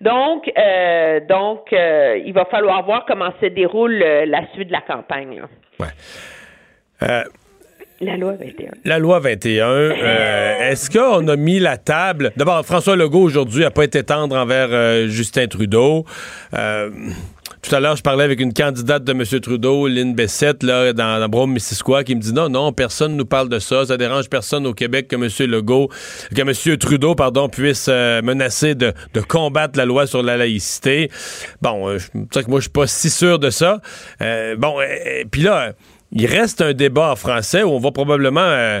Donc, euh, donc, euh, il va falloir voir comment se déroule euh, la suite de la campagne. là. Euh, La loi 21. La loi 21, euh, est-ce qu'on a mis la table? D'abord, François Legault aujourd'hui n'a pas été tendre envers euh, Justin Trudeau. Euh, Tout à l'heure, je parlais avec une candidate de M. Trudeau, Lynn Bessette, là, dans, dans Brome-Missisquoi, qui me dit non, non, personne nous parle de ça. Ça dérange personne au Québec que M. Trudeau, pardon, puisse euh, menacer de, combattre la loi sur la laïcité. Bon, euh, que moi, je suis pas si sûr de ça. Euh, bon, euh, puis là, il reste un débat en français où on va probablement,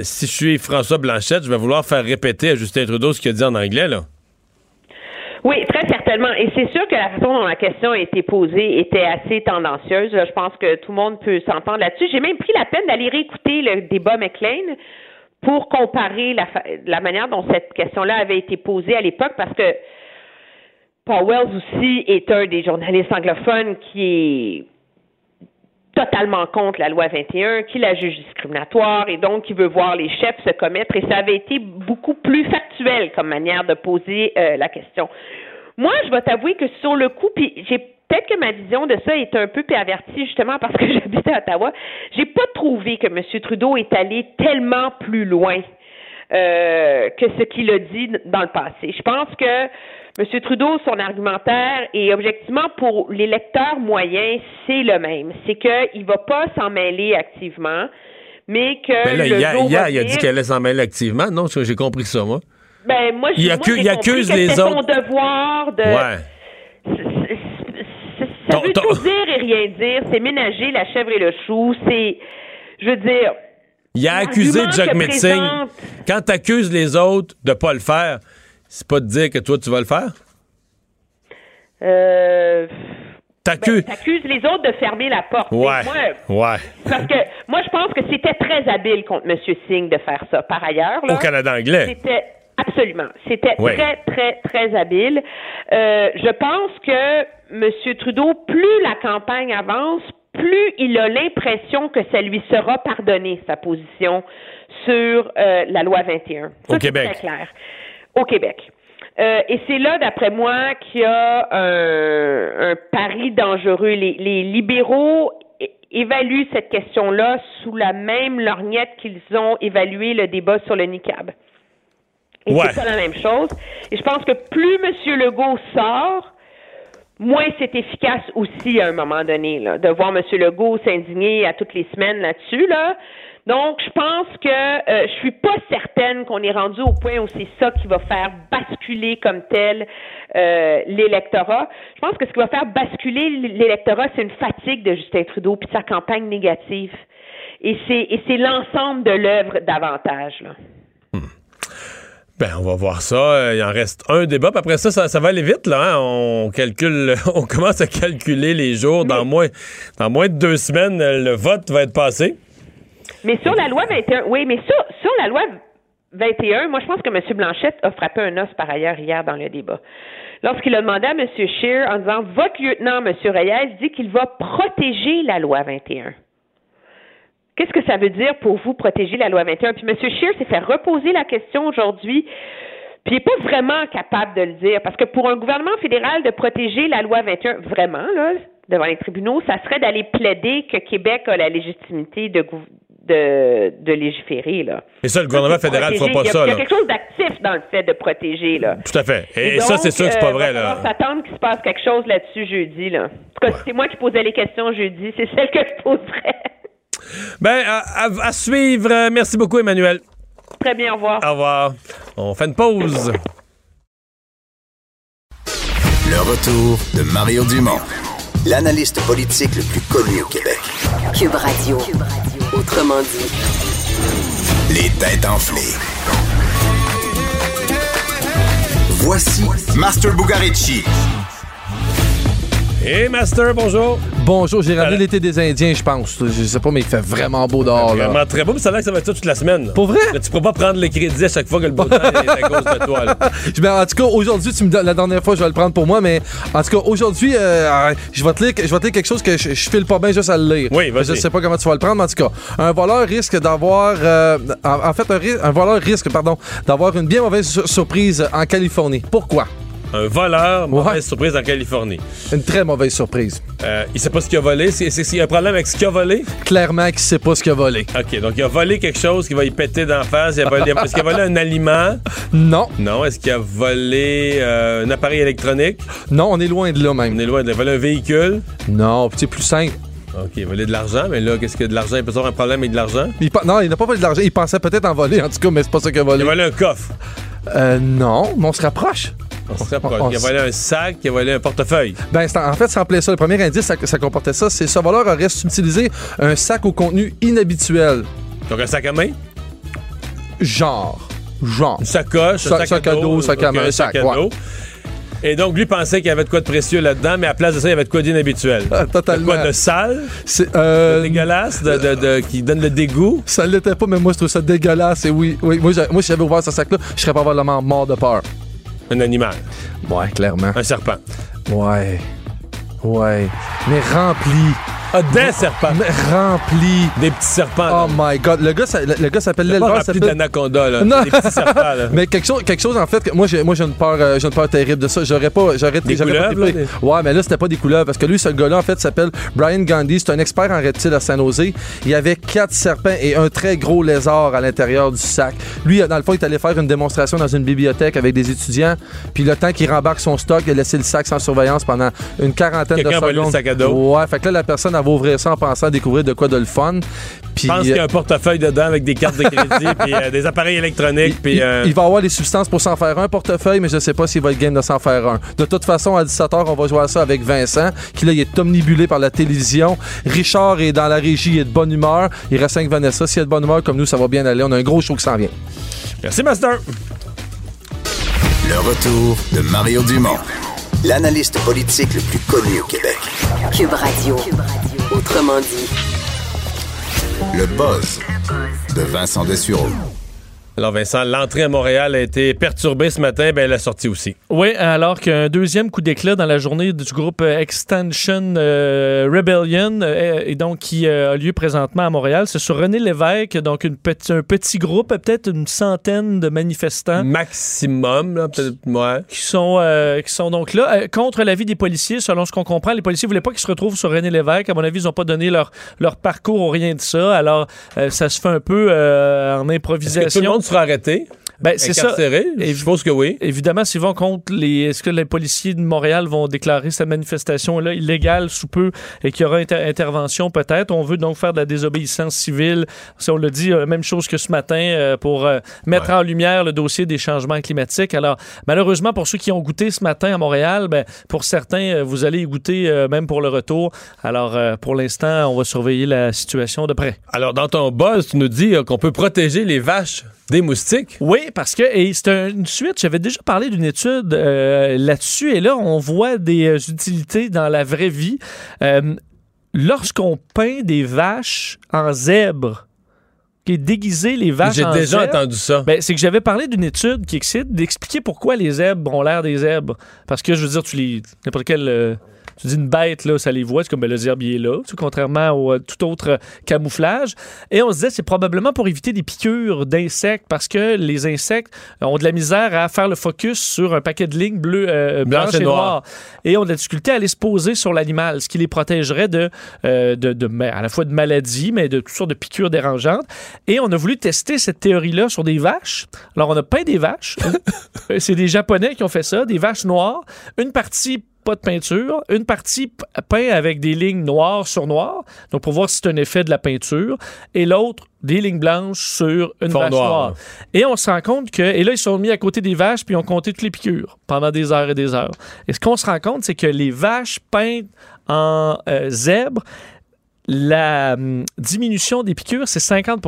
si je suis François Blanchette, je vais vouloir faire répéter à Justin Trudeau ce qu'il a dit en anglais, là. Oui, très certainement. Et c'est sûr que la façon dont la question a été posée était assez tendancieuse. Je pense que tout le monde peut s'entendre là-dessus. J'ai même pris la peine d'aller réécouter le débat McLean pour comparer la, la manière dont cette question-là avait été posée à l'époque, parce que Paul Wells aussi est un des journalistes anglophones qui est totalement contre la loi 21, qui la juge discriminatoire et donc qui veut voir les chefs se commettre. Et ça avait été beaucoup plus factuel comme manière de poser euh, la question. Moi, je vais t'avouer que sur le coup, puis j'ai peut-être que ma vision de ça est un peu pervertie justement parce que j'habite à Ottawa. J'ai pas trouvé que M. Trudeau est allé tellement plus loin euh, que ce qu'il a dit dans le passé. Je pense que M. Trudeau, son argumentaire, et objectivement pour les lecteurs moyens, c'est le même. C'est qu'il ne va pas s'en mêler activement, mais que. Mais là, le hier, jour hier, va il a dit qu'elle allait s'en mêler activement. Non, j'ai compris ça, moi. Ben, moi, Il moi, accu- il accuse que les c'était son autres. devoir de. Ouais. Ça veut tout dire et rien dire. C'est ménager la chèvre et le chou. C'est. Je veux dire. Il a accusé Jack Metzing. présente- Quand t'accuses les autres de pas le faire, c'est pas de dire que toi, tu vas le faire? Euh. T'accuses. T'accuses les autres de fermer la porte. Ouais. Moi, Ouais. Parce que moi, je pense que c'était très habile contre M. Singh de faire ça. Par ailleurs, là, Au Canada anglais. C'était absolument. C'était Ouais. très, très, très habile. Euh, je pense que M. Trudeau, plus la campagne avance, plus il a l'impression que ça lui sera pardonné sa position sur euh, la loi 21. Ça, Au Québec. Très clair. Au Québec. Euh, et c'est là, d'après moi, qu'il y a un, un pari dangereux. Les, les libéraux évaluent cette question-là sous la même lorgnette qu'ils ont évalué le débat sur le niqab. Et Ouais. c'est pas la même chose. Et je pense que plus M. Legault sort, moins c'est efficace aussi à un moment donné, là, de voir M. Legault s'indigner à toutes les semaines là-dessus. Là. Donc, je pense que euh, je suis pas certaine qu'on est rendu au point où c'est ça qui va faire basculer comme tel euh, l'électorat. Je pense que ce qui va faire basculer l'électorat, c'est une fatigue de Justin Trudeau puis de sa campagne négative. Et c'est l'ensemble de l'œuvre davantage. Là. Ben, on va voir ça. Euh, Il en reste un débat. Puis après ça, ça, ça va aller vite, là. hein. On calcule, on commence à calculer les jours. Dans moins, dans moins de deux semaines, le vote va être passé. Mais sur la loi 21, oui, mais sur, sur la loi 21, moi, je pense que M. Blanchette a frappé un os par ailleurs hier dans le débat. Lorsqu'il a demandé à M. Scheer en disant Votre lieutenant, M. Reyes, dit qu'il va protéger la loi 21. Qu'est-ce que ça veut dire pour vous protéger la loi 21? Puis M. Scheer s'est fait reposer la question aujourd'hui, puis il n'est pas vraiment capable de le dire, parce que pour un gouvernement fédéral de protéger la loi 21, vraiment, là, devant les tribunaux, ça serait d'aller plaider que Québec a la légitimité de, gou- de, de légiférer, là. Et ça, le gouvernement fédéral ne fera pas il y a, ça, Il y a quelque chose d'actif dans le fait de protéger, là. Tout à fait. Et, Et ça, donc, c'est sûr que c'est euh, pas vrai, va là. falloir s'attendre qu'il se passe quelque chose là-dessus jeudi, là. En tout cas, si c'est moi qui posais les questions jeudi, c'est celle que je poserais. Ben, à, à- à suivre. Euh, Merci beaucoup, Emmanuel. Très bien, au revoir. Au revoir. On fait une pause. Le retour de Mario Dumont, l'analyste politique le plus connu au Québec. Cube Radio. Autrement dit. Les têtes enflées. Voici Master Bugarici. Et Master, bonjour. Bonjour, j'ai ramené l'été des Indiens, je pense. Je sais pas, mais il fait vraiment beau dehors. là. Vraiment très beau. Puis ça a l'air que ça va être ça toute la semaine. Pour vrai? Là, tu pourras pas prendre le crédit à chaque fois que le beau temps est à cause de toi. là. Ben, en tout cas, aujourd'hui, tu me donnes- la dernière fois, je vais le prendre pour moi, mais en tout cas, aujourd'hui, euh, je vais te lire, je vais te lire quelque chose que je, je file pas bien juste à le lire. Oui, vas-y. Je sais pas comment tu vas le prendre, mais en tout cas, un voleur risque d'avoir, euh, en, en fait, un, un voleur risque, pardon, d'avoir une bien mauvaise sur- surprise en Californie. Pourquoi? Un voleur, mauvaise surprise en Californie. Une très mauvaise surprise. Euh, il sait pas ce qu'il a volé. C'est- c'est- Il y a un problème avec ce qu'il a volé? Clairement qu'il sait pas ce qu'il a volé. OK, donc il a volé quelque chose qui va y péter d'en face. Il a volé- Est-ce qu'il a volé un aliment? Non. Non. Est-ce qu'il a volé euh, un appareil électronique? Non, on est loin de là même. On est loin de Il a volé un véhicule? Non, c'est plus simple. OK, il a volé de l'argent, mais là, qu'est-ce a de l'argent? Il peut avoir un problème avec de l'argent? Il non, il n'a pas volé de l'argent. Il pensait peut-être en voler, en tout cas, mais c'est pas ça qu'il a volé. Il a volé un coffre. Euh, non, mais on se rapproche. On se rapproche. on Il a volé un sac, il a volé un portefeuille. Ben, en en fait, ça rappelait ça. Le premier indice, ça, ça comportait ça. C'est ce voleur aurait subtilisé un sac au contenu inhabituel. Donc un sac à main? Genre. Genre. Une sacoche, Sac- un sac, à dos, sac à main, un sac, à ouais. dos. Et donc, lui pensait qu'il y avait de quoi de précieux là-dedans, mais à place de ça, il y avait de quoi d'inhabituel. Ah, totalement. De quoi de sale, euh, de dégueulasse, de, de- de- qui donne le dégoût? Ça l'était pas, mais moi, je trouve ça dégueulasse. Et oui, oui moi, moi, si j'avais ouvert ce sac-là, je serais probablement mort de peur. Un animal, Ouais, clairement. un serpent. Ouais. Ouais. Mais rempli. Ah, des serpents. Rempli. Des petits serpents. Oh my god. Le gars, ça- le, le gars s'appelle pas l'éleveur. rempli s'appelle- d'anaconda, là. Non. Des petits serpents, là. Mais quelque chose, quelque chose en fait, que moi j'ai, moi j'ai une peur, euh, j'ai une peur terrible de ça. J'aurais pas, j'aurais, Des pas couleuvres, là, Ouais, mais là c'était pas des couleuvres parce que lui, ce gars-là en fait s'appelle Brian Gandhi. C'est un expert en reptiles à San Jose. Il y avait quatre serpents et un très gros lézard à l'intérieur du sac. Lui, dans le fond, il est allé faire une démonstration dans une bibliothèque avec des étudiants. Puis le temps qu'il rembarque son stock, il a laissé le sac sans surveillance pendant une quarantaine de Quelqu'un a secondes. volé le sac à dos. Ouais, fait que là la personne elle va ouvrir ça en pensant découvrir de quoi de le fun. Puis Je pense qu'il y a un portefeuille dedans avec des cartes de crédit, puis euh, des appareils électroniques, puis... il, euh, il va avoir les substances pour s'en faire un portefeuille, mais je sais pas s'il va être game de s'en faire un. De toute façon, à 17h, on va jouer à ça avec Vincent, qui là, il est omnibulé par la télévision. Richard est dans la régie, il est de bonne humeur. Il reste avec Vanessa. S'il est de bonne humeur comme nous, ça va bien aller. On a un gros show qui s'en vient. Merci, Master. Le retour de Mario Dumont, l'analyste politique le plus connu au Québec. Cube Radio. Autrement dit. Le buzz de Vincent Dessureau. Alors, Vincent, l'entrée à Montréal a été perturbée ce matin, ben la sortie aussi. Oui, alors qu'un deuxième coup d'éclat dans la journée du groupe euh, Extension euh, Rebellion, euh, et donc qui euh, a lieu présentement à Montréal, c'est sur René Lévesque, donc une petit, un petit groupe, peut-être une centaine de manifestants. Maximum, là, peut-être, ouais. Qui sont, euh, qui sont donc là contre l'avis des policiers, selon ce qu'on comprend. Les policiers voulaient pas qu'ils se retrouvent sur René Lévesque. À mon avis, ils n'ont pas donné leur, leur parcours ou rien de ça. Alors, ça se fait un peu en improvisation. Monde sera arrêté? Ben, c'est ça. Je suppose que oui. Évidemment, s'ils vont contre les. Est-ce que les policiers de Montréal vont déclarer cette manifestation-là illégale sous peu et qu'il y aura inter- intervention peut-être? On veut donc faire de la désobéissance civile. Si on le dit, euh, même chose que ce matin euh, pour euh, mettre en lumière le dossier des changements climatiques. Alors, malheureusement, pour ceux qui ont goûté ce matin à Montréal, ben, pour certains, vous allez y goûter même pour le retour. Alors, pour l'instant, on va surveiller la situation de près. Alors, dans ton buzz, tu nous dis qu'on peut protéger les vaches des moustiques? Oui, parce que c'est un- une suite. J'avais déjà parlé d'une étude euh, là-dessus, et là, on voit des euh, utilités dans la vraie vie. Euh, Lorsqu'on peint des vaches en zèbre, qui est déguisé les vaches J'ai déjà zèbre, entendu ça. ben, c'est que j'avais parlé d'une étude qui excite d'expliquer pourquoi les zèbres ont l'air des zèbres. Parce que je veux dire, tu les. N'importe quel. euh, tu dis une bête, là, ça les voit, c'est comme ben, le il est là, contrairement au euh, tout autre euh, camouflage. Et on se disait, c'est probablement pour éviter des piqûres d'insectes, parce que les insectes ont de la misère à faire le focus sur un paquet de lignes bleues, euh, blanches, et noires. Et ont de la difficulté à aller se poser sur l'animal, ce qui les protégerait de, euh, de, de- mais à la fois de maladies, mais de toutes sortes de piqûres dérangeantes. Et on a voulu tester cette théorie-là sur des vaches. Alors, on a peint des vaches. Euh, c'est des Japonais qui ont fait ça, des vaches noires. Une partie pas de peinture, une partie peint avec des lignes noires sur noir, donc pour voir si c'est un effet de la peinture, et l'autre des lignes blanches sur une Fond vache noir, noire. Et on se rend compte que, et là, ils sont mis à côté des vaches, puis ils ont compté toutes les piqûres pendant des heures et des heures. Et ce qu'on se rend compte, c'est que les vaches peintes en euh, zèbre, la hum, diminution des piqûres, c'est 50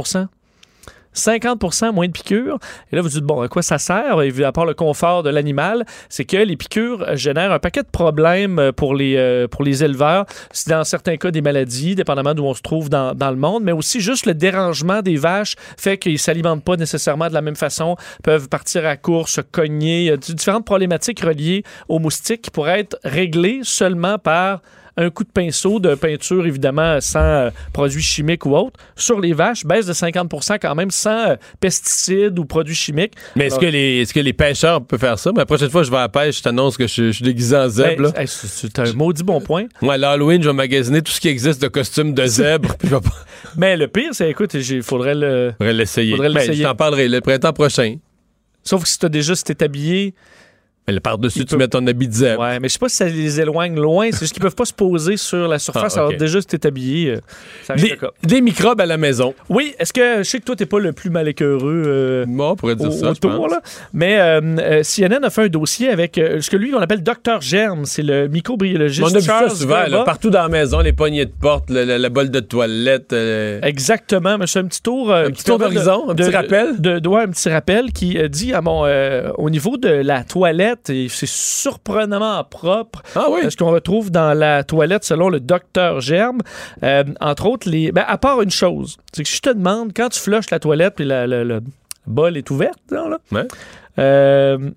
50% moins de piqûres. Et là, vous dites, bon, à quoi ça sert? À part le confort de l'animal, c'est que les piqûres génèrent un paquet de problèmes euh, pour les, euh, pour les éleveurs. C'est dans certains cas des maladies, dépendamment d'où on se trouve dans, le monde, mais aussi juste le dérangement des vaches fait qu'ils ne s'alimentent pas nécessairement de la même façon, peuvent partir à course, se cogner. Il y a différentes problématiques reliées aux moustiques qui pourraient être réglées seulement par un coup de pinceau de peinture, évidemment, sans euh, produits chimiques ou autres. Sur les vaches, baisse de 50% quand même, sans euh, pesticides ou produits chimiques. Mais est-ce que, les, est-ce que les pêcheurs peuvent faire ça? Mais la prochaine fois que je vais à la pêche, je t'annonce que je, je suis déguisé en zèbre. ben, hey, c'est un maudit bon point. Moi, à l'Halloween, je vais magasiner tout ce qui existe de costumes de zèbre. puis je vais pas- Mais le pire, c'est, écoute, il faudrait le. faudrait l'essayer. Ben, l'essayer. je t'en parlerai le printemps prochain. Sauf que si t'as déjà, si t'es habillé. Mais par-dessus, tu peut- mets ton habit de zèbre. Ouais, mais je sais pas si ça les éloigne loin. C'est juste qu'ils peuvent pas se poser sur la surface. Ah, ok. Alors, déjà, si t'es habillé, euh, ça Des, des microbes à la maison. Oui, est-ce que je sais que toi, t'es pas le plus mal écœureux euh, Moi, on pourrait dire au- ça. je autour, pense. là. Mais euh, euh, CNN a fait un dossier avec euh, ce que lui, on appelle Dr Germ. C'est le microbiologiste. On a vu ça souvent, là, partout dans la maison, les poignées de porte, le- le- la bol de toilette. Exactement, mais c'est un petit tour. Un petit tour d'horizon, un petit rappel. De, de- ouais, un petit rappel qui dit à mon, au niveau de la toilette, et c'est surprenamment propre. Ah oui? Ce qu'on retrouve dans la toilette selon le docteur Germe. Euh, entre autres, les, ben, à part une chose, c'est que je te demande, quand tu flushes la toilette puis la- le, le bol est ouverte, disons, là, Ouais. euh,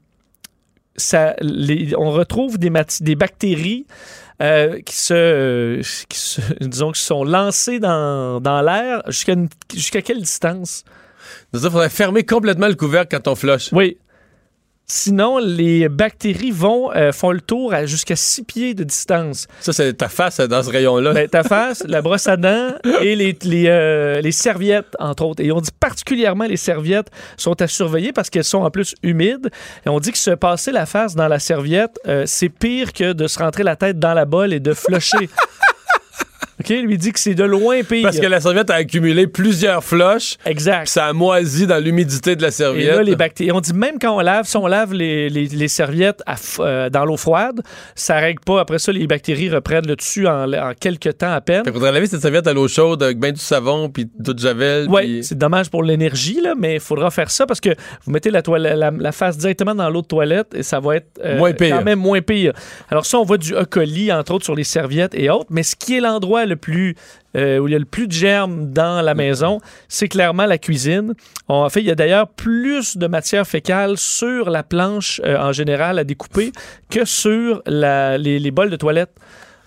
ça, les- on retrouve des, bactéries euh, qui, se, euh, qui se- disons, qui sont lancées dans, dans l'air jusqu'à jusqu'à quelle distance? Ça, faudrait fermer complètement le couvercle quand on flush. Oui. Sinon, les bactéries vont euh, font le tour à jusqu'à 6 pieds de distance. Ça, c'est ta face dans ce rayon-là. Ben, ta face, la brosse à dents et les, les, euh, les serviettes, entre autres. Et on dit particulièrement les serviettes sont à surveiller parce qu'elles sont en plus humides. Et on dit que se passer la face dans la serviette, euh, c'est pire que de se rentrer la tête dans la bolle et de flusher. OK? Lui dit que c'est de loin pire. Parce que la serviette a accumulé plusieurs flushes. Exact. Ça a moisi dans l'humidité de la Et serviette. là, les bactéries. On dit même quand on lave, si on lave les, les- les serviettes à euh, dans l'eau froide, ça règle pas. Après ça, les bactéries reprennent le dessus en, en quelques temps à peine. Fait faudrait laver cette serviette à l'eau chaude avec ben du savon puis d'eau de javel. Oui, c'est dommage pour l'énergie, là, mais il faudra faire ça parce que vous mettez la, toile- la, la face directement dans l'eau de toilette et ça va être euh, Moins pire. quand même moins pire. Alors ça, on voit du E. coli, entre autres, sur les serviettes et autres, mais ce qui est l'endroit le plus... euh, où il y a le plus de germes dans la maison, c'est clairement la cuisine. En fait, il y a d'ailleurs plus de matière fécale sur la planche euh, en général à découper que sur la- les, les bols de toilette.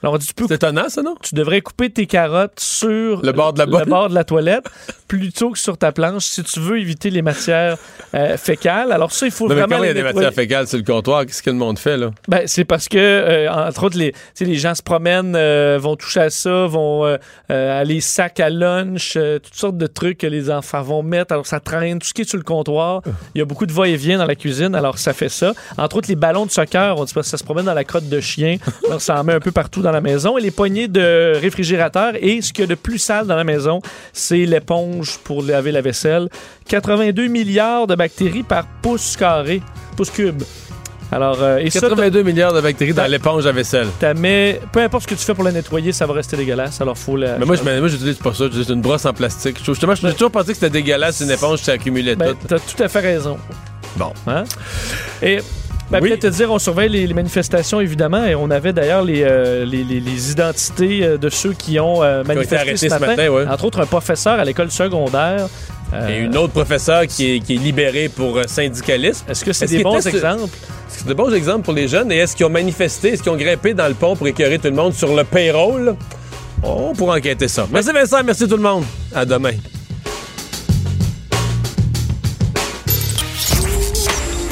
Alors, on dit, tu peux C'est étonnant, ça, non? tu devrais couper tes carottes sur Le bord de la bolle. bord de la toilette plutôt que sur ta planche si tu veux éviter les matières euh, fécales. Alors ça, il faut Non, mais vraiment comment il y a des matières fécales sur le comptoir? Qu'est-ce que le monde fait, là? Ben, c'est parce que, euh, entre autres, les, les gens se promènent, euh, vont toucher à ça, vont euh, euh, à les sacs à lunch, toutes sortes de trucs que les enfants vont mettre. Alors, ça traîne, tout ce qui est sur le comptoir. Il y a beaucoup de va-et-vient dans la cuisine, alors ça fait ça. Entre autres, les ballons de soccer, on dit pas, ça se promène dans la crotte de chien. Alors, ça en met un peu partout dans la maison. Et les poignées de réfrigérateur. Et ce qu'il y a de plus sale dans la maison, c'est l'éponge pour laver la vaisselle. 82 milliards de bactéries par pouce carré, pouce cube. Alors, euh, et ça, 82 milliards de bactéries dans Ben- l'éponge à vaisselle. T'as mis, peu importe ce que tu fais pour la nettoyer, ça va rester dégueulasse. Alors, faut la. Mais moi, je moi, j'utilise pas ça. J'utilise une brosse en plastique. Je- Justement, j'ai toujours pensé que c'était dégueulasse une éponge qui s'accumulait Ben, tout. t'as tout à fait raison. Bon. Hein? Et. Ben, Oui. peut-être te dire, on surveille les, les manifestations, évidemment, et on avait d'ailleurs les, euh, les, identités euh, de ceux qui ont euh, été manifesté arrêtés ce ce matin. matin, ouais. Entre autres, un professeur à l'école secondaire. euh, Et une autre professeure qui est, qui est libérée pour euh, syndicalisme. Est-ce que c'est Est-ce des qu'il bons exemples? Est-ce que c'est de bons exemples pour les jeunes? Et est-ce qu'ils ont manifesté? Est-ce qu'ils ont grimpé dans le pont pour écœurer tout le monde sur le payroll? On pourra enquêter ça. Merci Vincent, merci tout le monde. À demain.